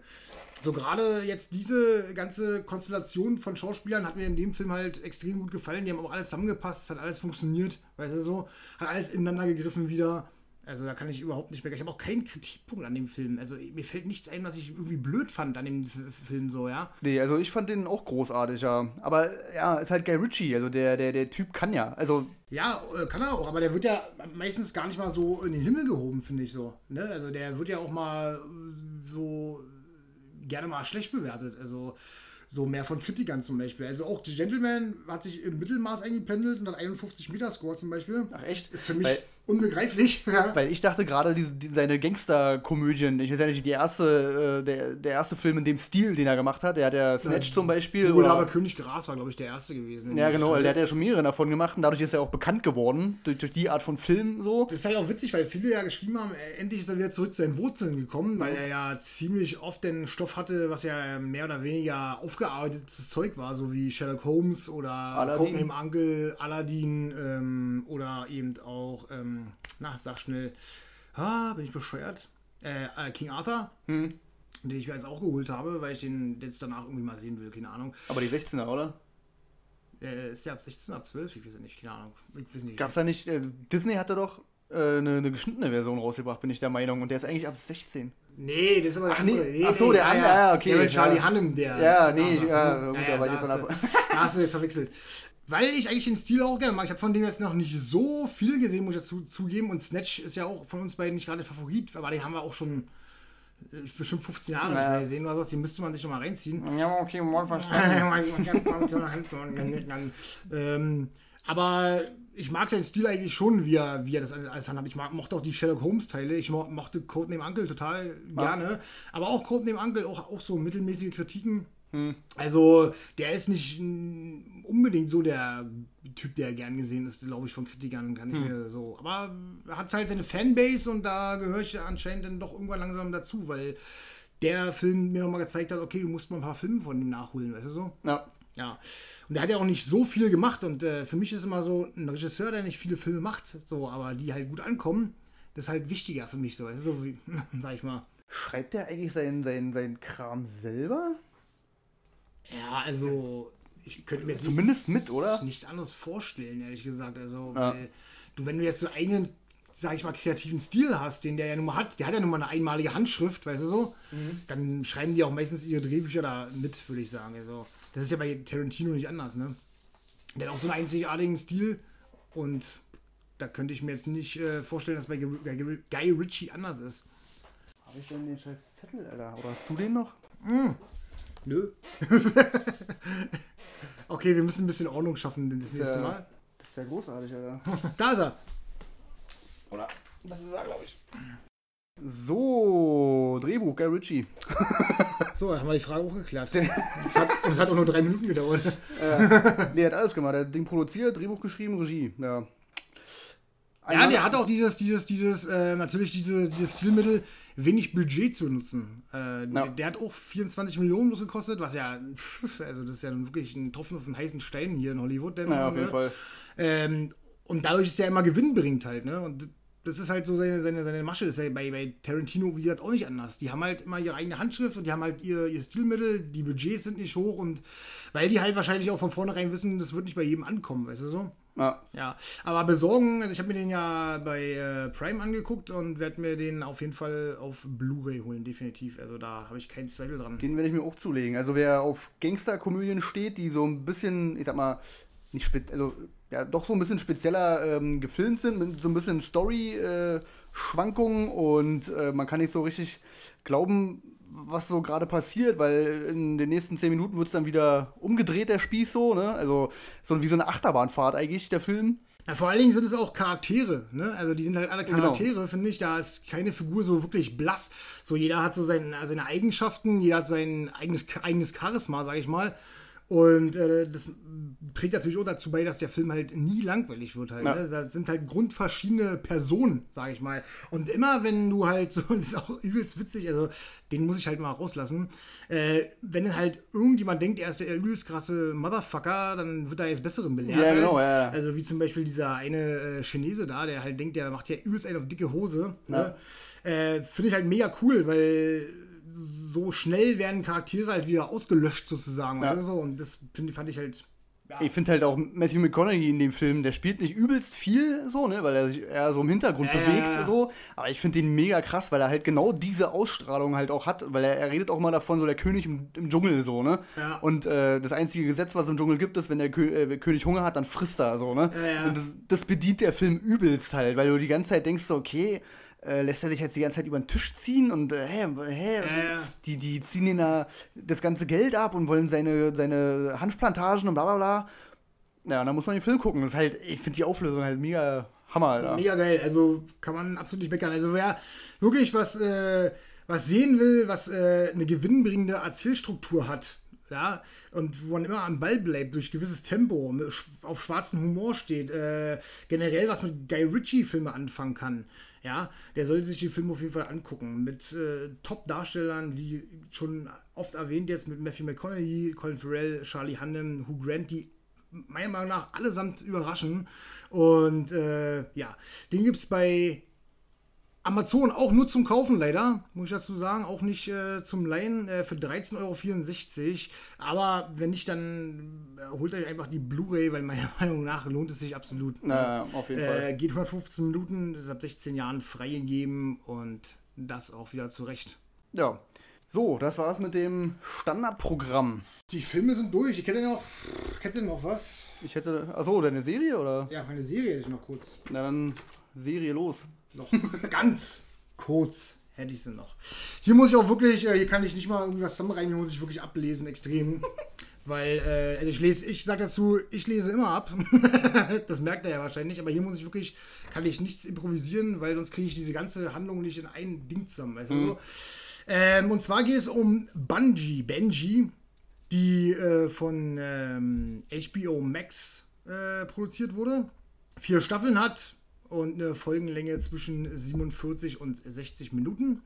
So gerade jetzt diese ganze Konstellation von Schauspielern hat mir in dem Film halt extrem gut gefallen. Die haben auch alles zusammengepasst, es hat alles funktioniert, weißt du so? Hat alles ineinander gegriffen wieder. Also da kann ich überhaupt nicht mehr. Ich habe auch keinen Kritikpunkt an dem Film. Also mir fällt nichts ein, was ich irgendwie blöd fand an dem Film so, ja. Nee, also ich fand den auch großartig, ja. Aber ja, ist halt Guy Ritchie, also der, der, der Typ kann ja. Also, Ja, äh, kann er auch, aber der wird ja meistens gar nicht mal so in den Himmel gehoben, finde ich so. Ne? Also der wird ja auch mal äh, so gerne mal schlecht bewertet. Also so mehr von Kritikern zum Beispiel. Also auch The Gentleman hat sich im Mittelmaß eingependelt und hat 51 Meter Score zum Beispiel. ach echt? Ist für mich Weil, unbegreiflich. Ja. weil ich dachte gerade, diese, die, seine Gangsterkomödien, ich weiß ja nicht, die erste, äh, der, der erste Film in dem Stil, den er gemacht hat, der hat ja Snatch zum Beispiel. Oder aber König Gras war, glaube ich, der erste gewesen. ja, genau, Der der hat ja schon mehrere davon gemacht und dadurch ist er auch bekannt geworden, durch, durch die Art von Film so. Das ist halt auch witzig, weil viele ja geschrieben haben, äh, endlich ist er wieder zurück zu seinen Wurzeln gekommen, weil er ja ziemlich oft den Stoff hatte, was ja mehr oder weniger aufgearbeitetes Zeug war, so wie Sherlock Holmes oder Aladdin. Codename Uncle, Aladdin ähm, oder eben auch, ähm, na, sag schnell, ah, bin ich bescheuert? Äh, äh, King Arthur, Hm. den ich mir jetzt auch geholt habe, weil ich den jetzt danach irgendwie mal sehen will, keine Ahnung. Aber die 16er, oder? Äh, ist der ab 16, ab 12? Ich weiß nicht, keine Ahnung. Ich weiß nicht. Gab's da nicht, äh, Disney hatte doch äh, eine, eine geschnittene Version rausgebracht, bin ich der Meinung. Und der ist eigentlich ab 16. Nee, das ist aber Ach, nee. andere. Ach so, der andere, ja, okay, Der mit Charlie ja. Hannem, der. Ja, nee, ja, gut, da war ich da, jetzt du, da hast du jetzt verwechselt. Weil ich eigentlich den Stil auch gerne mag. Ich habe von dem jetzt noch nicht so viel gesehen, muss ich dazu zugeben. Und Snatch ist ja auch von uns beiden nicht gerade der Favorit, aber den haben wir auch schon äh, bestimmt 15 Jahre nicht Ja. mehr gesehen oder sowas. Den müsste man sich noch mal reinziehen. Ja, okay, mal ähm, aber ich mag seinen Stil eigentlich schon, wie er, wie er das alles handhabt. Ich mag, mochte auch die Sherlock Holmes-Teile. Ich mo mochte Codename Uncle total gerne. Aber auch Codename Uncle, auch, auch so mittelmäßige Kritiken. Also, der ist nicht mm, unbedingt so der Typ, der gern gesehen ist, glaube ich, von Kritikern, kann ich mir so. Aber er hat halt seine Fanbase und da gehöre ich anscheinend dann doch irgendwann langsam dazu, weil der Film mir nochmal gezeigt hat, okay, du musst mal ein paar Filme von ihm nachholen, weißt du so? Ja. Ja. Und der hat ja auch nicht so viel gemacht und äh, für mich ist immer so, ein Regisseur, der nicht viele Filme macht, so, aber die halt gut ankommen, das ist halt wichtiger für mich so, weißt du, so wie, sag ich mal. Schreibt der eigentlich seinen, seinen, seinen Kram selber? Ja, also ich könnte mir jetzt Zumindest nichts, mit, oder? nichts anderes vorstellen, ehrlich gesagt. Also, Ja. weil du, wenn du jetzt so einen, sag ich mal, kreativen Stil hast, den der ja nun mal hat, der hat ja nun mal eine einmalige Handschrift, weißt du so, Mhm. dann schreiben die auch meistens ihre Drehbücher da mit, würde ich sagen. Also, das ist ja bei Tarantino nicht anders, ne? Der hat auch so einen einzigartigen Stil und da könnte ich mir jetzt nicht äh, vorstellen, dass bei Guy, Guy, Guy Ritchie anders ist. Habe ich denn den scheiß Zettel, Alter? Oder hast du den noch? Nö. okay, wir müssen ein bisschen Ordnung schaffen das nächste Ja. Mal. Das ist ja großartig, Alter. Da ist er. Oder? Das ist er, glaube ich. So, Drehbuch, Guy Ritchie. So, haben wir die Frage auch geklärt. Das hat, das hat auch nur drei Minuten gedauert. Nee, er hat alles gemacht. Er hat Ding produziert, Drehbuch geschrieben, Regie. Ja. Ja, der hat auch dieses, dieses, dieses, äh, natürlich diese, dieses Stilmittel, wenig Budget zu nutzen. Äh, der, der hat auch 24 Millionen bloß gekostet, was ja, pff, also das ist ja nun wirklich ein Tropfen auf den heißen Stein hier in Hollywood. Denn, Ja, auf jeden ne? Fall. Ähm, und dadurch ist er immer Gewinn bringt halt, ne? Und das ist halt so seine, seine, seine Masche. Das ist ja bei, bei Tarantino, wie gesagt, auch nicht anders. Die haben halt immer ihre eigene Handschrift und die haben halt ihr, ihr Stilmittel, die Budgets sind nicht hoch und weil die halt wahrscheinlich auch von vornherein wissen, das wird nicht bei jedem ankommen, weißt du so? Ja. ja. Aber besorgen, also ich habe mir den ja bei äh, Prime angeguckt und werde mir den auf jeden Fall auf Blu-ray holen, definitiv. Also da habe ich keinen Zweifel dran. Den werde ich mir auch zulegen. Also wer auf Gangsterkomödien steht, die so ein bisschen, ich sag mal, nicht also ja, doch so ein bisschen spezieller ähm, gefilmt sind, mit so ein bisschen Story-Schwankungen äh, und äh, man kann nicht so richtig glauben, was so gerade passiert, weil in den nächsten zehn Minuten wird es dann wieder umgedreht, der Spieß so, ne? Also so wie so eine Achterbahnfahrt eigentlich, der Film. Ja, vor allen Dingen sind es auch Charaktere, ne? Also die sind halt alle genau. Charaktere, genau. finde ich. Da ist keine Figur so wirklich blass. So jeder hat so seine, seine Eigenschaften, jeder hat sein eigenes, eigenes Charisma, sag ich mal. Und äh, das trägt natürlich auch dazu bei, dass der Film halt nie langweilig wird halt. Ja. Ne? Das sind halt grundverschiedene Personen, sage ich mal. Und immer wenn du halt so, und das ist auch übelst witzig, also den muss ich halt mal rauslassen, äh, wenn halt irgendjemand denkt, er ist der übelst krasse Motherfucker, dann wird er jetzt Besseren belehrt. Ja, genau, halt. ja. Also wie zum Beispiel dieser eine äh, Chinese da, der halt denkt, der macht ja übelst einen auf dicke Hose. Ne? Äh, Finde ich halt mega cool, weil so schnell werden Charaktere halt wieder ausgelöscht sozusagen. Ja. So. Und das find, fand ich halt. Ja. Ich finde halt auch Matthew McConaughey in dem Film, der spielt nicht übelst viel so, ne, weil er sich eher so im Hintergrund ja, bewegt so, aber ich finde den mega krass, weil er halt genau diese Ausstrahlung halt auch hat, weil er, er redet auch mal davon, so der König im, im Dschungel so, ne? Und äh, das einzige Gesetz, was es im Dschungel gibt, ist, wenn der Kö äh, König Hunger hat, dann frisst er so, ne? Und das, das bedient der Film übelst halt, weil du die ganze Zeit denkst so, okay, äh, lässt er sich jetzt die ganze Zeit über den Tisch ziehen und äh, hä, hä, äh. die, die ziehen ihn da das ganze Geld ab und wollen seine, seine Hanfplantagen und bla bla bla. Ja, und dann muss man den Film gucken. Das ist halt, ich finde die Auflösung halt mega Hammer, Alter. Mega geil, also kann man absolut nicht meckern. Also wer wirklich was, äh, was sehen will, was äh, eine gewinnbringende Erzählstruktur hat, ja, und wo man immer am Ball bleibt durch gewisses Tempo, auf schwarzen Humor steht, äh, generell was mit Guy Ritchie-Filme anfangen kann, ja, der sollte sich die Filme auf jeden Fall angucken. Mit äh, Top-Darstellern, wie schon oft erwähnt jetzt, mit Matthew McConaughey, Colin Farrell, Charlie Hunnam, Hugh Grant, die meiner Meinung nach allesamt überraschen. Und äh, ja, den gibt es bei Amazon auch nur zum Kaufen leider, muss ich dazu sagen. Auch nicht äh, zum Leihen äh, für 13,64 Euro. Aber wenn nicht, dann äh, holt euch einfach die Blu-ray, weil meiner Meinung nach lohnt es sich absolut. Na, auf jeden Fall. Äh, geht 115 Minuten, ist ab 16 Jahren freigegeben und das auch wieder zurecht. Ja. So, das war's mit dem Standardprogramm. Die Filme sind durch. Ich hätte noch, hätte noch was. Ich hätte. Achso, deine Serie oder? Ja, meine Serie hätte ich noch kurz. Na dann Serie los. Noch ganz kurz hätte ich sie noch. Hier muss ich auch wirklich, äh, hier kann ich nicht mal irgendwas zusammenreimen, hier muss ich wirklich ablesen, extrem. Weil, äh, also ich lese, ich sag dazu, ich lese immer ab. das merkt er ja wahrscheinlich, aber hier muss ich wirklich, kann ich nichts improvisieren, weil sonst kriege ich diese ganze Handlung nicht in ein Ding zusammen. Weißt mhm. so? ähm, und zwar geht es um Bungie, Benji, die äh, von ähm, HBO Max äh, produziert wurde. Vier Staffeln hat, und eine Folgenlänge zwischen 47 und 60 Minuten.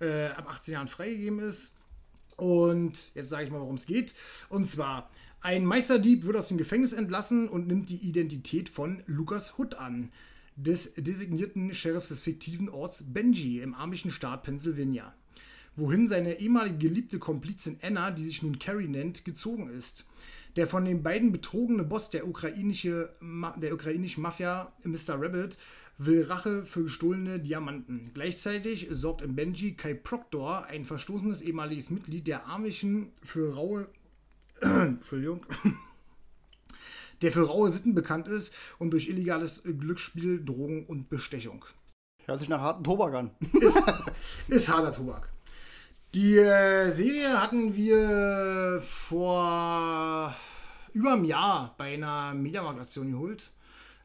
Äh, ab 18 Jahren freigegeben ist. Und jetzt sage ich mal, worum es geht. Und zwar, ein Meisterdieb wird aus dem Gefängnis entlassen und nimmt die Identität von Lukas Hood an, des designierten Sheriffs des fiktiven Orts Benji im armischen Staat Pennsylvania, wohin seine ehemalige geliebte Komplizin Anna, die sich nun Carrie nennt, gezogen ist. Der von den beiden betrogene Boss der, ukrainische, der ukrainischen Mafia, Mr. Rabbit, will Rache für gestohlene Diamanten. Gleichzeitig sorgt in Benji Kai Proctor, ein verstoßenes ehemaliges Mitglied der Amischen, für raue. Entschuldigung. der für raue Sitten bekannt ist und durch illegales Glücksspiel, Drogen und Bestechung. Hört sich nach harten Tobak an. ist, ist harter Tobak. Die äh, Serie hatten wir vor über einem Jahr bei einer Mediamarkt-Aktion geholt,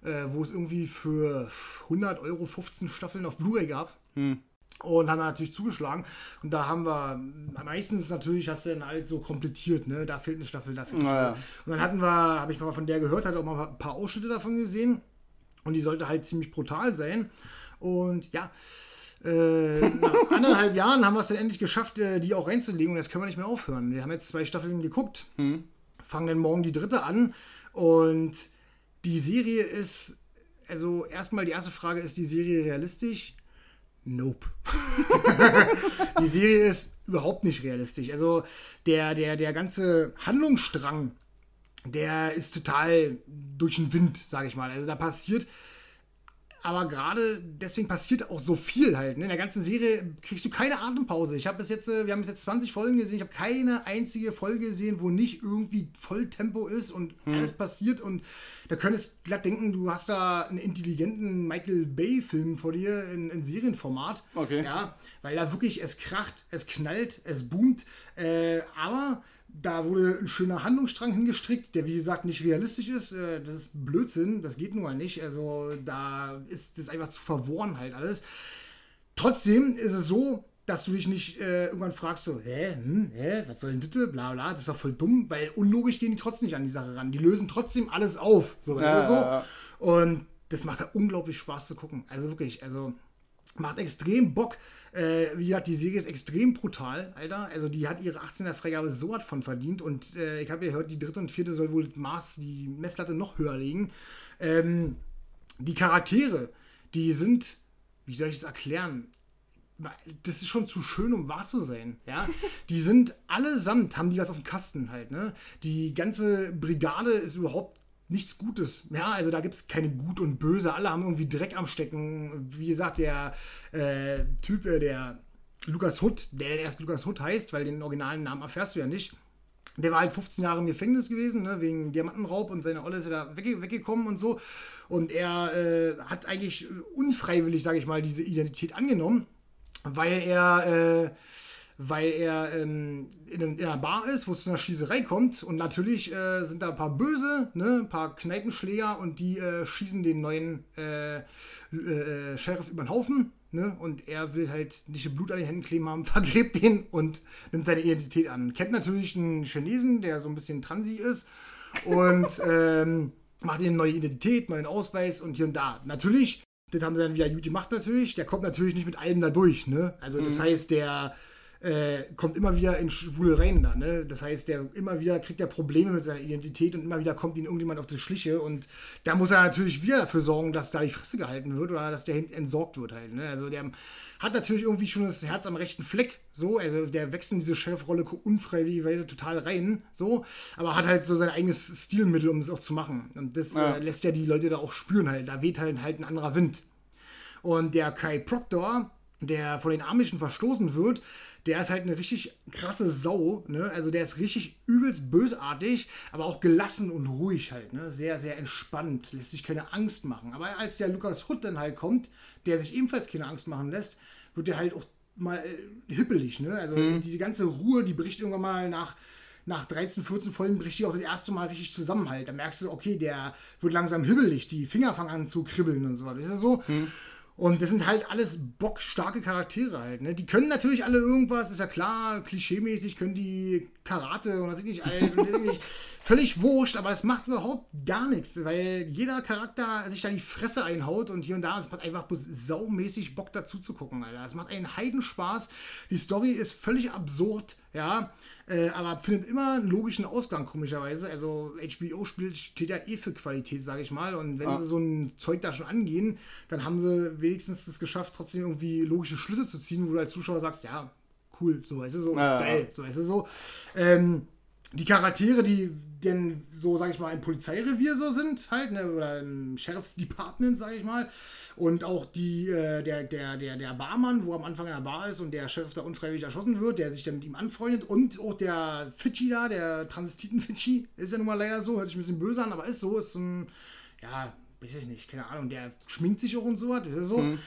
äh, wo es irgendwie für 100 Euro 15 Staffeln auf Blu-ray gab. Hm. Und haben natürlich zugeschlagen. Und da haben wir, meistens natürlich hast du dann halt so komplettiert, ne? Da fehlt eine Staffel, da fehlt eine Staffel. Ja. Und dann hatten wir, habe ich mal von der gehört, hat auch mal ein paar Ausschnitte davon gesehen. Und die sollte halt ziemlich brutal sein. Und ja, äh, nach anderthalb Jahren haben wir es dann endlich geschafft, äh, die auch reinzulegen und jetzt können wir nicht mehr aufhören. Wir haben jetzt zwei Staffeln geguckt, mhm. fangen dann morgen die dritte an und die Serie ist, also erstmal die erste Frage, ist die Serie realistisch? Nope. die Serie ist überhaupt nicht realistisch. Also der, der, der ganze Handlungsstrang der ist total durch den Wind, sage ich mal. Also da passiert aber gerade deswegen passiert auch so viel halt. Ne? In der ganzen Serie kriegst du keine Atempause. Ich habe bis jetzt, äh, wir haben bis jetzt 20 Folgen gesehen, ich habe keine einzige Folge gesehen, wo nicht irgendwie Volltempo ist und mhm. alles passiert. Und da könntest glatt denken, du hast da einen intelligenten Michael Bay-Film vor dir in, in, Serienformat. Okay. Ja, weil da wirklich es kracht, es knallt, es boomt. Äh, aber da wurde ein schöner Handlungsstrang hingestrickt, der wie gesagt nicht realistisch ist. Äh, das ist Blödsinn, das geht nun mal nicht. Also da ist das einfach zu verworren halt alles. Trotzdem ist es so, dass du dich nicht äh, irgendwann fragst, so, hä, hm, hä, was soll denn das, bla bla, das ist doch voll dumm, weil unlogisch gehen die trotzdem nicht an die Sache ran. Die lösen trotzdem alles auf. So, ja, so. Ja. Und das macht da unglaublich Spaß zu gucken. Also wirklich, also macht extrem Bock. Äh, wie gesagt, die Serie ist extrem brutal, Alter. Also die hat ihre 18er Freigabe so was von verdient. Und äh, ich habe ja gehört, die dritte und vierte soll wohl Maß, die Messlatte noch höher legen. Ähm, die Charaktere, die sind, wie soll ich es erklären? Das ist schon zu schön, um wahr zu sein. Ja? Die sind allesamt, haben die was auf dem Kasten halt. Ne? Die ganze Brigade ist überhaupt nichts Gutes. Ja, also da gibt es keine Gut und Böse. Alle haben irgendwie Dreck am Stecken. Wie gesagt, der äh, Typ, äh, der Lukas Hood, der erst Lukas Hood heißt, weil den originalen Namen erfährst du ja nicht. Der war halt 15 Jahre im Gefängnis gewesen, ne, wegen Diamantenraub und seine Olle ist ja da wegge weggekommen und so. Und er äh, hat eigentlich unfreiwillig, sage ich mal, diese Identität angenommen, weil er äh, weil er ähm, in, in, einer Bar ist, wo es zu einer Schießerei kommt. Und natürlich äh, sind da ein paar Böse, ne, ein paar Kneipenschläger und die äh, schießen den neuen äh, äh Sheriff über den Haufen. Ne? Und er will halt nicht Blut an den Händen kleben haben, vergräbt den und nimmt seine Identität an. Kennt natürlich einen Chinesen, der so ein bisschen transi ist. Und ähm, macht ihm eine neue Identität, neuen Ausweis und hier und da. Natürlich, das haben sie dann wieder gut gemacht natürlich. Der kommt natürlich nicht mit allem da durch. Ne? Also das mhm. heißt, der äh, kommt immer wieder in Schwulereien da. Ne? Das heißt, der immer wieder kriegt er Probleme mit seiner Identität und immer wieder kommt ihm irgendjemand auf die Schliche und da muss er natürlich wieder dafür sorgen, dass da die Fresse gehalten wird oder dass der entsorgt wird halt. Ne? Also der hat natürlich irgendwie schon das Herz am rechten Fleck, so, also der wächst in diese Chefrolle unfreiwilligerweise total rein, so, aber hat halt so sein eigenes Stilmittel, um das auch zu machen. Und das ja. äh, lässt ja die Leute da auch spüren halt. Da weht halt, halt ein anderer Wind. Und der Kai Proctor, der von den Amischen verstoßen wird, der ist halt eine richtig krasse Sau, ne? Also der ist richtig übelst bösartig, aber auch gelassen und ruhig halt, ne? Sehr, sehr entspannt, lässt sich keine Angst machen. Aber als der Lukas Hutt dann halt kommt, der sich ebenfalls keine Angst machen lässt, wird der halt auch mal äh, hippelig, ne? Also mhm. diese ganze Ruhe, die bricht irgendwann mal nach nach 13, 14 Folgen bricht die auch das erste Mal richtig zusammen halt. Da merkst du, okay, der wird langsam hibbelig, die Finger fangen an zu kribbeln und so weiter. Ist ja so. Mhm. Und das sind halt alles bockstarke Charaktere halt. Ne? Die können natürlich alle irgendwas, ist ja klar, klischeemäßig können die Karate und das ist nicht, das ist nicht völlig wurscht, aber das macht überhaupt gar nichts, weil jeder Charakter sich da die Fresse einhaut und hier und da, es macht einfach saumäßig Bock dazu zu gucken, Alter. Es macht einen Heidenspaß. Die Story ist völlig absurd, ja. Äh, aber findet immer einen logischen Ausgang, komischerweise. Also HBO spielt, steht ja eh für Qualität, sage ich mal. Und wenn ja. sie so ein Zeug da schon angehen, dann haben sie wenigstens es geschafft, trotzdem irgendwie logische Schlüsse zu ziehen, wo du als Zuschauer sagst, ja, cool, so ist es so, ja, geil, ja. so ist es so. Ähm, die Charaktere, die denn so, sag ich mal, im Polizeirevier so sind, halt, ne, oder im Sheriff's Department, sag ich mal, und auch die, äh, der, der, der, der Barmann, wo am Anfang in der Bar ist und der Sheriff da unfreiwillig erschossen wird, der sich dann mit ihm anfreundet. Und auch der Fidschi da, der Transistiten-Fidschi, ist ja nun mal leider so, hört sich ein bisschen böse an, aber ist so, ist so ein, ja, weiß ich nicht, keine Ahnung, der schminkt sich auch und so was, ist ja so. Mhm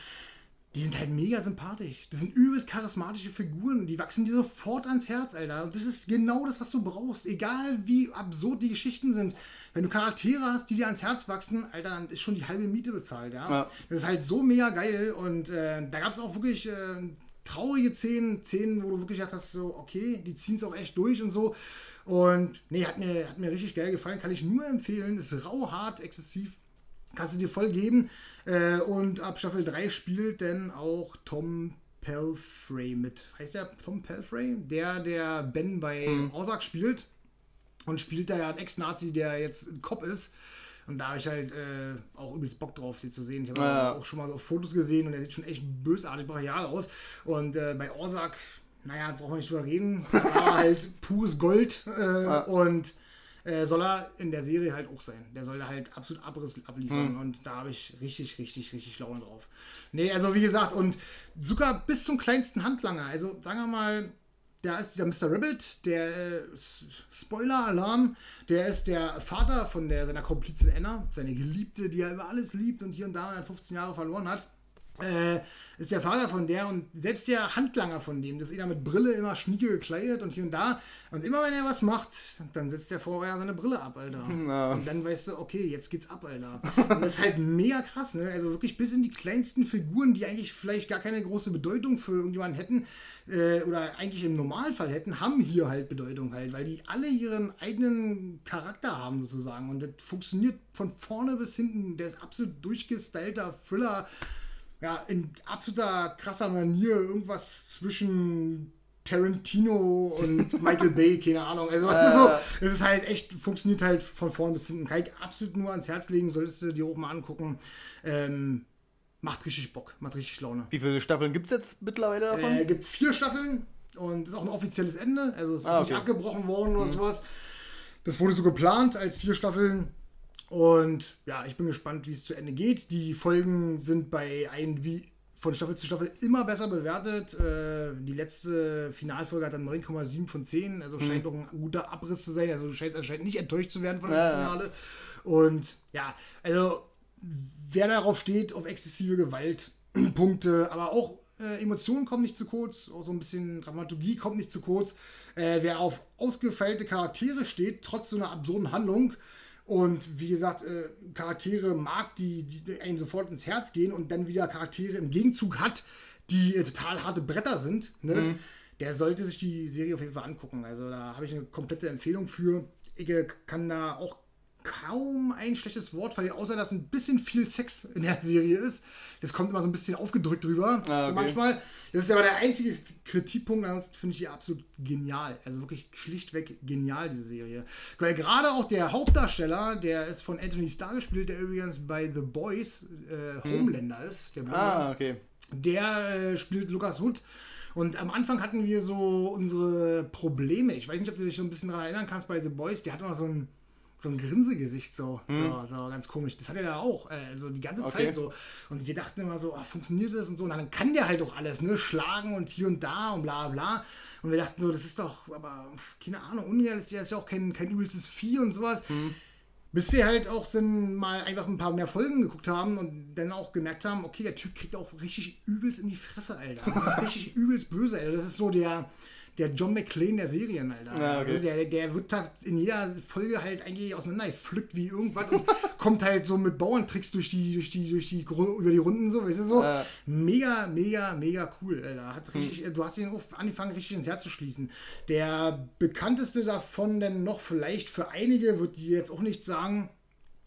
die sind halt mega sympathisch. Das sind übelst charismatische Figuren. Die wachsen dir sofort ans Herz, Alter. Und das ist genau das, was du brauchst. Egal wie absurd die Geschichten sind. Wenn du Charaktere hast, die dir ans Herz wachsen, Alter, dann ist schon die halbe Miete bezahlt, ja. ja. Das ist halt so mega geil. Und äh, da gab es auch wirklich äh, traurige Szenen, Szenen, wo du wirklich gedacht hast, so, okay, die ziehen es auch echt durch und so. Und nee, hat mir, hat mir richtig geil gefallen. Kann ich nur empfehlen. Ist rau, hart, exzessiv. Kannst du dir voll geben. Äh, und ab Staffel 3 spielt dann auch Tom Pelfrey mit. Heißt der Tom Pelfrey? Der, der Ben bei mhm. Ozark spielt. Und spielt da ja einen Ex-Nazi, der jetzt ein Cop ist. Und da habe ich halt äh, auch übelst Bock drauf, den zu sehen. Ich habe ja. auch schon mal so Fotos gesehen und der sieht schon echt bösartig brachial aus. Und äh, bei Ozark, naja, brauchen wir nicht drüber reden. War halt pures Gold. Äh, ja. Und äh, soll er in der Serie halt auch sein. Der soll da halt absolut Abriss abliefern und da habe ich richtig, richtig, richtig Laune drauf. Nee, also wie gesagt, und sogar bis zum kleinsten Handlanger. Also sagen wir mal, da ist dieser Mr. Rabbit, der äh, Spoiler-Alarm, der ist der Vater von der, seiner Komplizin Anna, seine Geliebte, die er über alles liebt und hier und da 15 Jahre verloren hat. Äh, ist der Vater von der und selbst der Handlanger von dem, das ist einer mit Brille immer schnieke gekleidet und hier und da. Und immer wenn er was macht, dann setzt der vorher seine Brille ab, Alter. Ja. Und dann weißt du, okay, jetzt geht's ab, Alter. Und das ist halt mega krass, ne? Also wirklich bis in die kleinsten Figuren, die eigentlich vielleicht gar keine große Bedeutung für irgendjemanden hätten, äh, oder eigentlich im Normalfall hätten, haben hier halt Bedeutung halt, weil die alle ihren eigenen Charakter haben sozusagen. Und das funktioniert von vorne bis hinten. Der ist absolut durchgestylter Thriller ja, in absoluter krasser Manier irgendwas zwischen Tarantino und Michael Bay, keine Ahnung. Also so, es ist halt echt, funktioniert halt von vorn bis hinten. Kann ich absolut nur ans Herz legen, solltest du dir mal angucken. Ähm, macht richtig Bock, macht richtig Laune. Wie viele Staffeln gibt es jetzt mittlerweile davon? Äh, gibt vier Staffeln und ist auch ein offizielles Ende. Also es ist Ah, nicht okay. abgebrochen worden oder sowas. Das wurde so geplant als vier Staffeln. Und ja, ich bin gespannt, wie es zu Ende geht. Die Folgen sind bei IMDb von Staffel zu Staffel immer besser bewertet. Äh, die letzte Finalfolge hat dann 9,7 von 10. Also scheint doch ein guter Abriss zu sein. Also du scheinst anscheinend nicht enttäuscht zu werden von dem Ja, ja. Finale. Und ja, also wer darauf steht, auf exzessive Gewalt, Punkte, aber auch äh, Emotionen kommen nicht zu kurz, auch so ein bisschen Dramaturgie kommt nicht zu kurz. Äh, wer auf ausgefeilte Charaktere steht, trotz so einer absurden Handlung und wie gesagt, äh, Charaktere mag, die, die, einem sofort ins Herz gehen und dann wieder Charaktere im Gegenzug hat, die äh, total harte Bretter sind, ne? der sollte sich die Serie auf jeden Fall angucken. Also da habe ich eine komplette Empfehlung für. Ich kann da auch kaum ein schlechtes Wort verlieren, außer dass ein bisschen viel Sex in der Serie ist. Das kommt immer so ein bisschen aufgedrückt drüber. Ah, so okay. manchmal. Das ist aber der einzige Kritikpunkt, ansonsten finde ich die absolut genial. Also wirklich schlichtweg genial, diese Serie. Weil gerade auch der Hauptdarsteller, der ist von Anthony Starr gespielt, der übrigens bei The Boys äh, Homelander ist. Der Bruder Hm. ah, okay. der äh, spielt Lukas Hood. Und am Anfang hatten wir so unsere Probleme. Ich weiß nicht, ob du dich so ein bisschen daran erinnern kannst bei The Boys. Der hat immer so ein, so ein Grinsegesicht, so, so, so ganz komisch. Das hat er da auch, äh, also die ganze Okay. Zeit so. Und wir dachten immer so, ah, funktioniert das und so. Und dann kann der halt auch alles, ne? Schlagen und hier und da und bla bla. Und wir dachten so, das ist doch, aber keine Ahnung, unrealistisch, er ist ja auch kein, kein übelstes Vieh und sowas. Bis wir halt auch sind, mal einfach ein paar mehr Folgen geguckt haben und dann auch gemerkt haben, okay, der Typ kriegt auch richtig übelst in die Fresse, Alter. Das ist richtig übelst böse, Alter. Das ist so der, der John McClane der Serien, Alter. Ja, okay. Also der, der wird da in jeder Folge halt eigentlich auseinandergepflückt wie irgendwas und kommt halt so mit Bauerntricks durch die, durch die, durch die, über die Runden, so, weißt du so. Ja. Mega, mega, mega cool, Alter. Hat richtig, Du hast ihn auch angefangen, richtig ins Herz zu schließen. Der bekannteste davon denn noch vielleicht für einige, wird die jetzt auch nicht sagen,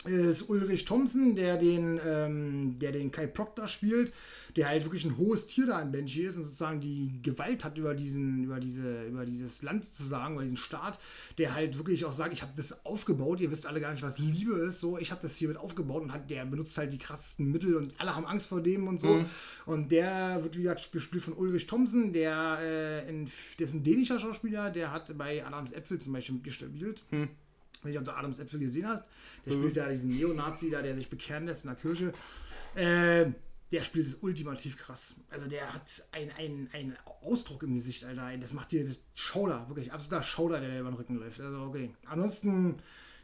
ist Ulrich Thompson, der den, ähm, der den Kai Proctor spielt, der halt wirklich ein hohes Tier da im Banshee ist und sozusagen die Gewalt hat über diesen, über diese, über dieses Land zu sagen, über diesen Staat, der halt wirklich auch sagt, ich habe das aufgebaut, ihr wisst alle gar nicht, was Liebe ist, so, ich habe das hier mit aufgebaut und hat, der benutzt halt die krassesten Mittel und alle haben Angst vor dem und so. Und der wird wieder gespielt von Ulrich Thompson, der, äh, in, der ist ein dänischer Schauspieler, der hat bei Adams Äpfel zum Beispiel mitgespielt. Ich weiß nicht, ob du Adams Äpfel gesehen hast. Der spielt da diesen Neonazi da, der sich bekehren lässt in der Kirche. Äh, der spielt es ultimativ krass. Also der hat einen ein Ausdruck im Gesicht, Alter. Das macht dir das Schauder, wirklich absoluter Schauder, der über den Rücken läuft. Also okay. Ansonsten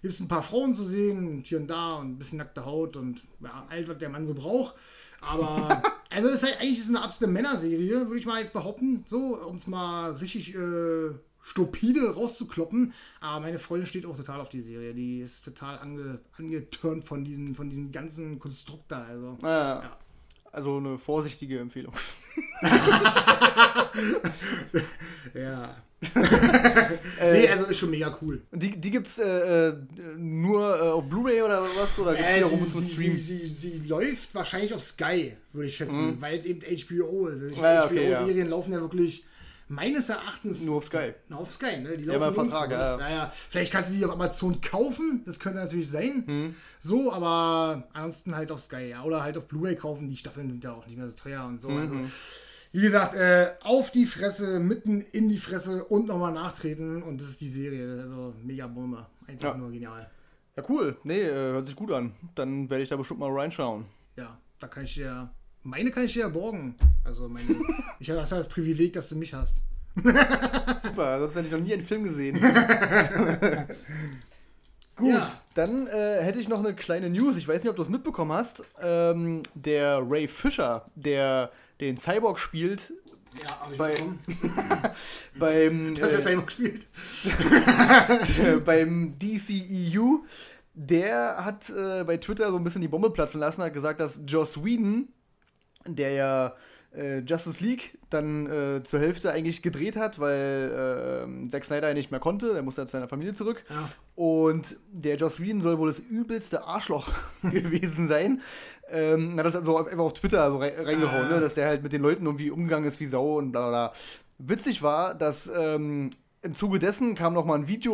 gibt es ein paar Frauen zu sehen, hier und da und ein bisschen nackte Haut und ja, all was der Mann so braucht. Aber also es ist halt eigentlich ist es eine absolute Männerserie, würde ich mal jetzt behaupten. So, um es mal richtig äh, stupide rauszukloppen. Aber meine Freundin steht auch total auf die Serie. Die ist total ange, angeturnt von diesem, von diesem ganzen Konstrukt da. Also. Ah, Ja. Also eine vorsichtige Empfehlung. Ja. Äh, nee, also ist schon mega cool. Die, die gibt's äh, äh, nur äh, auf Blu-ray oder was? Oder gibt's die Äh, auch sie, zum Stream? sie, sie, sie läuft wahrscheinlich auf Sky, würde ich schätzen, weil es eben HBO ist. Also ja, okay, HBO-Serien laufen ja wirklich meines Erachtens Nur auf Sky. Na, auf Sky, ne? Die Ja, beim nirgendwo. Vertrag, ja. Naja, vielleicht kannst du die auf Amazon kaufen, das könnte natürlich sein. Hm. So, aber ansonsten halt auf Sky, ja. Oder halt auf Blu-ray kaufen, die Staffeln sind ja auch nicht mehr so teuer und so. Mhm. Also, wie gesagt, äh, auf die Fresse, mitten in die Fresse und nochmal nachtreten und das ist die Serie. Das ist also mega Bombe. einfach nur genial. Ja, cool. Nee, äh, hört sich gut an. Dann werde ich da bestimmt mal reinschauen. Ja, da kann ich dir. Meine kann ich dir ja borgen. Also meine. ich habe das, Privileg, dass du mich hast. Super, das hätte ich noch nie einen Film gesehen. Gut, Ja. dann äh, hätte ich noch eine kleine News. Ich weiß nicht, ob du es mitbekommen hast. Ähm, der Ray Fisher, der den Cyborg spielt, Ja, aber ich Bei- beim, dass er äh, selber gespielt. beim DCEU, der hat äh, bei Twitter so ein bisschen die Bombe platzen lassen, hat gesagt, dass Joss Whedon, der ja äh, Justice League dann äh, zur Hälfte eigentlich gedreht hat, weil äh, Zack Snyder ja nicht mehr konnte, der musste zu seiner Familie zurück. Ja. Und der Joss Whedon soll wohl das übelste Arschloch gewesen sein. Ähm, hat das also einfach auf Twitter so rei- reingehauen, Ah. ne? dass der halt mit den Leuten irgendwie umgegangen ist wie Sau und bla bla bla. Witzig war, dass ähm, im Zuge dessen kam noch mal ein Video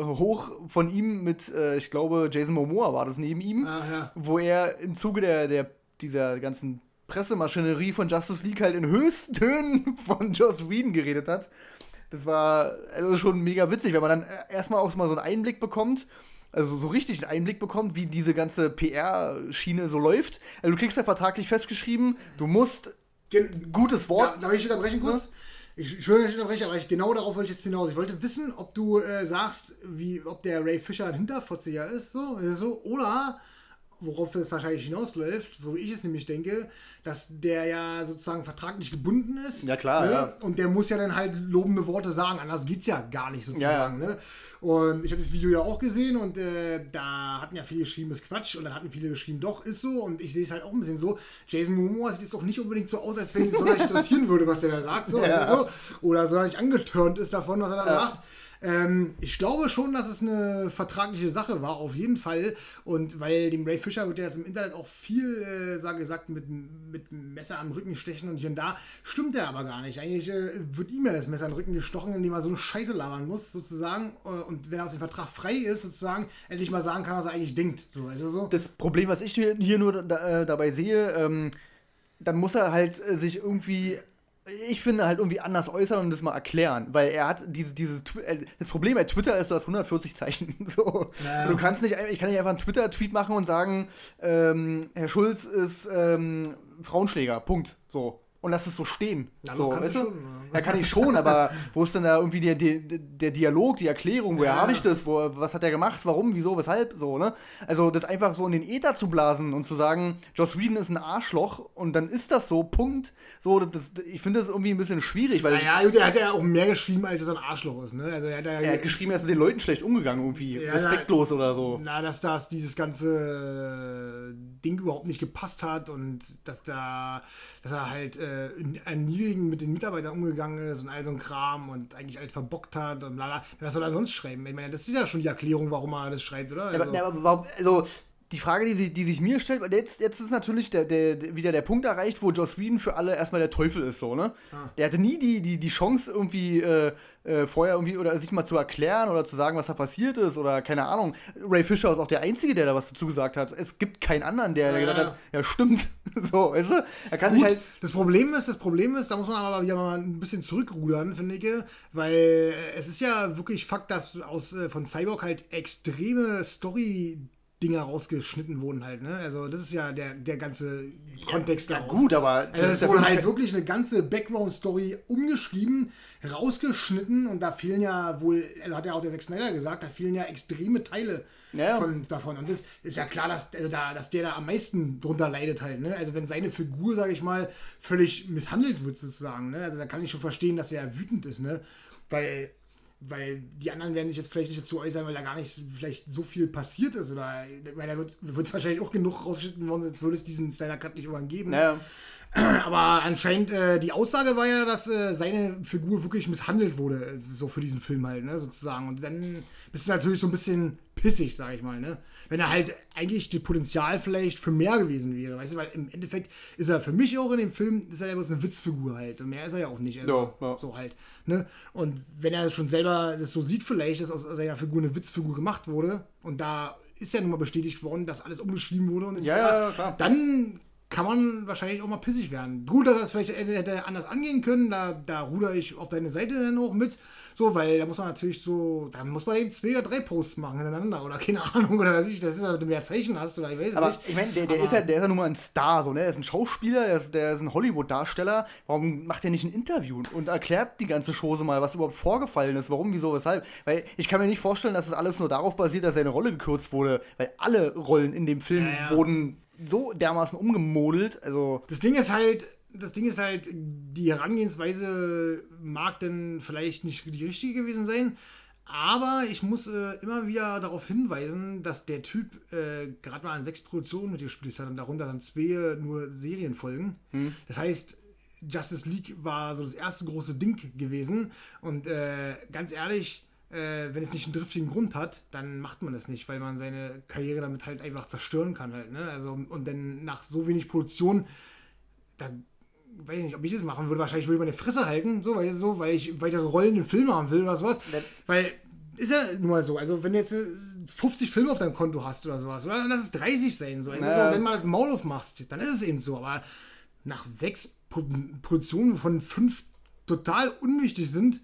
äh, hoch von ihm mit, äh, ich glaube, Jason Momoa war das neben ihm, Ah, ja. wo er im Zuge der, der, dieser ganzen Pressemaschinerie von Justice League halt in höchsten Tönen von Joss Whedon geredet hat. Das war also schon mega witzig, wenn man dann äh, erstmal auch mal so einen Einblick bekommt, also so richtig einen Einblick bekommt, wie diese ganze PR-Schiene so läuft. Also du kriegst ja vertraglich festgeschrieben, du musst Gen gutes Wort. darf ich unterbrechen kurz? Ich, ich will nicht unterbrechen, aber ich, genau darauf wollte ich jetzt hinaus. Ich wollte wissen, ob du äh, sagst, wie, ob der Ray Fisher ein Hinterfotziger ist, so, so, oder worauf es wahrscheinlich hinausläuft, wo ich es nämlich denke, dass der ja sozusagen vertraglich gebunden ist. Ja, klar, ja. Und der muss ja dann halt lobende Worte sagen, anders geht's ja gar nicht sozusagen. Ja, Ne? Und ich habe das Video ja auch gesehen und äh, da hatten ja viele geschrieben, ist Quatsch und dann hatten viele geschrieben, doch, ist so und ich sehe es halt auch ein bisschen so. Jason Momoa sieht jetzt auch nicht unbedingt so aus, als wenn ihn so interessieren würde, was er da sagt, so, Ja. so. oder so nicht angeturnt ist davon, was er da Ja. sagt. Ähm, ich glaube schon, dass es eine vertragliche Sache war, auf jeden Fall. Und weil dem Ray Fisher wird ja jetzt im Internet auch viel, äh, sage gesagt, mit, mit Messer am Rücken stechen und hier und da. Stimmt er aber gar nicht. Eigentlich äh, wird ihm ja das Messer am Rücken gestochen, indem er so eine Scheiße labern muss, sozusagen. Äh, und wenn er aus dem Vertrag frei ist, sozusagen, endlich mal sagen kann, was er eigentlich denkt. So, also so. Das Problem, was ich hier hier nur da, äh, dabei sehe, ähm, dann muss er halt äh, sich irgendwie, ich finde, halt irgendwie anders äußern und das mal erklären. Weil er hat diese, dieses, äh, das Problem bei Twitter ist, du hast 140 Zeichen. So. Ja. Du kannst nicht, ich kann nicht einfach einen Twitter-Tweet machen und sagen, ähm, Herr Schulz ist ähm, Frauenschläger, Punkt. So. Und lass es so stehen. Na, so, weißt du schon, ja. Ja, kann ich schon, aber wo ist denn da irgendwie der, der, der Dialog, die Erklärung? Woher Ja. habe ich das? Wo, was hat er gemacht? Warum? Wieso? Weshalb? So, ne? Also, das einfach so in den Äther zu blasen und zu sagen, Joss Whedon ist ein Arschloch und dann ist das so, Punkt. So, das, ich finde das irgendwie ein bisschen schwierig, weil Naja, gut, er hat ja auch mehr geschrieben, als es ein Arschloch ist. Ne? Also er hat ja er hat geschrieben, er ist mit den Leuten schlecht umgegangen, irgendwie. Ja, Respektlos oder so. Na, dass das dieses ganze Ding überhaupt nicht gepasst hat und dass da, dass er halt äh, erniedrigend mit den Mitarbeitern umgegangen ist und all so ein Kram und eigentlich halt verbockt hat und bla bla. Was soll er sonst schreiben? Ich meine, das ist ja schon die Erklärung, warum er das schreibt, oder? Ja, aber, ja, aber warum, also die Frage, die sich, die sich mir stellt, weil jetzt, jetzt ist natürlich der, der, der, wieder der Punkt erreicht, wo Joss Whedon für alle erstmal der Teufel ist, so, ne? Ah. Der hatte nie die, die, die Chance, irgendwie äh, äh, vorher irgendwie oder sich mal zu erklären oder zu sagen, was da passiert ist oder keine Ahnung. Ray Fisher ist auch der Einzige, der da was dazu gesagt hat. Es gibt keinen anderen, der, der Ja, gesagt hat, ja, stimmt. so, weißt du? Er kann Gut, sich halt. das Problem ist, das Problem ist, da muss man aber wieder mal ein bisschen zurückrudern, finde ich, weil äh, es ist ja wirklich Fakt, dass aus äh, von Cyborg halt extreme Story Dinger rausgeschnitten wurden halt, ne? Also das ist ja der, der ganze Kontext Ja, daraus. gut, aber Also es ja wurde wirklich halt wirklich eine ganze Background-Story umgeschrieben, rausgeschnitten und da fehlen ja wohl, also hat ja auch der Zack Snyder gesagt, da fehlen ja extreme Teile Ja. von, davon. Und das ist ja klar, dass, also da, dass der da am meisten drunter leidet halt, ne? Also wenn seine Figur, sage ich mal, völlig misshandelt wird sozusagen, ne? Also da kann ich schon verstehen, dass er wütend ist, ne? Weil weil die anderen werden sich jetzt vielleicht nicht dazu äußern, weil da gar nicht vielleicht so viel passiert ist. Oder weil da wird, wird wahrscheinlich auch genug rausgeschnitten worden, sonst würde es diesen Snyder Cut nicht irgendwann geben. Naja. Aber anscheinend, äh, die Aussage war ja, dass äh, seine Figur wirklich misshandelt wurde, äh, so für diesen Film halt, ne, sozusagen. Und dann bist du natürlich so ein bisschen pissig, sag ich mal, ne. Wenn er halt eigentlich das Potenzial vielleicht für mehr gewesen wäre, weißt du, weil im Endeffekt ist er für mich auch in dem Film, ist er ja bloß eine Witzfigur halt. Und mehr ist er ja auch nicht. Also, Ja, ja. So halt, ne. Und wenn er schon selber das so sieht, vielleicht, dass aus seiner Figur eine Witzfigur gemacht wurde und da ist ja nun mal bestätigt worden, dass alles umgeschrieben wurde und Ja, ja, klar. dann kann man wahrscheinlich auch mal pissig werden. Gut, dass er es vielleicht hätte anders angehen können, da, da ruder ich auf deine Seite dann auch mit. So, weil da muss man natürlich so, da muss man eben zwei oder drei Posts machen hintereinander oder keine Ahnung, oder weiß ich, das ist, damit du mehr Zeichen hast oder ich weiß aber nicht. ich meine, der, der, ist ja, der ist ja nun mal ein Star, so, ne? Der ist ein Schauspieler, der ist, der ist ein Hollywood-Darsteller. Warum macht er nicht ein Interview und erklärt die ganze Chose mal, was überhaupt vorgefallen ist, warum, wieso, weshalb? Weil ich kann mir nicht vorstellen, dass es das alles nur darauf basiert, dass seine Rolle gekürzt wurde, weil alle Rollen in dem Film Ja, ja. wurden so dermaßen umgemodelt, also Das Ding ist halt, das Ding ist halt, die Herangehensweise mag denn vielleicht nicht die richtige gewesen sein. Aber ich muss äh, immer wieder darauf hinweisen, dass der Typ äh, gerade mal an sechs Produktionen mitgespielt hat und darunter dann zwei nur Serienfolgen. Das heißt, Justice League war so das erste große Ding gewesen. Und äh, ganz ehrlich, äh, wenn es nicht einen driftigen Grund hat, dann macht man das nicht, weil man seine Karriere damit halt einfach zerstören kann halt. Ne? Also, und dann nach so wenig Produktion, da weiß ich nicht, ob ich das machen würde. Wahrscheinlich würde ich meine Fresse halten, so, weil, so, weil ich weitere Rollen im Film haben will oder sowas. Das- Weil, ist ja nun mal so, also wenn du jetzt äh, 50 Filme auf deinem Konto hast oder sowas, oder dann lass es 30 sein, so. Also so wenn man das Maul aufmachst, dann ist es eben so. Aber nach sechs Pro Produktionen von fünf total unwichtig sind,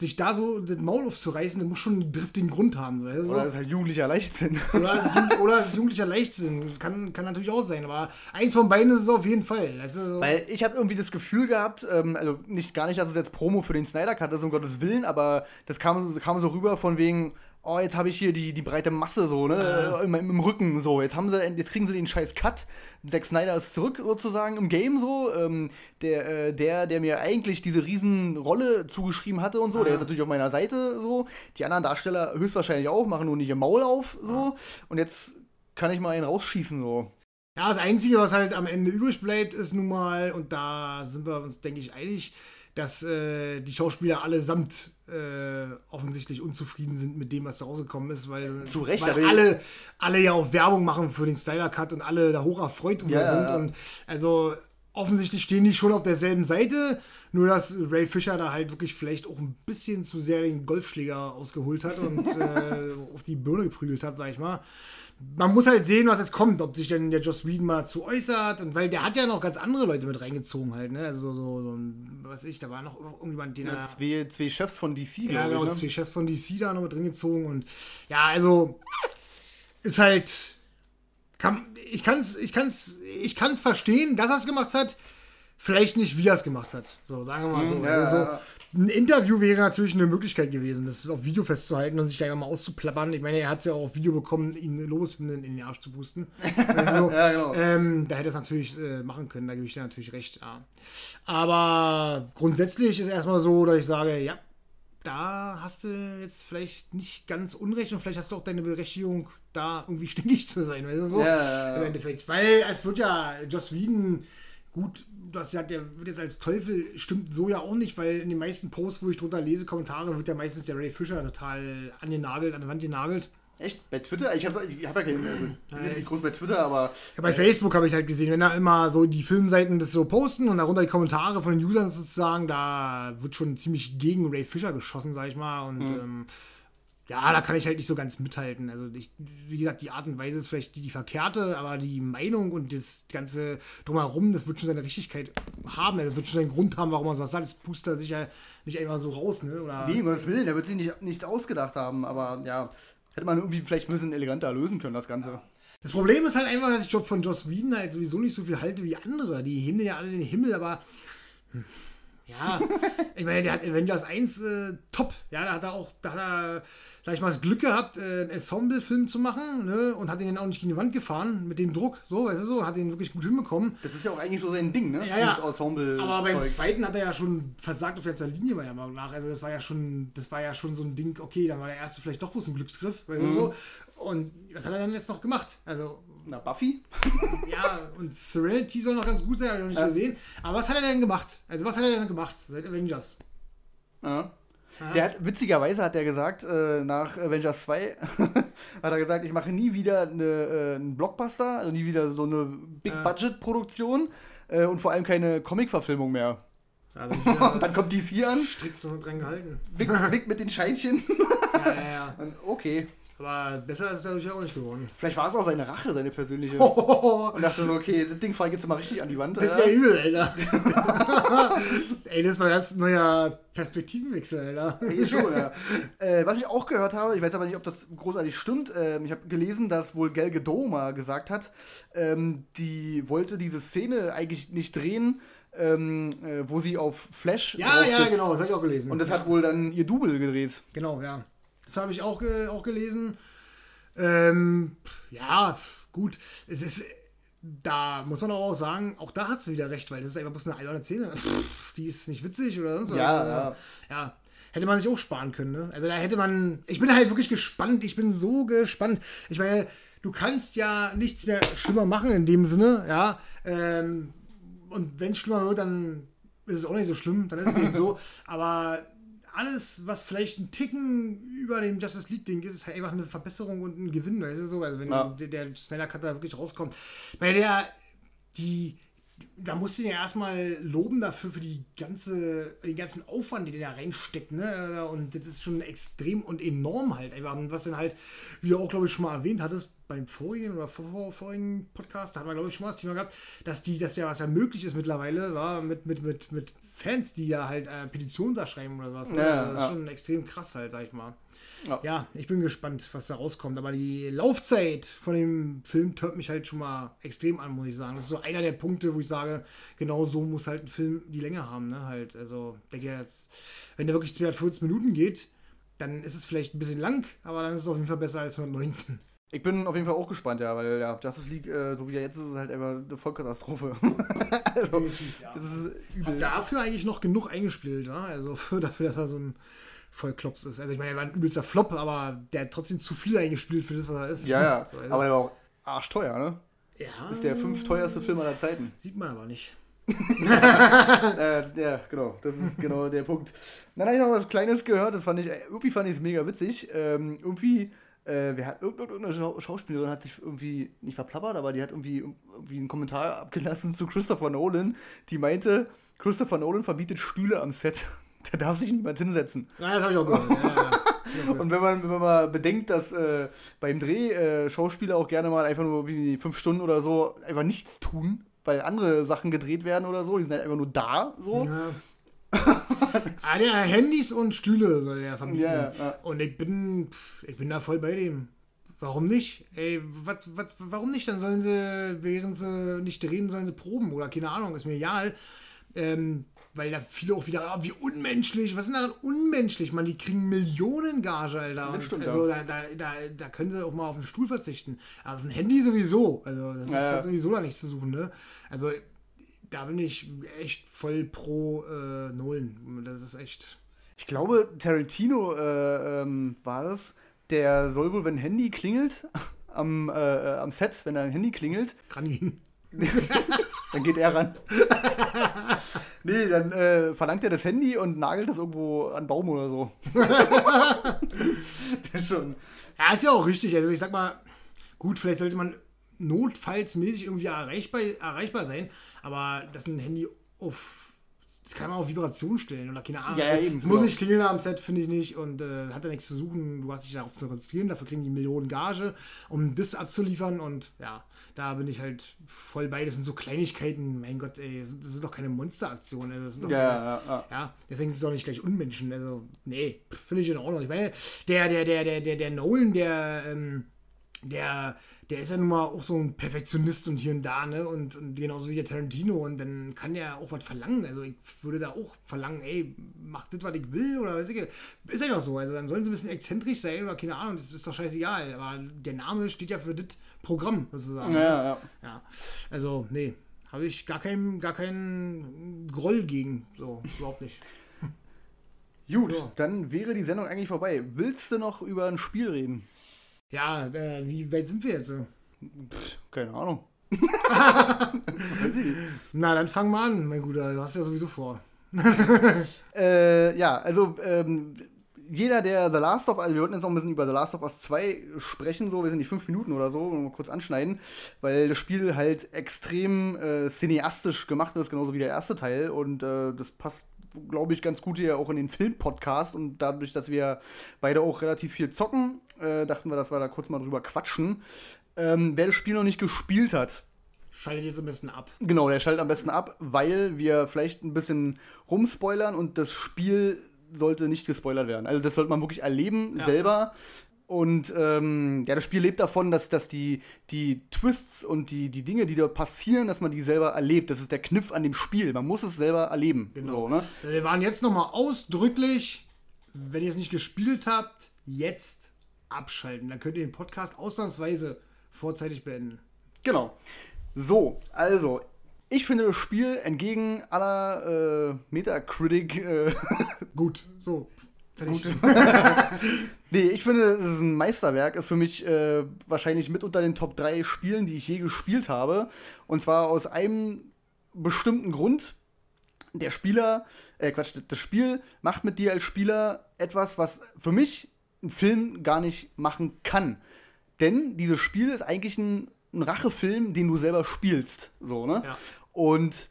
sich da so das Maul aufzureißen, das muss schon einen driftigen Grund haben. Weißt du? oder ist halt jugendlicher Leichtsinn. Oder es ist, jugend- oder ist jugendlicher Leichtsinn. Kann, kann natürlich auch sein, aber eins von beiden ist es auf jeden Fall. Also, Weil ich habe irgendwie das Gefühl gehabt, ähm, also nicht gar nicht, dass es jetzt Promo für den Snyder Cut ist, um Gottes Willen, aber das kam, kam so rüber von wegen, oh, jetzt habe ich hier die, die breite Masse so, ne, im, im Rücken so. Jetzt haben sie, jetzt kriegen sie den scheiß Cut. Zack Snyder ist zurück sozusagen im Game so. Ähm, der, äh, der, der mir eigentlich diese Riesenrolle zugeschrieben hatte und so, der ist natürlich auf meiner Seite so. Die anderen Darsteller höchstwahrscheinlich auch, machen nur nicht ihr Maul auf so. Und jetzt kann ich mal einen rausschießen so. Ja, das Einzige, was halt am Ende übrig bleibt, ist nun mal, und da sind wir uns, denke ich, einig, dass äh, die Schauspieler allesamt äh, offensichtlich unzufrieden sind mit dem, was da rausgekommen ist, weil, Zu Recht, weil alle, alle ja auch Werbung machen für den Styler Cut und alle da hoch erfreut drüber Ja, sind. ja. Und also offensichtlich stehen die schon auf derselben Seite, nur dass Ray Fisher da halt wirklich vielleicht auch ein bisschen zu sehr den Golfschläger ausgeholt hat und äh, auf die Birne geprügelt hat, sag ich mal man muss halt sehen, was jetzt kommt, ob sich denn der Joss Whedon mal zu äußert. Und weil der hat ja noch ganz andere Leute mit reingezogen halt, ne? Also so, so ein, was ich, da war noch irgendjemand, den er. Zwei, zwei Chefs von DC, Ja, glaube genau, ich. Ne? zwei Chefs von DC da noch mit drin gezogen und ja, also ist halt. Kann, ich kann's, ich kann's, ich kann's verstehen, dass er es gemacht hat. Vielleicht nicht, wie er es gemacht hat. So, sagen wir mal so. ja, also, ja. Ein Interview wäre natürlich eine Möglichkeit gewesen, das auf Video festzuhalten und sich da einfach mal auszuplappern. Ich meine, er hat es ja auch auf Video bekommen, ihn Lobeshymnen in den Arsch zu pusten. Also, Ja, genau. ähm, da hätte er es natürlich äh, machen können, da gebe ich dir natürlich recht. Ja. Aber grundsätzlich ist erstmal so, dass ich sage, ja, da hast du jetzt vielleicht nicht ganz unrecht und vielleicht hast du auch deine Berechtigung, da irgendwie stinkig zu sein, weißt du so? Ja, ja, ja. Im Endeffekt. Weil es wird ja, Joss Whedon, gut, das ja, der wird jetzt als Teufel, stimmt so ja auch nicht, weil in den meisten Posts, wo ich drunter lese, Kommentare, wird ja meistens der Ray Fisher total angenagelt, an die Wand genagelt. Echt? Bei Twitter? Ich habe ich hab ja keinen. Also, ich bin jetzt nicht groß bei Twitter, aber. Ja, bei Facebook habe ich halt gesehen, wenn da immer so die Filmseiten das so posten und darunter die Kommentare von den Usern sozusagen, da wird schon ziemlich gegen Ray Fisher geschossen, sag ich mal. Und ähm, ja, da kann ich halt nicht so ganz mithalten. Also, ich, wie gesagt, die Art und Weise ist vielleicht die, die verkehrte, aber die Meinung und das ganze Drumherum, das wird schon seine Richtigkeit haben. Das wird schon seinen Grund haben, warum man sowas sagt. Das pust er sicher nicht einfach so raus, ne? Oder Nee, um Gottes Willen, der wird sich nicht, nichts ausgedacht haben, aber ja. Hätte man irgendwie vielleicht ein bisschen eleganter lösen können, das Ganze. Das Problem ist halt einfach, dass ich von Joss Whedon halt sowieso nicht so viel halte wie andere. Die heben ja alle in den Himmel, aber hm, ja, ich meine, der hat Avengers 1 äh, top. Ja, da hat er auch, da hat er, sag ich mal, das Glück gehabt, äh, einen Ensemble-Film zu machen, ne? Und hat den dann auch nicht gegen die Wand gefahren mit dem Druck, so, weißt du so, hat den wirklich gut hinbekommen. Das ist ja auch eigentlich so sein Ding, ne? Ja, ja. Dieses Ensemble. Aber beim Zeug. zweiten hat er ja schon versagt auf ganzer Linie meiner Meinung nach. Also das war ja schon, das war ja schon so ein Ding, okay, dann war der erste vielleicht doch bloß ein Glücksgriff, weißt du so. Und was hat er dann jetzt noch gemacht? Also Na, Buffy? ja, und Serenity soll noch ganz gut sein, habe ich noch nicht gesehen. Aber was hat er denn gemacht? Also, was hat er denn gemacht seit Avengers? Ja. Der hat, witzigerweise hat er gesagt, äh, nach Avengers 2, hat er gesagt, ich mache nie wieder eine, äh, einen Blockbuster, also nie wieder so eine Big-Budget-Produktion äh, und vor allem keine Comic-Verfilmung mehr. Also, Und dann kommt DC an, strikt so dran gehalten. Wick, Wick mit den Scheinchen. Ja, ja, ja. Und okay. Aber besser ist es dadurch auch nicht geworden. Vielleicht war es auch seine Rache, seine persönliche. Und dachte so, okay, das Ding fahre ich jetzt mal richtig an die Wand. Das wäre übel, Alter. Ey, das war ein ganz neuer Perspektivenwechsel, Alter. Eh schon, ja. äh, was ich auch gehört habe, ich weiß aber nicht, ob das großartig stimmt, ähm, ich habe gelesen, dass wohl Gal Gadot mal gesagt hat, ähm, die wollte diese Szene eigentlich nicht drehen, ähm, äh, wo sie auf Flash Ja, ja, genau, das habe ich auch gelesen. Und das ja. hat wohl dann ihr Double gedreht. Genau, ja. Das habe ich auch, ge auch gelesen. Ähm, ja, gut. Es ist, da muss man auch sagen, auch da hat sie wieder recht, weil das ist einfach bloß eine alberne Szene. Die ist nicht witzig oder sonst was. Ja, Also, ja. ja. Hätte man sich auch sparen können, ne? Also da hätte man. Ich bin halt wirklich gespannt. Ich bin so gespannt. Ich meine, du kannst ja nichts mehr schlimmer machen in dem Sinne, ja. Ähm, und wenn es schlimmer wird, dann ist es auch nicht so schlimm, dann ist es eben so. Aber alles, was vielleicht ein Ticken über dem Justice League-Ding ist, ist halt einfach eine Verbesserung und ein Gewinn. Weißt du so? Also wenn Ja. der, der Snyder Cut da wirklich rauskommt. Weil der, die, da musst du ihn ja erstmal loben dafür, für die ganze, den ganzen Aufwand, den der da reinsteckt, ne? Und das ist schon extrem und enorm halt einfach. Und was dann halt, wie du auch, glaube ich, schon mal erwähnt hattest, beim vorigen oder vor, vor, vorigen Podcast, da haben wir, glaube ich, schon mal das Thema gehabt, dass die, dass ja was ja möglich ist mittlerweile, war mit, mit, mit, mit Fans, die ja halt äh, Petitionen da schreiben oder was. Ne? Ja, das ist ja. schon extrem krass halt, sag ich mal. Ja. Ja, ich bin gespannt, was da rauskommt. Aber die Laufzeit von dem Film tört mich halt schon mal extrem an, muss ich sagen. Das ist so einer der Punkte, wo ich sage, genau so muss halt ein Film die Länge haben. Ne? Halt, also, denke jetzt, wenn der wirklich 240 Minuten geht, dann ist es vielleicht ein bisschen lang, aber dann ist es auf jeden Fall besser als 119. Ich bin auf jeden Fall auch gespannt, ja, weil ja, Justice League, äh, so wie er jetzt ist, ist halt einfach eine Vollkatastrophe. also, das ist übel. Hat dafür eigentlich noch genug eingespielt, ja? Also für, dafür, dass er so ein Vollklops ist. Also ich meine, er war ein übelster Flop, aber der hat trotzdem zu viel eingespielt für das, was er ist. Ja, ja. So, also, Aber der war auch arschteuer, ne? ja, ist der fünf teuerste Film aller Zeiten. Sieht man aber nicht. äh, ja, genau, das ist genau der Punkt. Dann habe ich noch was Kleines gehört, das fand ich, irgendwie fand ich es mega witzig. Ähm, irgendwie, äh, wer hat, irgendeine irgendeine Schau- Schauspielerin hat sich irgendwie, nicht verplappert, aber die hat irgendwie, irgendwie einen Kommentar abgelassen zu Christopher Nolan, die meinte, Christopher Nolan verbietet Stühle am Set. Da darf sich niemand hinsetzen. Ja, das habe ich auch gehört. Ja, ja, ja. Und wenn man, wenn man mal bedenkt, dass äh, beim Dreh äh, Schauspieler auch gerne mal einfach nur wie fünf Stunden oder so einfach nichts tun, weil andere Sachen gedreht werden oder so, die sind halt einfach nur da, so. Ja. Ah, der Handys und Stühle soll er verbieten. Ja, ja. Und ich bin, pff, ich bin da voll bei dem. Warum nicht? Ey, wat, wat, warum nicht? Dann sollen sie, während sie nicht drehen, sollen sie proben oder keine Ahnung, ist mir egal. Ähm, weil da viele auch wieder, ah, wie unmenschlich, was ist denn daran unmenschlich? Man, die kriegen Millionen Gage, Alter. Das stimmt, also ja. da, da, da, da können sie auch mal auf den Stuhl verzichten. Aber auf ein Handy sowieso. Also das ist Ja, ja. halt sowieso da nichts zu suchen, ne? Also da bin ich echt voll pro äh, Nolan. Das ist echt. Ich glaube, Tarantino äh, ähm, war das. Der soll wohl, wenn ein Handy klingelt, am, äh, am Set, wenn ein Handy klingelt, Granien. dann geht er ran. nee, dann äh, verlangt er das Handy und nagelt das irgendwo an Baum oder so. das ist schon. Ja, ist ja auch richtig. Also ich sag mal, gut, vielleicht sollte man notfallsmäßig irgendwie erreichbar, erreichbar sein, aber dass ein Handy auf. Das kann man auf Vibration stellen oder keine Ahnung. Ja, ja, eben, Es muss genau. nicht klingeln am Set, finde ich nicht. Und äh, hat ja nichts zu suchen. Du hast dich darauf zu konzentrieren. Dafür kriegen die Millionen Gage, um das abzuliefern. Und ja, da bin ich halt voll bei. Das sind so Kleinigkeiten. Mein Gott, ey, das sind, das sind doch keine Monsteraktionen. Das sind doch Ja, keine, ja, ja. ja, deswegen sind es auch nicht gleich Unmenschen. Also, nee, finde ich in Ordnung. Ich meine, der, der, der, der, der, der Nolan, der, ähm, der, der ist ja nun mal auch so ein Perfektionist und hier und da, ne? Und, und genauso wie der Tarantino. Und dann kann der auch was verlangen. Also ich würde da auch verlangen, ey, mach das, was ich will oder weiß ich. Ist einfach so. Also dann sollen sie ein bisschen exzentrisch sein oder keine Ahnung, das ist doch scheißegal. Aber der Name steht ja für das Programm, sozusagen. Ja, ja. Ja, also, nee, habe ich gar keinen gar keinen Groll gegen. So, überhaupt nicht. Gut, Ja. dann wäre die Sendung eigentlich vorbei. Willst du noch über ein Spiel reden? Ja, äh, wie weit sind wir jetzt? Pff, keine Ahnung. Weiß ich nicht. Na, dann fang mal an, mein Guter. Du hast ja sowieso vor. Äh, ja, also ähm, jeder, der The Last of Us, also wir wollten jetzt noch ein bisschen über The Last of Us 2 sprechen, so, wir sind die fünf Minuten oder so, mal kurz anschneiden, weil das Spiel halt extrem äh, cineastisch gemacht ist, genauso wie der erste Teil und äh, das passt glaube ich, ganz gut hier auch in den Filmpodcast und dadurch, dass wir beide auch relativ viel zocken, äh, dachten wir, dass wir da kurz mal drüber quatschen. Ähm, wer das Spiel noch nicht gespielt hat, Schaltet jetzt ein bisschen ab. Genau, der schaltet am besten ab, weil wir vielleicht ein bisschen rumspoilern und das Spiel sollte nicht gespoilert werden. Also das sollte man wirklich erleben Ja. selber. Und ähm, ja, das Spiel lebt davon, dass, dass die, die Twists und die, die Dinge, die dort passieren, dass man die selber erlebt. Das ist der Kniff an dem Spiel. Man muss es selber erleben. So, ne? Wir waren jetzt nochmal ausdrücklich, wenn ihr es nicht gespielt habt, jetzt abschalten. Dann könnt ihr den Podcast ausnahmsweise vorzeitig beenden. Genau. So, also, ich finde das Spiel entgegen aller äh, Metacritic äh, Gut, so. Fertig. Nee, ich finde, es ist ein Meisterwerk. Ist für mich äh, wahrscheinlich mit unter den Top 3 Spielen, die ich je gespielt habe. Und zwar aus einem bestimmten Grund. Der Spieler, äh, Quatsch, das Spiel macht mit dir als Spieler etwas, was für mich ein Film gar nicht machen kann. Denn dieses Spiel ist eigentlich ein, ein Rachefilm, den du selber spielst. So, ne? Ja. Und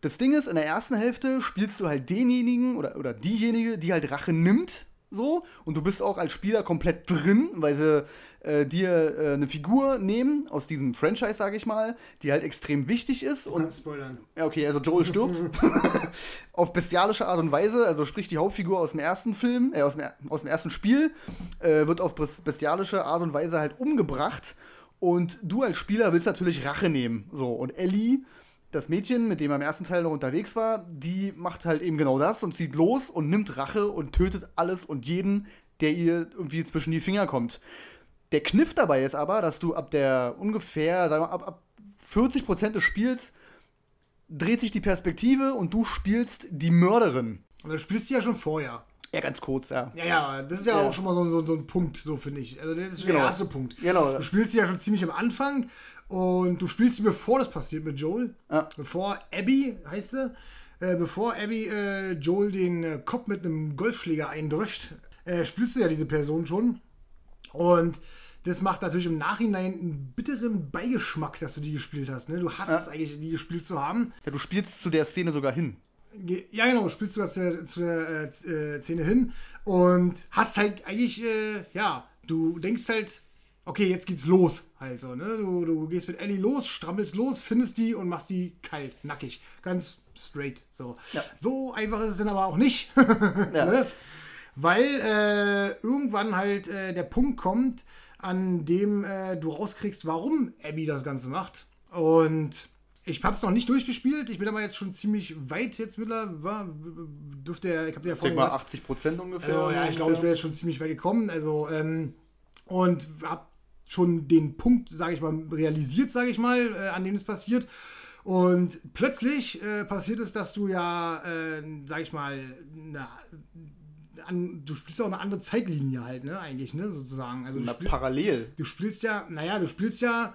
das Ding ist, in der ersten Hälfte spielst du halt denjenigen oder, oder diejenige, die halt Rache nimmt, so, und du bist auch als Spieler komplett drin, weil sie äh, dir äh, eine Figur nehmen aus diesem Franchise, sage ich mal, die halt extrem wichtig ist. Und Und spoilern. ja, okay, also Joel stirbt. auf bestialische Art und Weise, also sprich die Hauptfigur aus dem ersten Film, äh, aus dem, aus dem ersten Spiel, äh, wird auf bes- bestialische Art und Weise halt umgebracht. Und du als Spieler willst natürlich Rache nehmen. So, und Ellie, das Mädchen, mit dem er im ersten Teil noch unterwegs war, die macht halt eben genau das und zieht los und nimmt Rache und tötet alles und jeden, der ihr irgendwie zwischen die Finger kommt. Der Kniff dabei ist aber, dass du ab der ungefähr, sagen wir, ab, ab 40% des Spiels dreht sich die Perspektive und du spielst die Mörderin. Und das spielst du ja schon vorher. Ja, ganz kurz, ja. Ja, ja, das ist ja, Ja. auch schon mal so, so, so ein Punkt, so finde ich. Also das ist Genau. der erste Punkt. Genau. Du spielst sie ja schon ziemlich am Anfang und du spielst sie, bevor das passiert mit Joel. Ja. Bevor Abby, heißt sie, äh, bevor Abby äh, Joel den äh, Kopf mit einem Golfschläger eindrückt, äh, spielst du ja diese Person schon. Und das macht natürlich im Nachhinein einen bitteren Beigeschmack, dass du die gespielt hast. Ne? Du hast es eigentlich, die gespielt zu haben. ja. Du spielst zu der Szene sogar hin. Ja, genau, spielst du das zu der, zu der äh, äh, Szene hin und hast halt eigentlich, ja, du denkst halt, okay, jetzt geht's los, halt so, ne? Du, du gehst mit Ellie los, strampelst los, findest die und machst die kalt, nackig, ganz straight, so. Ja. So einfach ist es dann aber auch nicht, Ja. ne? Weil äh, irgendwann halt äh, der Punkt kommt, an dem äh, du rauskriegst, warum Abby das Ganze macht. Und ich habe es noch nicht durchgespielt. Ich bin aber jetzt schon ziemlich weit jetzt mittlerweile. Dürfte er, ich habe dir ja vorhin mal gesagt, 80% ungefähr. also, ja, ich glaube, ich bin jetzt schon ziemlich weit gekommen. Also, ähm, und habe schon den Punkt, sage ich mal, realisiert, sage ich mal, äh, an dem es passiert. Und plötzlich äh, passiert es, dass du ja, äh, sag ich mal, na, an, du spielst ja auch eine andere Zeitlinie halt, ne, eigentlich, ne, sozusagen. Also du Na, spielst, parallel. du spielst ja, naja, du spielst ja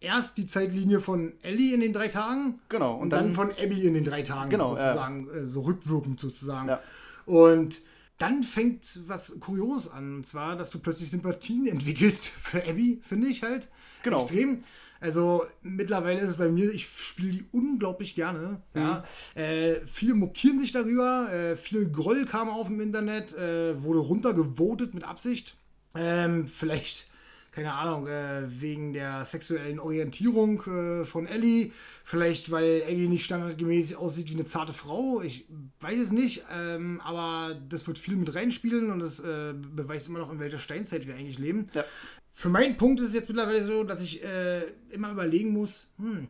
erst die Zeitlinie von Ellie in den drei Tagen Genau, und, und dann, dann- von Abby in den drei Tagen Genau, sozusagen, äh, so rückwirkend sozusagen. Ja. Und dann fängt was Kurios an, und zwar, dass du plötzlich Sympathien entwickelst für Abby, finde ich halt. Genau. Extrem. Also mittlerweile ist es bei mir, ich spiele die unglaublich gerne. Ja. Äh, viele mokieren sich darüber, äh, viel Groll kam auf im Internet, äh, wurde runtergevotet mit Absicht. Ähm, vielleicht, keine Ahnung, äh, wegen der sexuellen Orientierung äh, von Ellie. Vielleicht, weil Ellie nicht standardgemäß aussieht wie eine zarte Frau. Ich weiß es nicht, ähm, aber das wird viel mit reinspielen und das äh, beweist immer noch, in welcher Steinzeit wir eigentlich leben. Ja. Für meinen Punkt ist es jetzt mittlerweile so, dass ich äh, immer überlegen muss, hm,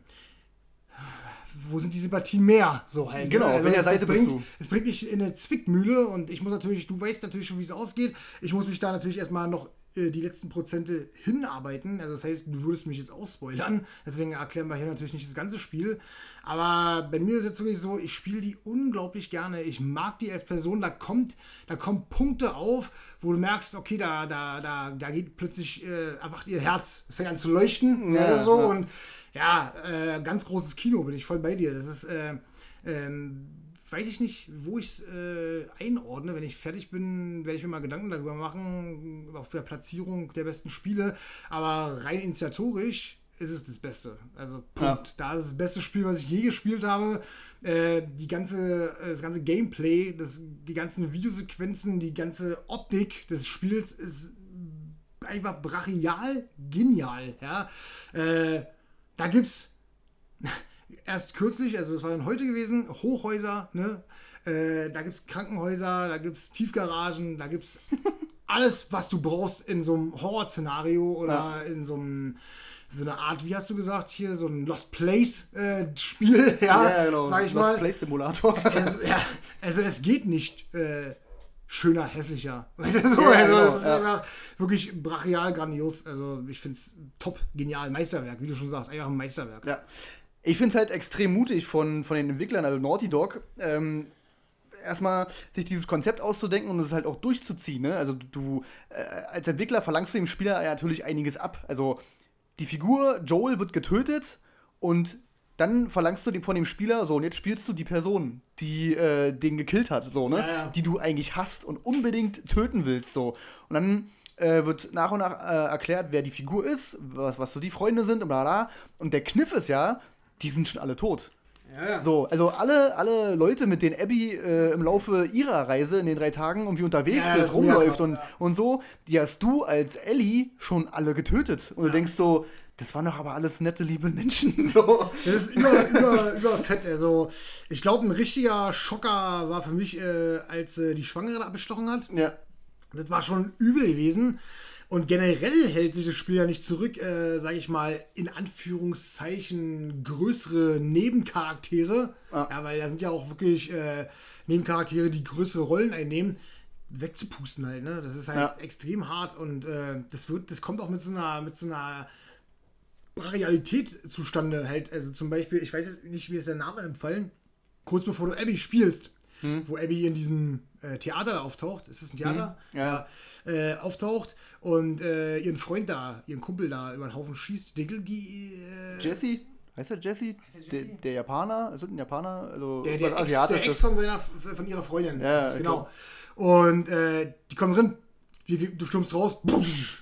wo sind die Sympathien mehr? So halt. Genau, ne? auf welcher es- Seite es bist bringt, du? Es bringt mich in eine Zwickmühle und ich muss natürlich, du weißt natürlich schon, wie es ausgeht. Ich muss mich da natürlich erstmal noch äh, die letzten Prozente hinarbeiten. Also das heißt, du würdest mich jetzt ausspoilern. Deswegen erklären wir hier natürlich nicht das ganze Spiel. Aber bei mir ist jetzt wirklich so, ich spiele die unglaublich gerne. Ich mag die als Person. Da kommt, da kommen Punkte auf, wo du merkst, okay, da, da, da, da geht plötzlich, äh, erwacht ihr Herz. Es fängt an zu leuchten. Ja, Ja, so ja. und ja, äh, ganz großes Kino, bin ich voll bei dir. Das ist, äh, ähm, weiß ich nicht, wo ich es äh, einordne. Wenn ich fertig bin, werde ich mir mal Gedanken darüber machen, auf der Platzierung der besten Spiele. Aber rein initiatorisch ist es das Beste. Also Punkt. Ja. Da ist das beste Spiel, was ich je gespielt habe. Äh, die ganze, äh, das ganze Gameplay, das, die ganzen Videosequenzen, die ganze Optik des Spiels ist einfach brachial genial. Ja? Äh, da gibt's erst kürzlich, also das war dann heute gewesen, Hochhäuser, ne? Äh, da gibt's Krankenhäuser, da gibt's Tiefgaragen, da gibt's alles, was du brauchst in so einem Horror-Szenario oder ja. in so einem so eine Art, wie hast du gesagt, hier so ein Lost Place-Spiel, äh, ja, ja, genau. sag ich Lost mal. Place Simulator. Also, ja, also es geht nicht äh, schöner, hässlicher. Weißt du, so? ja, also genau, es ist ja. einfach wirklich brachial, grandios. Also ich finde es top, genial, Meisterwerk, wie du schon sagst, einfach ein Meisterwerk. Ja. Ich finde es halt extrem mutig von, von den Entwicklern, also Naughty Dog, ähm, erstmal sich dieses Konzept auszudenken und es halt auch durchzuziehen. Ne? Also du äh, als Entwickler verlangst du dem Spieler ja natürlich einiges ab. Also die Figur Joel wird getötet und dann verlangst du von dem Spieler, so, und jetzt spielst du die Person, die äh, den gekillt hat, so, ne? Ja, ja. Die du eigentlich hast und unbedingt töten willst, so. Und dann äh, wird nach und nach äh, erklärt, wer die Figur ist, was, was so die Freunde sind und bla bla. Und der Kniff ist ja, die sind schon alle tot. Ja, So, also alle, alle Leute, mit denen Abby äh, im Laufe ihrer Reise in den drei Tagen irgendwie unterwegs ja, ist, rumläuft und, und so, die hast du als Ellie schon alle getötet. Und du denkst so, das waren doch aber alles nette, liebe Menschen. So. Das ist über, über, über fett. Also, ich glaube, ein richtiger Schocker war für mich, äh, als äh, die Schwangere abgestochen hat. Ja. Das war schon übel gewesen. Und generell hält sich das Spiel ja nicht zurück, äh, sage ich mal, in Anführungszeichen größere Nebencharaktere. Ah. Ja, weil da sind ja auch wirklich äh, Nebencharaktere, die größere Rollen einnehmen, wegzupusten halt. Ne? Das ist halt ja. extrem hart und äh, das wird, das kommt auch mit so einer, mit so einer Realität zustande halt. Also zum Beispiel, ich weiß jetzt nicht, wie ist der Name empfallen, kurz bevor du Abby spielst, hm. wo Abby in diesem äh, Theater auftaucht. Ist das ein Theater? Hm. Ja. ja äh, auftaucht und äh, ihren Freund da, ihren Kumpel da über den Haufen schießt. Die, die äh, Jesse? Heißt er Jesse? Der, der Japaner? Ist das ein Japaner? Also der, der, Ex, der Ex von, seiner, von ihrer Freundin. Ja, genau. Und äh, die kommen drin, du stürmst raus,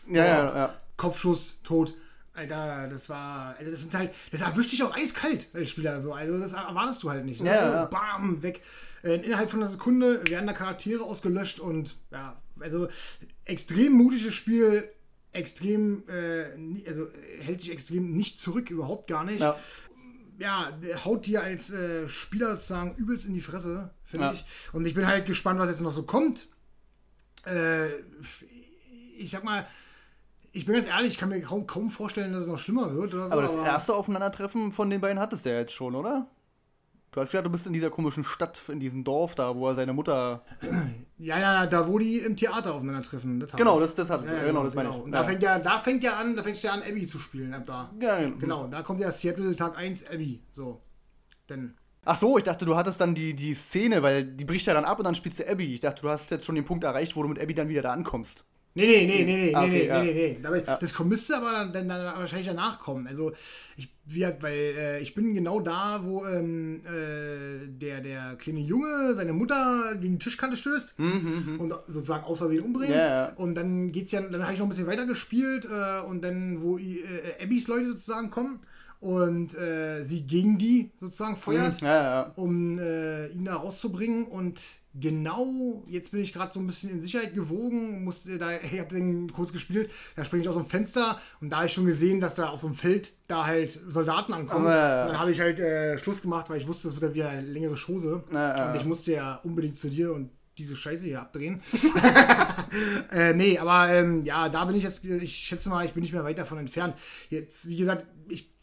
ja, ja, ja. Kopfschuss, tot. Alter, das war. Also das sind halt. Das erwischt dich auch eiskalt als Spieler so. Also das erwartest du halt nicht. Ne? Ja, ja. Bam, weg. Äh, innerhalb von einer Sekunde werden da Charaktere ausgelöscht und ja, also extrem mutiges Spiel, extrem, äh, also hält sich extrem nicht zurück, überhaupt gar nicht. Ja, ja haut dir als äh, Spieler sozusagen übelst in die Fresse, finde ja. ich. Und ich bin halt gespannt, was jetzt noch so kommt. Äh, ich sag mal, ich bin ganz ehrlich, ich kann mir kaum, kaum vorstellen, dass es noch schlimmer wird. So, aber das aber erste Aufeinandertreffen von den beiden hattest du ja jetzt schon, oder? Du hast ja, du bist in dieser komischen Stadt, in diesem Dorf da, wo er seine Mutter. Ja, ja, da wo die im Theater aufeinandertreffen. Das genau, das, das hat es. Ja, genau, das meine genau. ich. Und da, fängt ja, da fängt ja an, da fängst du ja an, Abby zu spielen ab da. Ja, genau. genau. Da kommt ja Seattle Tag 1 Abby. So. Denn. Ach so, ich dachte, du hattest dann die, die Szene, weil die bricht ja dann ab und dann spielst du Abby. Ich dachte, du hast jetzt schon den Punkt erreicht, wo du mit Abby dann wieder da ankommst. Nee, nee, nee, nee, nee, ah, okay, nee, ja. nee, nee, nee. Ja. Das müsste aber dann, dann, dann, wahrscheinlich danach kommen. Also, ich, wie, weil äh, ich bin genau da, wo ähm, äh, der, der kleine Junge seine Mutter gegen die Tischkante stößt mhm, mhm, mhm. und sozusagen aus Versehen umbringt. Ja, und dann geht's ja, dann habe ich noch ein bisschen weiter gespielt äh, und dann, wo äh, Abbys Leute sozusagen kommen und äh, sie gegen die sozusagen feuert, mhm, um äh, ihn da rauszubringen. Und genau, jetzt bin ich gerade so ein bisschen in Sicherheit gewogen, musste da, ich habe den kurz gespielt, da springe ich aus dem Fenster und da habe ich schon gesehen, dass da auf so einem Feld da halt Soldaten ankommen. Ja, und dann habe ich halt äh, Schluss gemacht, weil ich wusste, es wird wieder eine längere Chose. Und ich musste ja unbedingt zu dir und diese Scheiße hier abdrehen. äh, nee, aber ähm, ja, da bin ich jetzt, ich schätze mal, ich bin nicht mehr weit davon entfernt. Jetzt, wie gesagt, ich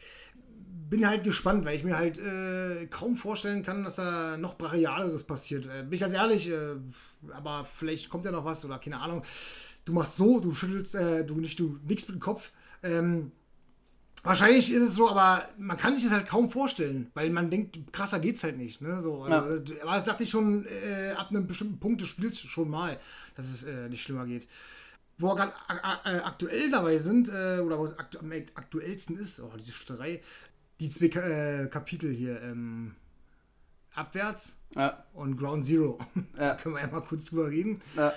bin halt gespannt, weil ich mir halt äh, kaum vorstellen kann, dass da noch brachialeres passiert. Äh, bin ich ganz ehrlich, äh, aber vielleicht kommt ja noch was oder keine Ahnung. Du machst so, du schüttelst, äh, du nicht, du nix mit dem Kopf. Ähm, wahrscheinlich ist es so, aber man kann sich das halt kaum vorstellen, weil man denkt, krasser geht's halt nicht. Ne? So, ja. also, aber das dachte ich schon äh, ab einem bestimmten Punkt des Spiels schon mal, dass es äh, nicht schlimmer geht wo wir gerade aktuell dabei sind, oder wo es aktu am aktuellsten ist, oh, diese Stutterei, die zwei äh, Kapitel hier, ähm, Abwärts ja. und Ground Zero. Ja. können wir ja mal kurz drüber reden. Ja.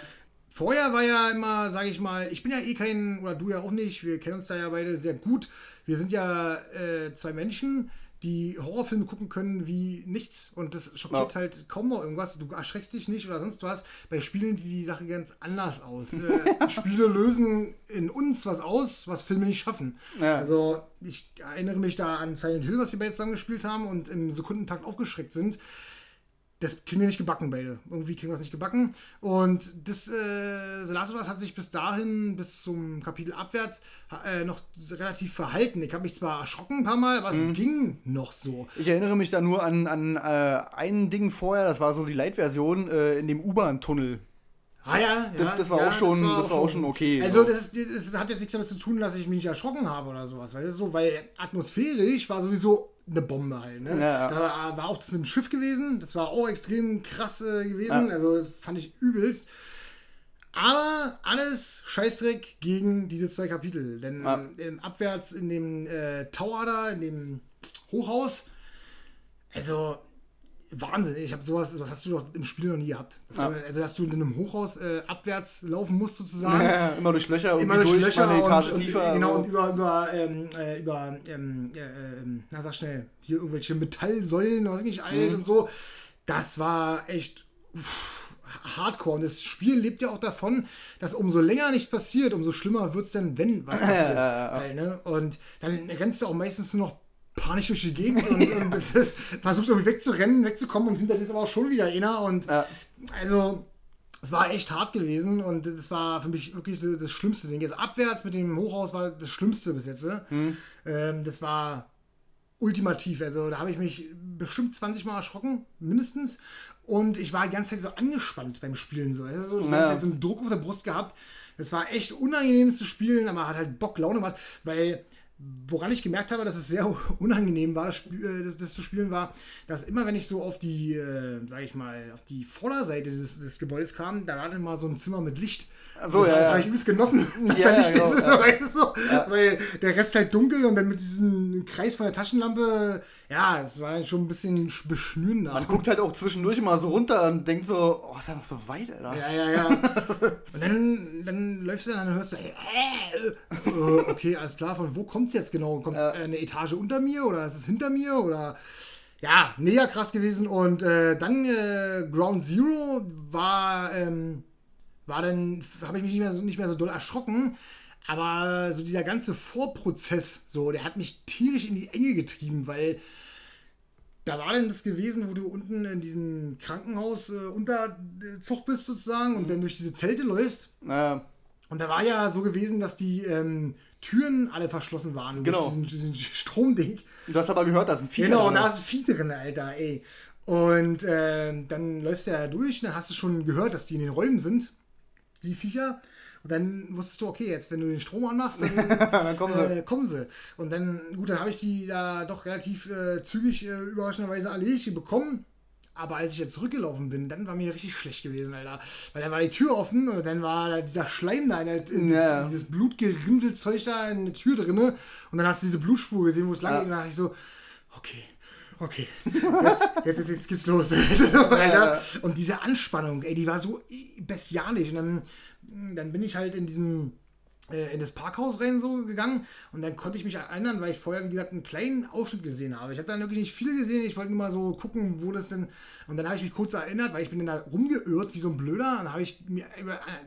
vorher war ja immer, sage ich mal, ich bin ja eh kein, oder du ja auch nicht, wir kennen uns da ja beide sehr gut. Wir sind ja äh, zwei Menschen, die Horrorfilme gucken können wie nichts und das schockiert ja. halt kaum noch irgendwas. Du erschreckst dich nicht oder sonst was. Bei Spielen sieht die Sache ganz anders aus. äh, Spiele lösen in uns was aus, was Filme nicht schaffen. Ja. Also ich erinnere mich da an Silent Hill, was wir beide zusammen gespielt haben und im Sekundentakt aufgeschreckt sind das kriegen wir nicht gebacken, beide. Irgendwie kriegen wir es nicht gebacken. Und das äh, The Last of Us hat sich bis dahin, bis zum Kapitel abwärts, äh, noch relativ verhalten. Ich habe mich zwar erschrocken ein paar Mal, aber mhm. es ging noch so. Ich erinnere mich da nur an, an äh, ein Ding vorher, das war so die Light-Version äh, in dem U-Bahn-Tunnel. Ah ja, das, das war, ja, auch, schon, das war, das war auch schon okay. Also so. das, ist, das, hat jetzt nichts damit zu tun, dass ich mich nicht erschrocken habe oder sowas. Weil, so, weil atmosphärisch war sowieso eine Bombe halt. Ne? Ja, Da war auch das mit dem Schiff gewesen. Das war auch extrem krass äh, gewesen. Ja. Also das fand ich übelst. Aber alles Scheißdreck gegen diese zwei Kapitel. Denn ja. in, abwärts in dem äh, Tower da, in dem Hochhaus, also Wahnsinn, ich habe sowas, was hast du doch im Spiel noch nie gehabt. Das ja. also, dass du in einem Hochhaus äh, abwärts laufen musst, sozusagen. Ja, immer durch Löcher, immer durch, durch Löcher eine Etage und, tiefer. Und, genau, und über, über, ähm, äh, über ähm, äh, ähm, na sag schnell, hier irgendwelche Metallsäulen, was nicht alt mhm. und so. Das war echt uff, hardcore. Und das Spiel lebt ja auch davon, dass umso länger nichts passiert, umso schlimmer wird es denn, wenn was passiert. Halt, ne? Und dann rennst du auch meistens nur noch panisch durch die Gegend und, und ist, versucht irgendwie wegzurennen, wegzukommen und hinter dir ist aber auch schon wieder einer. Und ja. also, es war echt hart gewesen und das war für mich wirklich so das schlimmste Ding. Jetzt abwärts mit dem Hochhaus war das Schlimmste bis jetzt. Mhm. Ähm, das war ultimativ. Also da habe ich mich bestimmt 20 Mal erschrocken, mindestens. Und ich war die ganze Zeit so angespannt beim Spielen. So, also so, ja. so einen Druck auf der Brust gehabt. Das war echt unangenehm zu spielen, aber hat halt Bock, Laune gemacht, weil woran ich gemerkt habe, dass es sehr unangenehm war, das, äh, das, das, zu spielen, war, dass immer, wenn ich so auf die, äh, sag ich mal, auf die Vorderseite des, des Gebäudes kam, da war dann mal so ein Zimmer mit Licht. So, also, ja, ja. habe ich übelst genossen, dass ja, da Licht ja, ist, ja. Weißt du, so, ja. weil der Rest halt dunkel und dann mit diesem Kreis von der Taschenlampe, ja, es war schon ein bisschen beschnürender. Man guckt halt auch zwischendurch mal so runter und denkt so, oh, ist ja noch so weit, Alter. Ja, ja, ja. und dann, dann läufst du dann und hörst du, hey, äh, okay, alles klar, von wo kommt es jetzt genau? Kommt es äh, eine Etage unter mir oder ist es hinter mir oder ja, mega krass gewesen. Und äh, dann äh, Ground Zero war, ähm, war dann, habe ich mich nicht mehr, so, nicht mehr so doll erschrocken. Aber so dieser ganze Vorprozess, so, der hat mich tierisch in die Enge getrieben, weil da war denn das gewesen, wo du unten in diesem Krankenhaus äh, Unterzug bist sozusagen und mhm. dann durch diese Zelte läufst. Ja. Und da war ja so gewesen, dass die ähm, Türen alle verschlossen waren genau. durch diesen, diesen Stromding. Du hast aber gehört, da sind Viecher Genau, drin. da sind Viecher drin, Alter, ey. Und äh, dann läufst du ja durch, dann hast du schon gehört, dass die in den Räumen sind die Viecher. Und dann wusstest du, okay, jetzt wenn du den Strom anmachst, dann, dann kommen, sie. Äh, kommen sie. Und dann, gut, dann habe ich die da doch relativ äh, zügig, äh, überraschenderweise erledigt bekommen. Aber als ich jetzt zurückgelaufen bin, dann war mir richtig schlecht gewesen, Alter. Weil dann war die Tür offen und dann war da dieser Schleim da, in, in, ja. dieses Blutgerinselzeug da in der Tür drin. Und dann hast du diese Blutspur gesehen, wo es lang ja. ging. Und dann dachte ich so, okay, okay, jetzt, jetzt, jetzt, geht's los. ja, und diese Anspannung, ey, die war so bestialisch. Und dann, dann bin ich halt in diesem äh, in das Parkhaus rein so gegangen und dann konnte ich mich erinnern, weil ich vorher, wie gesagt, einen kleinen Ausschnitt gesehen habe. Ich habe dann wirklich nicht viel gesehen, ich wollte nur mal so gucken, wo das denn. Und dann habe ich mich kurz erinnert, weil ich bin dann da rumgeirrt wie so ein Blöder. Und dann habe ich mir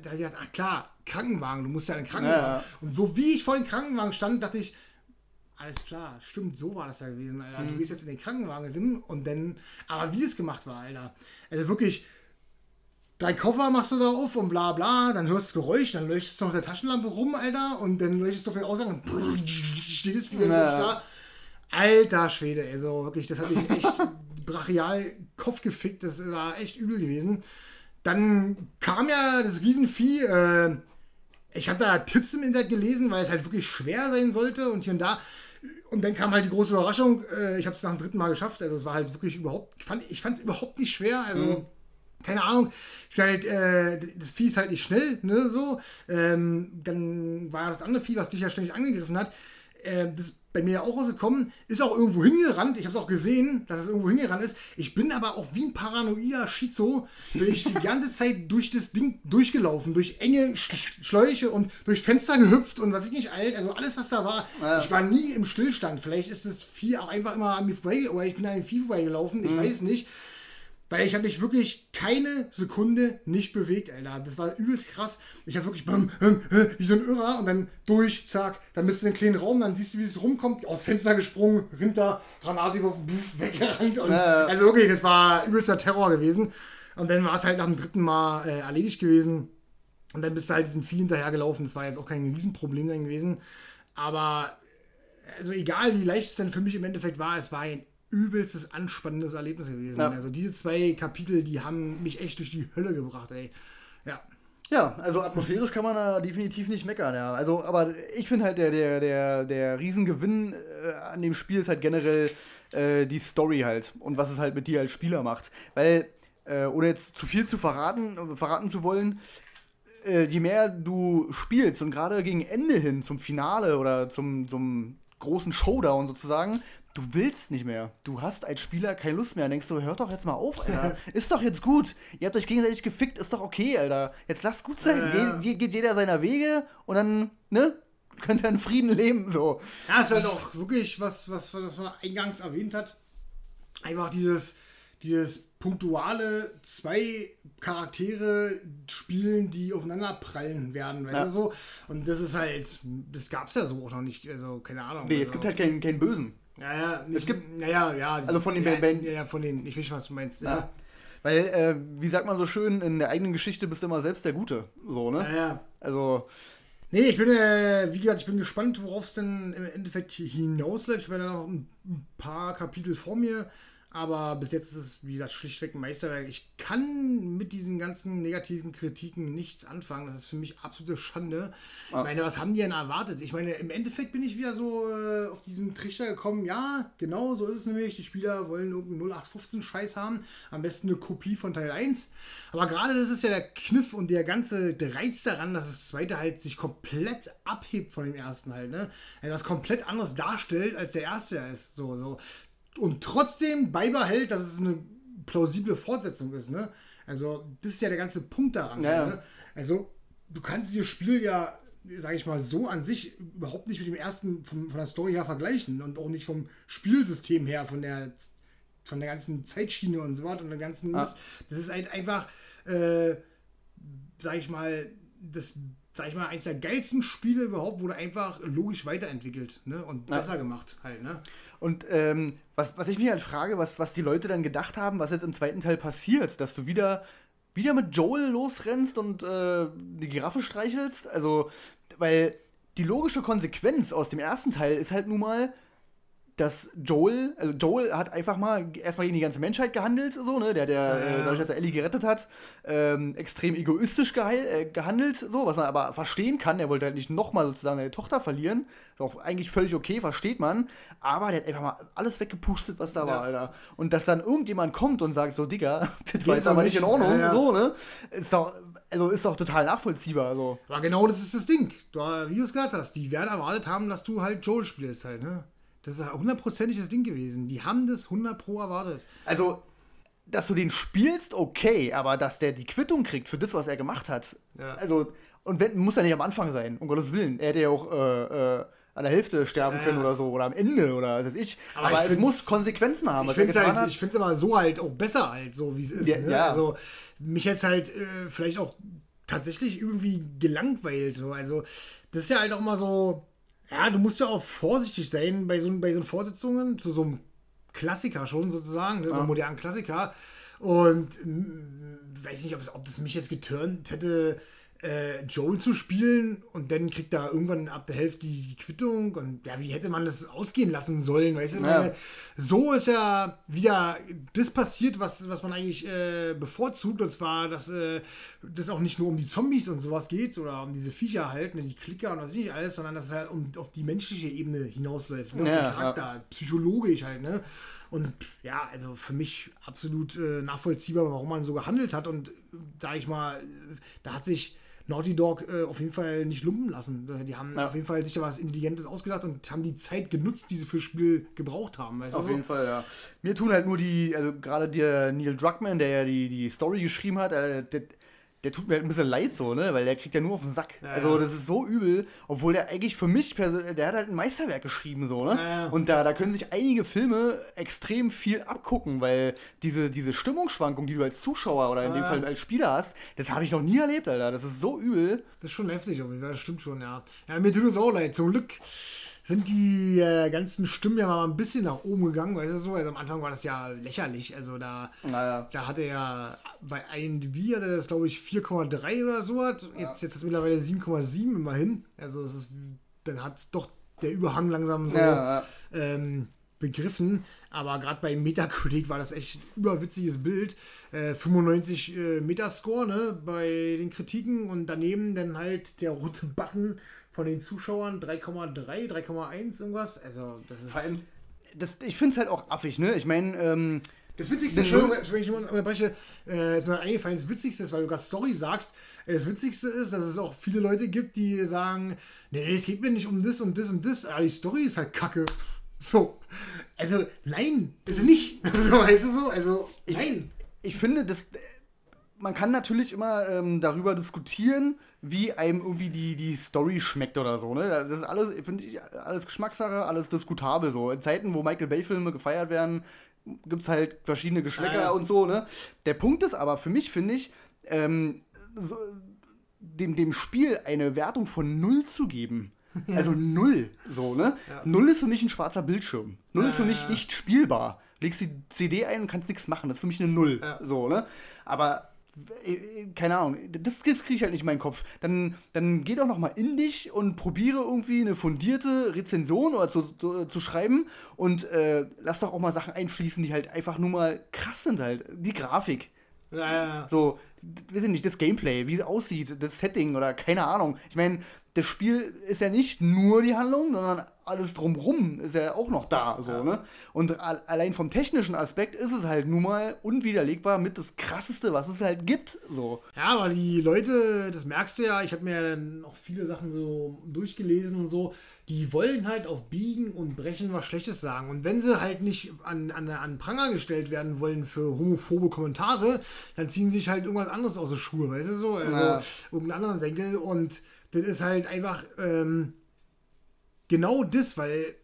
da gedacht, ach klar, Krankenwagen, du musst ja einen Krankenwagen. Ja, ja. Und so wie ich vor dem Krankenwagen stand, dachte ich, alles klar, stimmt, so war das ja gewesen, Alter. Mhm. Du gehst jetzt in den Krankenwagen drin und dann, aber wie es gemacht war, Alter. Also wirklich, drei Koffer machst du da auf und bla bla, dann hörst du Geräusch, dann leuchtest du noch der Taschenlampe rum, Alter, und dann leuchtest du auf den Ausgang und stehst wieder ja. da. Alter Schwede, also wirklich, das hat mich echt brachial Kopf gefickt, das war echt übel gewesen. Dann kam ja das Riesenvieh, äh, ich habe da Tipps im Internet gelesen, weil es halt wirklich schwer sein sollte und hier und da. Und dann kam halt die große Überraschung. Äh, ich habe es nach dem dritten Mal geschafft. Also es war halt wirklich überhaupt, ich fand es überhaupt nicht schwer. Also mhm. keine Ahnung. Ich halt, äh, das Vieh ist halt nicht schnell, ne, so. Ähm, dann war das andere Vieh, was dich ja ständig angegriffen hat. Äh, das bei mir auch rausgekommen, ist auch irgendwo hingerannt. Ich habe es auch gesehen, dass es irgendwo hingerannt ist. Ich bin aber auch wie ein paranoider Schizo, bin ich die ganze Zeit durch das Ding durchgelaufen, durch enge Schläuche und durch Fenster gehüpft und was ich nicht alt, also alles, was da war. Ja. Ich war nie im Stillstand. Vielleicht ist das Vieh auch einfach immer an mir vorbei oder ich bin an dem Vieh vorbeigelaufen, ich mhm. weiß nicht. Weil ich habe mich wirklich keine Sekunde nicht bewegt, Alter. Das war übelst krass. Ich habe wirklich bam, bam, wie so ein Irrer und dann durch, zack, dann bist du in den kleinen Raum, dann siehst du, wie es rumkommt, aus Fenster gesprungen, hinter, Granate geworfen, weggerannt. Und, ja. Also wirklich, das war übelster Terror gewesen. Und dann war es halt nach dem dritten Mal äh, erledigt gewesen. Und dann bist du halt diesen Vieh hinterhergelaufen. Das war jetzt auch kein Riesenproblem dann gewesen. Aber also egal wie leicht es dann für mich im Endeffekt war, es war ein übelstes anspannendes Erlebnis gewesen. Ja. Also diese zwei Kapitel, die haben mich echt durch die Hölle gebracht, ey. Ja. Ja, also atmosphärisch kann man da definitiv nicht meckern, ja. Also, aber ich finde halt, der, der, der, der Riesengewinn äh, an dem Spiel ist halt generell äh, die Story halt und was es halt mit dir als Spieler macht. Weil, äh, ohne jetzt zu viel zu verraten, verraten zu wollen, äh, je mehr du spielst und gerade gegen Ende hin zum Finale oder zum, zum großen Showdown sozusagen, du willst nicht mehr. Du hast als Spieler keine Lust mehr. Dann denkst du, hört doch jetzt mal auf, Alter. ist doch jetzt gut. Ihr habt euch gegenseitig gefickt, ist doch okay, Alter. Jetzt lasst gut sein. Ja, Ge geht jeder seiner Wege und dann, ne? Könnt ihr in Frieden leben, so. Ja, ist halt auch wirklich was, was, was man eingangs erwähnt hat. Einfach dieses, dieses punktuale zwei Charaktere spielen, die aufeinander prallen werden, weißt ja. du so? Und das ist halt, das gab's ja so auch noch nicht, also keine Ahnung. Nee, also, es gibt halt keinen, keinen Bösen. Ja, ja, nicht, es gibt, naja, ja. Also von den ja, Band, ja, von den, ich weiß, was du meinst. Ja. ja. Weil, äh, wie sagt man so schön, in der eigenen Geschichte bist du immer selbst der Gute. So, ne? Ja, ja. Also. Nee, ich bin, äh, wie gesagt, ich bin gespannt, worauf es denn im Endeffekt hinausläuft. Ich habe ja noch ein paar Kapitel vor mir. Aber bis jetzt ist es, wie gesagt, schlichtweg ein Meisterwerk. Ich kann mit diesen ganzen negativen Kritiken nichts anfangen. Das ist für mich absolute Schande. Ah. Ich meine, was haben die denn erwartet? Ich meine, im Endeffekt bin ich wieder so äh, auf diesen Trichter gekommen. Ja, genau so ist es nämlich. Die Spieler wollen irgendeinen 0815-Scheiß haben. Am besten eine Kopie von Teil 1. Aber gerade das ist ja der Kniff und der ganze Reiz daran, dass das zweite halt sich komplett abhebt von dem ersten halt. Ne? Er das komplett anders darstellt, als der erste ist. So, so und trotzdem beibehält, dass es eine plausible Fortsetzung ist. Ne? Also, das ist ja der ganze Punkt daran. Ja. Ne? Also, du kannst dieses Spiel ja, sag ich mal, so an sich überhaupt nicht mit dem ersten vom, von der Story her vergleichen und auch nicht vom Spielsystem her, von der, von der ganzen Zeitschiene und so weiter und der ganzen ah. Das ist halt einfach, äh, sag ich mal, das sag ich mal, eins der geilsten Spiele überhaupt wurde einfach logisch weiterentwickelt ne? und besser ja. gemacht halt. Ne? Und ähm, was, was ich mich halt frage, was, was die Leute dann gedacht haben, was jetzt im zweiten Teil passiert, dass du wieder, wieder mit Joel losrennst und äh, die Giraffe streichelst. Also, weil die logische Konsequenz aus dem ersten Teil ist halt nun mal, dass Joel, also Joel hat einfach mal erstmal gegen die ganze Menschheit gehandelt, so, ne? Der, der, ja. äh, dadurch, dass er Ellie gerettet hat, ähm, extrem egoistisch geheil, äh, gehandelt, so, was man aber verstehen kann. Er wollte halt nicht nochmal sozusagen seine Tochter verlieren. Doch eigentlich völlig okay, versteht man. Aber der hat einfach mal alles weggepustet, was da ja. war, Alter. Und dass dann irgendjemand kommt und sagt, so, Digga, das war jetzt aber nicht in Ordnung, ja, so, ne? Ist doch, also ist doch total nachvollziehbar, so. Aber genau das ist das Ding. Du, wie du es gesagt hast, die werden erwartet haben, dass du halt Joel spielst halt, ne? Das ist hundertprozentig das Ding gewesen. Die haben das 100 Pro erwartet. Also, dass du den spielst, okay, aber dass der die Quittung kriegt für das, was er gemacht hat. Ja. Also, und wenn, muss ja nicht am Anfang sein, um Gottes Willen. Er hätte ja auch äh, äh, an der Hälfte sterben ja, können oder so, oder am Ende oder was weiß ich. Aber, aber ich es muss Konsequenzen haben. Ich finde es halt, ich aber so halt auch besser halt, so wie es ist. Ja, ne? ja. Also, mich jetzt halt äh, vielleicht auch tatsächlich irgendwie gelangweilt. So. Also, das ist ja halt auch mal so ja, du musst ja auch vorsichtig sein bei so, bei so Vorsitzungen zu so einem Klassiker schon sozusagen, ne, so einem modernen Klassiker. Und mh, weiß nicht, ob, ob das mich jetzt geturnt hätte, äh, Joel zu spielen und dann kriegt er irgendwann ab der Hälfte die Quittung und ja, wie hätte man das ausgehen lassen sollen, weißt du? Ja. So ist ja wieder das passiert, was, was man eigentlich äh, bevorzugt und zwar, dass äh, das auch nicht nur um die Zombies und sowas geht oder um diese Viecher halt, ne, die Klicker und was nicht alles, sondern dass es halt um, auf die menschliche Ebene hinausläuft, ne? ja, auf den Charakter, ja. psychologisch halt, ne? Und ja, also für mich absolut äh, nachvollziehbar, warum man so gehandelt hat und sag ich mal, da hat sich Naughty Dog äh, auf jeden Fall nicht lumpen lassen. Die haben Ja. auf jeden Fall sich da was Intelligentes ausgedacht und haben die Zeit genutzt, die sie fürs Spiel gebraucht haben. Auf du? jeden Fall, ja. Mir tun halt nur die, also gerade der Neil Druckmann, der ja die, die Story geschrieben hat, äh, der, der tut mir halt ein bisschen leid so, ne? Weil der kriegt ja nur auf den Sack. Ja, also das ist so übel, obwohl der eigentlich für mich, perso- der hat halt ein Meisterwerk geschrieben, so, ne? Ja. Und da, da können sich einige Filme extrem viel abgucken, weil diese, diese Stimmungsschwankung, die du als Zuschauer oder in dem. Fall als Spieler hast, das habe ich noch nie erlebt, Alter. Das ist so übel. Das ist schon heftig, Fall, das stimmt schon, ja. Ja, mir tut es auch leid. Zum Glück sind die äh, ganzen Stimmen ja mal ein bisschen nach oben gegangen, weißt du so? Also am Anfang war das ja lächerlich. Also da, Naja. da hatte er bei IMDb hatte das, glaube ich, 4,3 oder so. Hat. Jetzt, jetzt hat es mittlerweile 7,7 immerhin. Also es ist, dann hat es doch der Überhang langsam so Ja, ja. ähm, begriffen. Aber gerade bei Metacritic war das echt ein überwitziges Bild. Äh, 95 äh, Metascore ne, bei den Kritiken und daneben dann halt der rote Button von den Zuschauern 3,3, 3,1 irgendwas. Also das ist... Vor allem, das, ich finde es halt auch affig, ne? Ich meine, ähm, Das Witzigste, Entschuldigung, wenn ich mal unterbreche, äh, ist mir eingefallen, das Witzigste ist, weil du gerade Story sagst, äh, das Witzigste ist, dass es auch viele Leute gibt, die sagen, nee, es geht mir nicht um das und das und das, aber die Story ist halt kacke. So. Also, nein, ist sie nicht. so, weißt du so? Also, nein. ich finde, das, man kann natürlich immer ähm, darüber diskutieren, wie einem irgendwie die, die Story schmeckt oder so. Ne? Das ist alles, finde ich, alles Geschmackssache, alles diskutabel so. In Zeiten, wo Michael Bay-Filme gefeiert werden, gibt es halt verschiedene Geschmäcker Ja, ja. und so. Ne? Der Punkt ist aber für mich, finde ich, ähm, so, dem, dem Spiel eine Wertung von null zu geben. Also null, so, ne? Null ist für mich ein schwarzer Bildschirm. Null ist für Ja, mich ja. nicht spielbar. Legst die CD ein und kannst nichts machen. Das ist für mich eine Null. Ja. So, ne? Aber keine Ahnung, das, das kriege ich halt nicht in meinen Kopf. Dann, dann geh doch noch mal in dich und probiere irgendwie eine fundierte Rezension oder zu, zu, zu schreiben und äh, lass doch auch mal Sachen einfließen, die halt einfach nur mal krass sind halt. Die Grafik. Ja, ja, ja. So, weiß ich nicht, das Gameplay, wie es aussieht, das Setting oder keine Ahnung. Ich meine, das Spiel ist ja nicht nur die Handlung, sondern alles drumrum ist ja auch noch da, so, ne? Und al- allein vom technischen Aspekt ist es halt nun mal unwiderlegbar mit das krasseste, was es halt gibt, so. Ja, aber die Leute, das merkst du ja, ich habe mir ja dann auch viele Sachen so durchgelesen und so, die wollen halt auf Biegen und Brechen was Schlechtes sagen. Und wenn sie halt nicht an, an, an Pranger gestellt werden wollen für homophobe Kommentare, dann ziehen sie sich halt irgendwas anderes aus den Schuhe, weißt du so? Also Ja. irgendeinen anderen Senkel. Und das ist halt einfach ähm, genau das, weil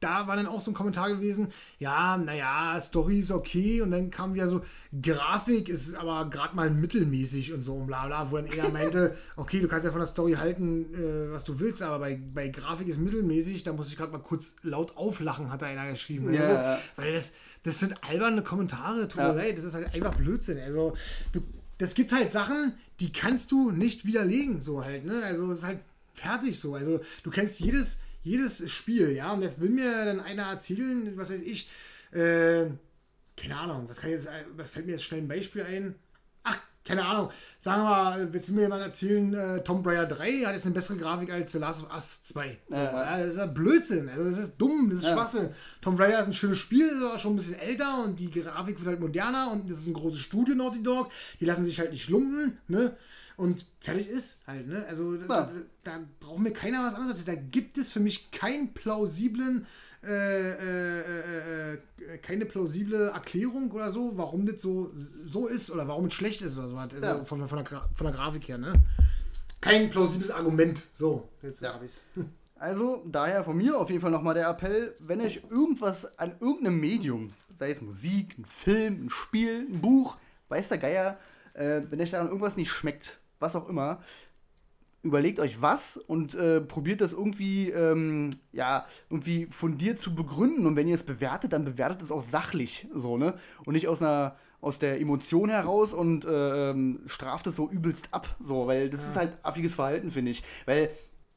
da war dann auch so ein Kommentar gewesen, ja, naja, Story ist okay und dann kam wieder so, Grafik ist aber gerade mal mittelmäßig und so und bla bla, wo dann er meinte, okay, du kannst ja von der Story halten, äh, was du willst, aber bei, bei Grafik ist mittelmäßig, da muss ich gerade mal kurz laut auflachen, hat da einer geschrieben. Ja, also. Weil das, das sind alberne Kommentare, tut Ja. mir leid, das ist halt einfach Blödsinn. Also, du, das gibt halt Sachen, die kannst du nicht widerlegen, so halt, ne? Also, es ist halt fertig so. Also, du kennst jedes, jedes Spiel, ja, und jetzt will mir dann einer erzählen, was weiß ich, äh, keine Ahnung, was kann jetzt, äh, fällt mir jetzt schnell ein Beispiel ein? Keine Ahnung. Sagen wir mal, jetzt will mir jemand erzählen, äh, Tomb Raider 3 hat jetzt eine bessere Grafik als The Last of Us 2. So, Ja. das ist ja Blödsinn. Also das ist dumm, das ist Ja. Schwachsinn. Tomb Raider ist ein schönes Spiel, ist aber schon ein bisschen älter und die Grafik wird halt moderner und das ist ein großes Studio, Naughty Dog. Die lassen sich halt nicht lumpen, ne? Und fertig ist halt, ne? Also da, da braucht mir keiner was anderes. Da gibt es für mich keinen plausiblen äh, äh, äh, äh, keine plausible Erklärung oder so, warum das so, so ist oder warum es schlecht ist oder so. Also Ja. von, von, der, Gra- von der Grafik her, ne? Kein plausibles Argument. So, jetzt Ja. hab ich's. Also, daher von mir auf jeden Fall nochmal der Appell, wenn euch irgendwas an irgendeinem Medium, sei es Musik, ein Film, ein Spiel, ein Buch, weiß der Geier, äh, wenn euch daran irgendwas nicht schmeckt, was auch immer, überlegt euch was und äh, probiert das irgendwie, ähm, ja, irgendwie fundiert zu begründen. Und wenn ihr es bewertet, dann bewertet es auch sachlich, so, ne? Und nicht aus einer aus der Emotion heraus und äh, ähm, straft es so übelst ab, so, weil das ist halt affiges Verhalten, finde ich. Weil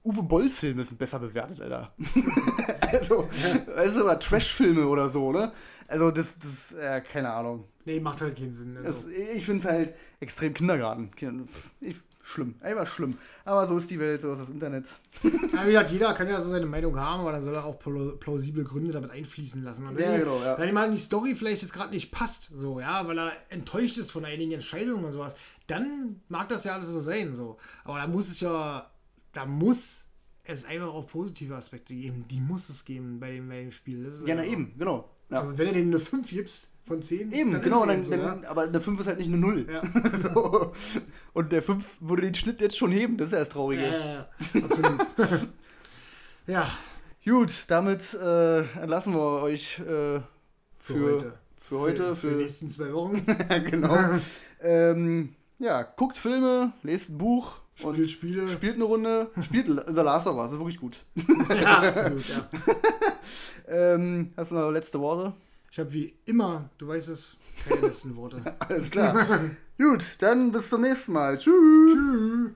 Uwe Boll-Filme sind besser bewertet, Alter. also, weißt du, oder Trash-Filme oder so, ne? Also, das, das, äh, keine Ahnung. Nee, macht halt keinen Sinn. Also. Das, ich finde es halt extrem Kindergarten. Kinder- Ich schlimm. Einfach schlimm. Aber so ist die Welt, so ist das Internet. Ja, wie gesagt, jeder kann ja so seine Meinung haben, aber dann soll er auch plau- plausible Gründe damit einfließen lassen. Und Ja, wenn, genau, ja. wenn ihm halt die Story vielleicht jetzt gerade nicht passt, so, ja, weil er enttäuscht ist von einigen Entscheidungen und sowas, dann mag das ja alles so sein, so. Aber da muss es ja, da muss es einfach auch positive Aspekte geben. Die muss es geben bei dem, bei dem Spiel. Ja, na eben, genau. Ja. Und wenn du denen eine 5 gibst von 10, Eben, dann genau, dann, eben so, dann, aber eine 5 ist halt nicht eine 0. Ja. so. Und der 5 würde den Schnitt jetzt schon heben, das ist ja das ja. Traurige. Ja, ja, ja, absolut. ja, Gut, damit äh, entlassen wir euch äh, für, heute. Für heute, für, für, die nächsten zwei Wochen. genau. ähm, ja, guckt Filme, lest ein Buch und Spielt Spiele. spielt eine Runde, spielt The Last of Us, ist wirklich gut. ja, absolut, ja. Ähm, hast du noch letzte Worte? Ich habe wie immer, du weißt es, keine letzten Worte. Alles klar. Gut, dann bis zum nächsten Mal. Tschüss. Tschüss.